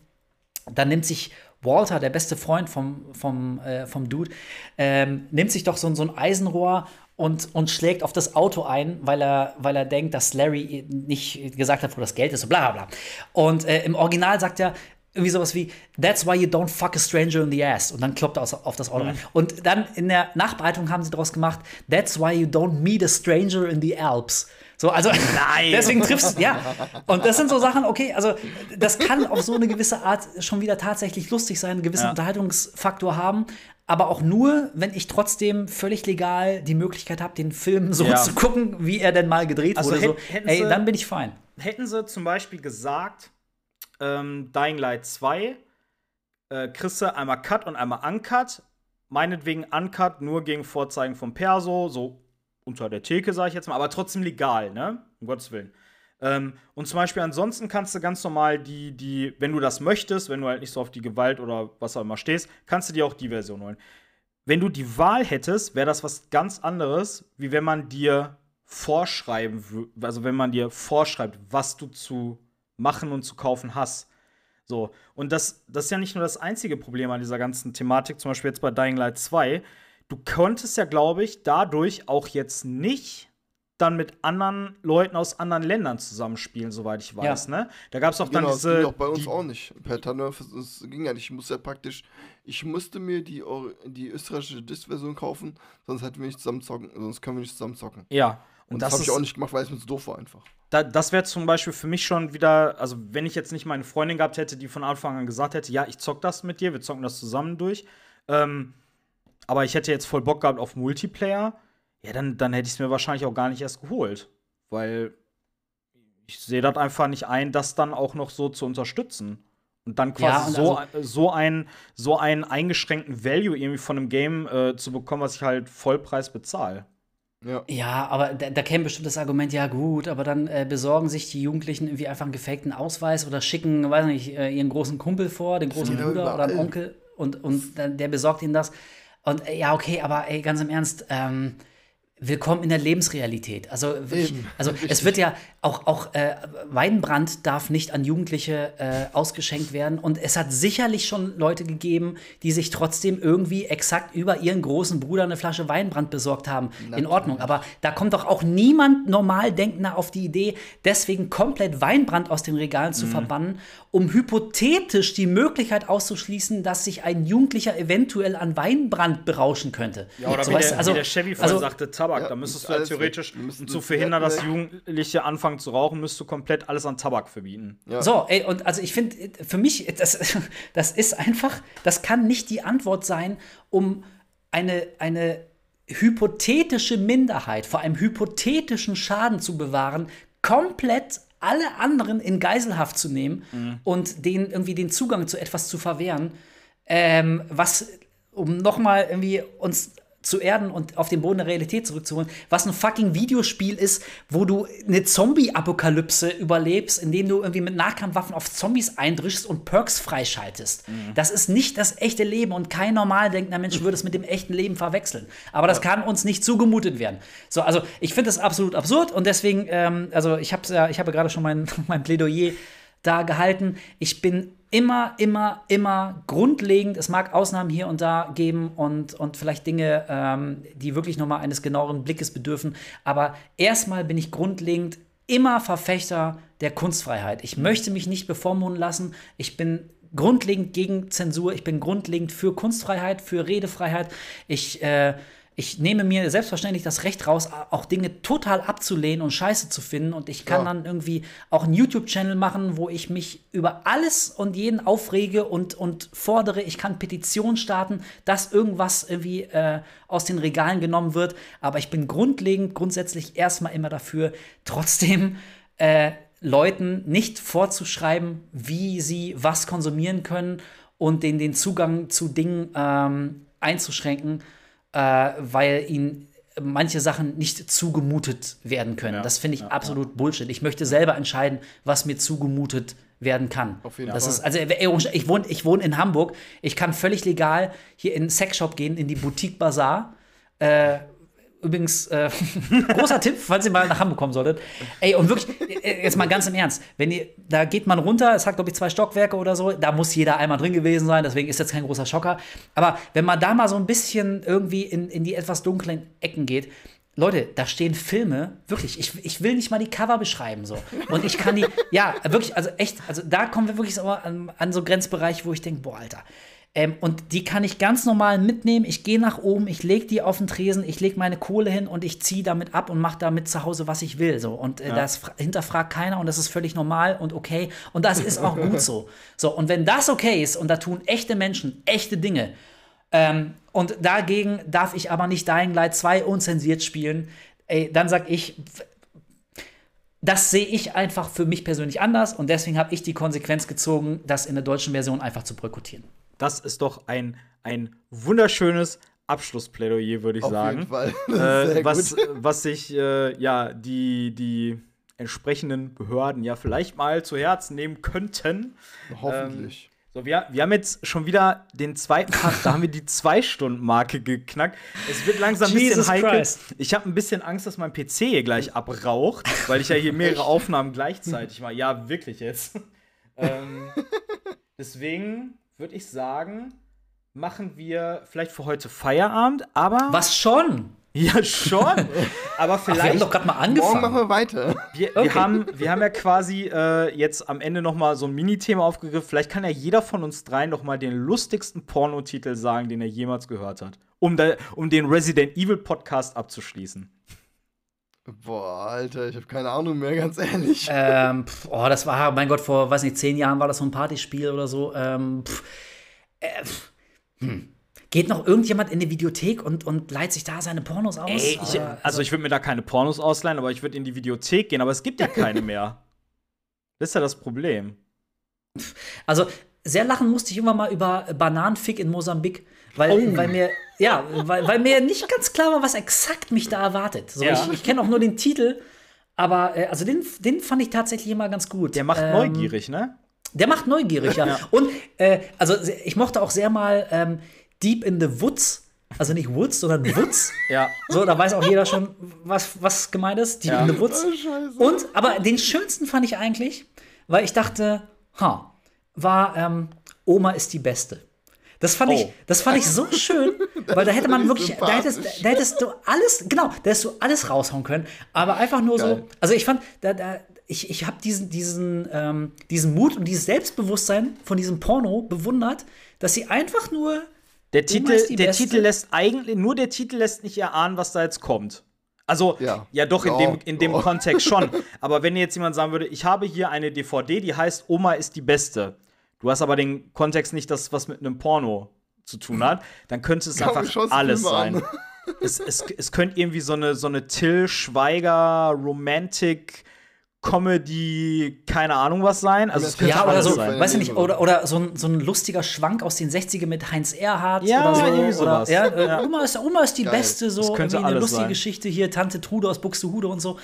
da nimmt sich Walter, der beste Freund vom, vom, äh, vom Dude, ähm, nimmt sich doch so, so ein Eisenrohr und, und schlägt auf das Auto ein, weil er, weil er denkt, dass Larry nicht gesagt hat, wo das Geld ist und bla bla bla. Und äh, im Original sagt er, irgendwie sowas wie, that's why you don't fuck a stranger in the ass. Und dann kloppt er aus- auf das Auto rein. Und dann in der Nachbereitung haben sie daraus gemacht, that's why you don't meet a stranger in the Alps. So, also <laughs> Nein. deswegen triffst du, ja. <laughs> Und das sind so Sachen, okay, also das kann auf so eine gewisse Art schon wieder tatsächlich lustig sein, einen gewissen Ja. Unterhaltungsfaktor haben, aber auch nur, wenn ich trotzdem völlig legal die Möglichkeit habe, den Film so Ja. zu gucken, wie er denn mal gedreht Also wurde. So, ey, sie- dann bin ich fein. Hätten sie zum Beispiel gesagt, ähm, Dying Light 2, äh, kriegst du einmal Cut und einmal Uncut. Meinetwegen Uncut nur gegen Vorzeigen vom Perso, so unter der Theke, sage ich jetzt mal, aber trotzdem legal, ne? Um Gottes Willen. Ähm, und zum Beispiel ansonsten kannst du ganz normal die, die, wenn du das möchtest, wenn du halt nicht so auf die Gewalt oder was auch immer stehst, kannst du dir auch die Version holen. Wenn du die Wahl hättest, wäre das was ganz anderes, wie wenn man dir vorschreiben also wenn man dir vorschreibt, was du zu machen und zu kaufen hast. So, und das, das ist ja nicht nur das einzige Problem an dieser ganzen Thematik, zum Beispiel jetzt bei Dying Light 2. Du konntest ja, glaube ich, dadurch auch jetzt nicht dann mit anderen Leuten aus anderen Ländern zusammenspielen, soweit ich weiß, Ja. ne? Da gab es auch dann Genau, das diese. ging auch bei uns die, auch nicht. Per Tannerf, es ging ja nicht. Ich musste ja praktisch, ich musste mir die, die österreichische Disc-Version kaufen, sonst hätten wir nicht zusammen zocken, sonst können wir nicht zusammen zocken. Ja. Und, Und das, das, habe ich auch nicht gemacht, weil es mir zu doof war einfach. da, das wäre zum Beispiel für mich schon wieder, also wenn ich jetzt nicht meine Freundin gehabt hätte, die von Anfang an gesagt hätte, ja, ich zock das mit dir, wir zocken das zusammen durch, ähm, aber ich hätte jetzt voll Bock gehabt auf Multiplayer, ja, dann, dann hätte ich es mir wahrscheinlich auch gar nicht erst geholt. Weil ich sehe das einfach nicht ein, das dann auch noch so zu unterstützen. Und dann quasi Ja, und so, also- so, ein, so einen eingeschränkten Value irgendwie von einem Game äh, zu bekommen, was ich halt Vollpreis bezahle. Ja. Ja, aber da, da käme bestimmt das Argument, ja gut, aber dann äh, besorgen sich die Jugendlichen irgendwie einfach einen gefakten Ausweis oder schicken, weiß nicht, äh, ihren großen Kumpel vor, den großen Ja, Bruder oder einen. Onkel und, und dann, der besorgt ihnen das. Und äh, ja, okay, aber ey, ganz im Ernst, ähm, willkommen in der Lebensrealität. Also, also richtig. es wird ja auch, auch äh, Weinbrand darf nicht an Jugendliche äh, ausgeschenkt werden. Und es hat sicherlich schon Leute gegeben, die sich trotzdem irgendwie exakt über ihren großen Bruder eine Flasche Weinbrand besorgt haben. In Ordnung. Aber da kommt doch auch niemand normal Denkender auf die Idee, deswegen komplett Weinbrand aus den Regalen Mhm. zu verbannen, um hypothetisch die Möglichkeit auszuschließen, dass sich ein Jugendlicher eventuell an Weinbrand berauschen könnte. Ja, oder So, wie, der, also- wie der Chevy vorhin also- sagte, Tabak. Ja, da müsstest du ja alles theoretisch, um zu verhindern, dass. Jugendliche anfangen zu rauchen, müsstest du komplett alles an Tabak verbieten. Ja. So, ey, und also ich finde, für mich, das, <laughs> das ist einfach, das kann nicht die Antwort sein, um eine, eine hypothetische Minderheit vor einem hypothetischen Schaden zu bewahren, komplett alle anderen in Geiselhaft zu nehmen und denen irgendwie den Zugang zu etwas zu verwehren, ähm, was, um nochmal irgendwie uns zu erden und auf den Boden der Realität zurückzuholen, was ein fucking Videospiel ist, wo du eine Zombie-Apokalypse überlebst, indem du irgendwie mit Nahkampfwaffen auf Zombies eindrischst und Perks freischaltest. Das ist nicht das echte Leben und kein normal denkender Mensch würde es mit dem echten Leben verwechseln. Aber das kann uns nicht zugemutet werden. So, also ich finde das absolut absurd und deswegen, ähm, also ich habe ja, ich habe gerade schon mein, <laughs> mein Plädoyer da gehalten. Ich bin immer, immer, immer grundlegend, es mag Ausnahmen hier und da geben und, und vielleicht Dinge, ähm, die wirklich nochmal eines genaueren Blickes bedürfen, aber erstmal bin ich grundlegend immer Verfechter der Kunstfreiheit. Ich möchte mich nicht bevormunden lassen. Ich bin grundlegend gegen Zensur. Ich bin grundlegend für Kunstfreiheit, für Redefreiheit. Ich, äh, ich nehme mir selbstverständlich das Recht raus, auch Dinge total abzulehnen und scheiße zu finden. Und ich kann Ja. dann irgendwie auch einen YouTube-Channel machen, wo ich mich über alles und jeden aufrege und, und fordere. Ich kann Petitionen starten, dass irgendwas irgendwie äh, aus den Regalen genommen wird. Aber ich bin grundlegend, grundsätzlich erstmal immer dafür, trotzdem äh, Leuten nicht vorzuschreiben, wie sie was konsumieren können und denen den Zugang zu Dingen ähm, einzuschränken, äh, weil ihnen manche Sachen nicht zugemutet werden können. Ja, das finde ich ja, absolut Bullshit. Ich möchte selber entscheiden, was mir zugemutet werden kann. Auf jeden das Fall. Ist, also ey, ich wohne ich wohne in Hamburg. Ich kann völlig legal hier in einen Sexshop gehen, in die Boutique Bazaar. Äh, Übrigens, äh, <laughs> großer Tipp, falls ihr mal nach Hamburg kommen solltet. Ey, und wirklich, äh, jetzt mal ganz im Ernst, wenn ihr, da geht man runter, es hat, glaube ich, zwei Stockwerke oder so, da muss jeder einmal drin gewesen sein, deswegen ist jetzt kein großer Schocker. Aber wenn man da mal so ein bisschen irgendwie in, in die etwas dunklen Ecken geht, Leute, da stehen Filme, wirklich, ich, ich will nicht mal die Cover beschreiben so. Und ich kann die, ja, wirklich, also echt, also da kommen wir wirklich so an, an so Grenzbereich, wo ich denke, boah, Alter. Ähm, und die kann ich ganz normal mitnehmen. Ich gehe nach oben, ich lege die auf den Tresen, ich lege meine Kohle hin und ich ziehe damit ab und mache damit zu Hause, was ich will. So. Und äh, das fra- hinterfragt keiner und das ist völlig normal und okay. Und das ist auch gut so. So, und wenn das okay ist und da tun echte Menschen echte Dinge, ähm, und dagegen darf ich aber nicht Dying Light 2 unzensiert spielen. Ey, dann sag ich, das sehe ich einfach für mich persönlich anders und deswegen habe ich die Konsequenz gezogen, das in der deutschen Version einfach zu boykottieren. Das ist doch ein, ein wunderschönes Abschlussplädoyer, würde ich Auf sagen. <laughs> äh, sehr was, gut. <laughs> was sich äh, ja die, die entsprechenden Behörden ja vielleicht mal zu Herzen nehmen könnten. Hoffentlich. So, wir, wir haben jetzt schon wieder den zweiten Part, da haben wir die Zwei-Stunden-Marke geknackt. Es wird langsam ein bisschen heikel. Christ. Ich habe ein bisschen Angst, dass mein PC hier gleich abraucht, weil ich ja hier mehrere <laughs> Aufnahmen gleichzeitig mache. Ja, wirklich jetzt. ähm, deswegen würde ich sagen, machen wir vielleicht für heute Feierabend, aber Was schon? Ja, schon. Aber <laughs> Ach, wir haben vielleicht. doch gerade mal Morgen machen angefangen. wir weiter. wir, Okay. wir, haben, wir haben ja quasi äh, jetzt am Ende noch mal so ein Minithema aufgegriffen. Vielleicht kann ja jeder von uns drei noch mal den lustigsten Pornotitel sagen, den er jemals gehört hat. Um, da, um den Resident Evil Podcast abzuschließen. Boah, Alter, ich habe keine Ahnung mehr, ganz ehrlich. Ähm, pf, oh, das war, mein Gott, vor, weiß nicht, zehn Jahren war das so ein Partyspiel oder so. Ähm, pf, äh, pf, hm. Geht noch irgendjemand in die Videothek und, und leiht sich da seine Pornos aus? Ey, ich, Äh, also ich würde mir da keine Pornos ausleihen, aber ich würde in die Videothek gehen, aber es gibt ja keine mehr. <laughs> Das ist ja das Problem. Also, sehr lachen musste ich immer mal über Bananenfick in Mosambik, weil, Oh. weil mir, ja, weil, weil mir nicht ganz klar war, was exakt mich da erwartet. So, Ja. Ich, ich kenne auch nur den Titel, aber äh, also den, den fand ich tatsächlich immer ganz gut. Der macht Ähm, neugierig, ne? Der macht neugierig, ja. Und äh, also ich mochte auch sehr mal ähm, Deep in the Woods, also nicht Woods, sondern Woods. <laughs> Ja. So, da weiß auch jeder schon, was, was gemeint ist. Deep Ja. in the Woods. Oh. Und, aber den schönsten fand ich eigentlich, weil ich dachte, ha, war ähm, Oma ist die Beste. Das fand, ich, Oh. das fand ich so schön, <laughs> weil da hätte man ich wirklich, da hättest, da hättest du alles, genau, da hättest du alles raushauen können, aber einfach nur Geil. so, also ich fand, da, da, ich, ich habe diesen, diesen, ähm, diesen Mut und dieses Selbstbewusstsein von diesem Porno bewundert, dass sie einfach nur Der, Titel, der. Titel lässt eigentlich, nur der Titel lässt nicht erahnen, was da jetzt kommt. Also, ja, Ja. doch, in dem, in dem Ja. Kontext schon. <laughs> Aber wenn jetzt jemand sagen würde, ich habe hier eine DVD, die heißt Oma ist die Beste. Du hast aber den Kontext nicht, dass was mit einem Porno zu tun hat, dann könnte es Komm, einfach alles sein. <laughs> es, es, es könnte irgendwie so eine, so eine Till Schweiger Romantic Comedy, keine Ahnung was sein. Also es könnte Ja, oder so, sein. weiß ich nicht, oder, oder so, ein, so ein lustiger Schwank aus den 60er mit Heinz Erhardt Ja, oder so. irgendwie oder, sowas. ja, äh, Ja. Oma, ist, Oma ist die Geil. Beste, so könnte irgendwie eine lustige sein. Geschichte hier, Tante Trude aus Buxtehude und so.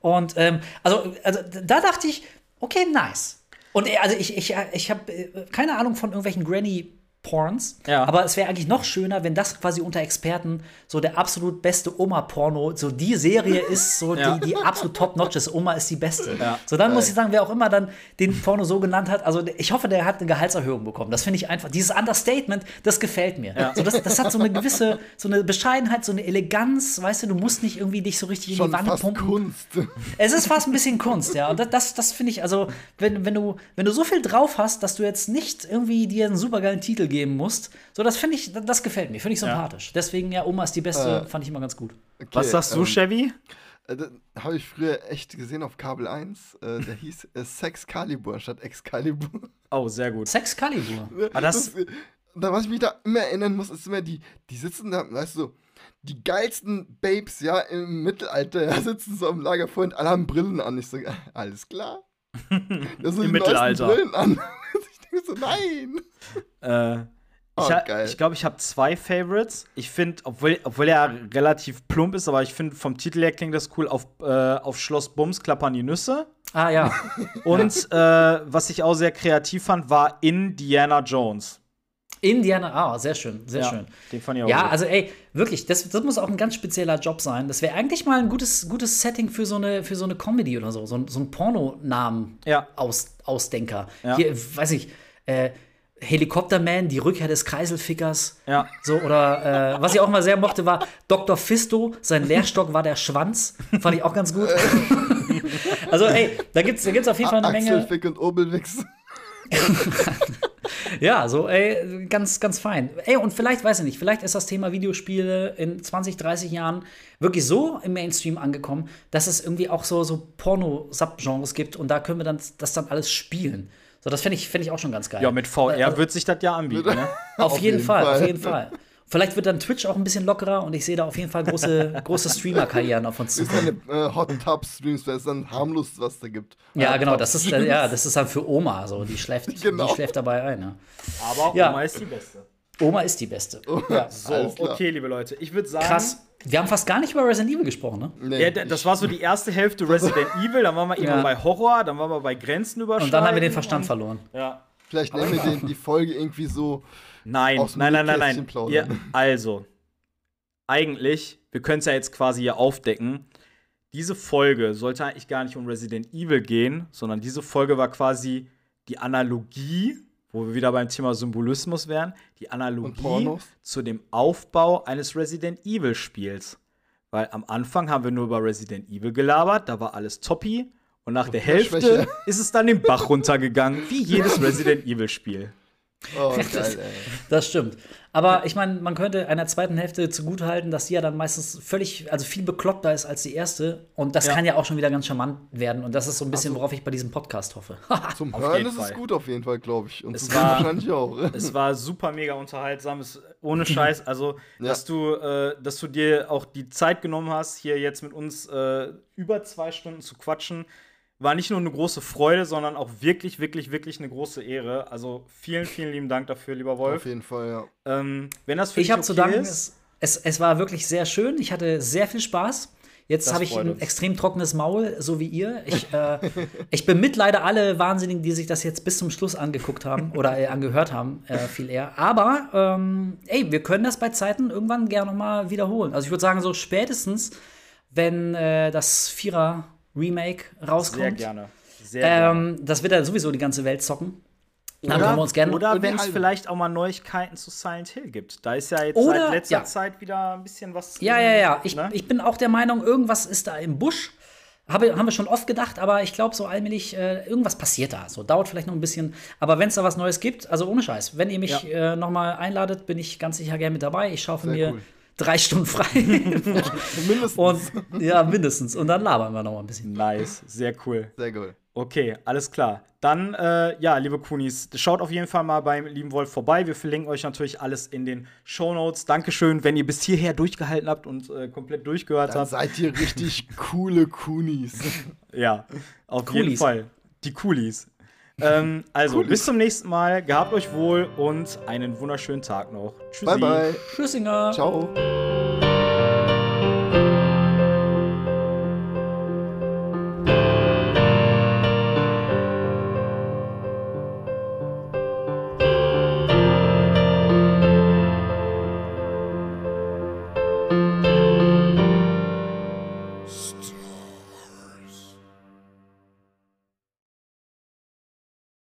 Und ähm, also, also da dachte ich, okay, nice. Und äh, also ich, ich, ich habe äh, keine Ahnung von irgendwelchen Granny. Porns, Ja. aber es wäre eigentlich noch schöner, wenn das quasi unter Experten so der absolut beste Oma-Porno, so die Serie <laughs> ist, so Ja. die, die absolut top-notch ist. Oma ist die Beste. Ja. So, dann muss ich sagen, wer auch immer dann den Porno so genannt hat, also ich hoffe, der hat eine Gehaltserhöhung bekommen. Das finde ich einfach, dieses Understatement, das gefällt mir. So, das, das hat so eine gewisse, so eine Bescheidenheit, so eine Eleganz, weißt du, du musst nicht irgendwie dich so richtig in Schon die Wanne fast pumpen. Kunst. Es ist fast ein bisschen Kunst, ja. Und das, das, das finde ich, also, wenn, wenn, du, wenn du so viel drauf hast, dass du jetzt nicht irgendwie dir einen supergeilen Titel geben musst, so, das finde ich, das gefällt mir, finde ich sympathisch. Deswegen, ja, Oma ist die Beste, Äh, fand ich immer ganz gut. Okay, was sagst du, ähm, Chevy? Äh, das Habe ich früher echt gesehen auf Kabel 1. Äh, der hieß äh, Sex Calibur statt Excalibur. Oh, sehr gut. Sex Calibur. Aber das- äh, da, was ich mich da immer erinnern muss, ist immer die, die sitzen da, weißt du, die geilsten Babes, ja, im Mittelalter, ja, sitzen so am Lagerfeuer und alle haben Brillen an. Ich so, <laughs> alles klar. <laughs> Das sind Im Mittelalter. Brillen an. <laughs> so, nein. Äh, ich Oh, ha- geil. ich glaube, ich habe zwei Favorites. Ich finde, obwohl, obwohl er relativ plump ist, aber ich finde, vom Titel her klingt das cool. Auf, äh, auf Schloss Bums klappern die Nüsse. Ah, ja. <laughs> Und äh, was ich auch sehr kreativ fand, war Indiana Jones. Indiana, ah, sehr schön, sehr Ja, schön. den fand ich auch Ja, gut. also ey, wirklich, das, das muss auch ein ganz spezieller Job sein. Das wäre eigentlich mal ein gutes, gutes Setting für so eine, für so eine Comedy oder so, so, ein- so ein Pornonamen Ja. aus, Ausdenker. Ja. Hier, weiß ich, äh, Helikopterman, die Rückkehr des Kreiselfickers. Ja. So, oder äh, was ich auch mal sehr mochte, war Dr. Fisto, sein Lehrstock war der Schwanz. Fand ich auch ganz gut. <laughs> also, ey, da gibt's, da gibt's auf jeden Fall eine Menge. Axelfick und Obelwix. <laughs> Ja, so, ey, ganz, ganz fein. Ey, und vielleicht, weiß ich nicht, vielleicht ist das Thema Videospiele in 20, 30 Jahren wirklich so im Mainstream angekommen, dass es irgendwie auch so, so Porno-Subgenres gibt und da können wir dann das dann alles spielen. So, das fände ich, fänd ich auch schon ganz geil. Ja, mit VR Also- wird sich das ja anbieten, ne? <laughs> auf, jeden, Fall, auf Fall. jeden Fall. Vielleicht wird dann Twitch auch ein bisschen lockerer und ich sehe da auf jeden Fall große, <laughs> große Streamer-Karrieren auf uns Das ist zukommen. eine äh, Hot Tub Streams, das ist dann harmlos, was da gibt. Ja, Hot genau, das ist, Streams. ja, das ist dann für Oma so, die schläft, <laughs> Genau. die schläft dabei ein. Ja. Aber Ja. Oma ist die Beste. Oma ist die Beste. Ja. So, okay, liebe Leute. Ich würde sagen. Krass. Wir haben fast gar nicht über Resident Evil gesprochen, ne? Nee, Ja, das war so die erste Hälfte Resident <laughs> Evil, dann waren wir eben Ja. bei Horror, dann waren wir bei Grenzen überschreiten. Und dann haben wir den Verstand verloren. Ja. Vielleicht nehmen wir den, die Folge irgendwie so. Nein, Aus dem nein, nein, nein, nein. Ja, also, eigentlich, wir können es ja jetzt quasi hier aufdecken. Diese Folge sollte eigentlich gar nicht um Resident Evil gehen, sondern diese Folge war quasi die Analogie, wo wir wieder beim Thema Symbolismus wären, die Und Analogie zu dem Aufbau eines Resident Evil Spiels. Weil am Anfang haben wir nur über Resident Evil gelabert, da war alles toppi. Und nach der der Hälfte Schwäche. ist es dann den Bach runtergegangen, wie jedes <laughs> Resident Evil Spiel. Oh, <laughs> geil, ey. Das stimmt. Aber ich meine, man könnte einer zweiten Hälfte zugutehalten, dass die ja dann meistens völlig, also viel bekloppter ist als die erste. Und das Ja. kann ja auch schon wieder ganz charmant werden. Und das ist so ein bisschen, worauf ich bei diesem Podcast hoffe. <laughs> Zum Auf Hören jeden ist es gut auf jeden Fall, glaube ich. Und Es war- wahrscheinlich auch. <laughs> Es war super mega unterhaltsam, es, ohne Scheiß. Also, Ja. dass, du, äh, dass du dir auch die Zeit genommen hast, hier jetzt mit uns äh, über zwei Stunden zu quatschen, war nicht nur eine große Freude, sondern auch wirklich, wirklich, wirklich eine große Ehre. Also vielen, vielen lieben Dank dafür, lieber Wolf. Auf jeden Fall, ja. Ähm, wenn das für Ich dich habe zu okay danken, ist, es, es, es war wirklich sehr schön. Ich hatte sehr viel Spaß. Jetzt habe ich ein uns. extrem trockenes Maul, so wie ihr. Ich, äh, <laughs> ich bemitleide alle Wahnsinnigen, die sich das jetzt bis zum Schluss angeguckt haben oder äh, angehört haben, äh, viel eher. Aber, ähm, ey, wir können das bei Zeiten irgendwann gerne noch mal wiederholen. Also ich würde sagen, so spätestens, wenn äh, das Vierer-Remake rauskommt. sehr gerne. Sehr gerne. Ähm, das wird ja sowieso die ganze Welt zocken. Dann können wir uns gerne oder wenn es vielleicht auch mal Neuigkeiten zu Silent Hill gibt. Da ist ja jetzt Oder- seit letzter ja. Zeit wieder ein bisschen was. Ja, ja, ja. Ich, ne? ich bin auch der Meinung, irgendwas ist da im Busch. Habe, haben wir schon oft gedacht, aber ich glaube, so allmählich, äh, irgendwas passiert da. So dauert vielleicht noch ein bisschen. Aber wenn es da was Neues gibt, also ohne Scheiß, wenn ihr mich Ja. äh, noch mal einladet, bin ich ganz sicher gerne mit dabei. Ich schaufel Sehr mir cool. Drei Stunden frei. <laughs> Mindestens. Und ja, mindestens. Und dann labern wir noch mal ein bisschen. Nice, sehr cool. Sehr gut. Okay, alles klar. Dann, äh, ja, liebe Kunis, schaut auf jeden Fall mal beim lieben Wolf vorbei. Wir verlinken euch natürlich alles in den Show Notes. Dankeschön, wenn ihr bis hierher durchgehalten habt und äh, komplett durchgehört Dann habt. seid ihr richtig <laughs> coole Kunis. Ja, auf jeden Coolies. Fall. Die Coolies. Ähm, also, bis zum nächsten Mal. Gehabt euch wohl und einen wunderschönen Tag noch. Tschüssi. Bye, bye. Tschüssinger. Ciao.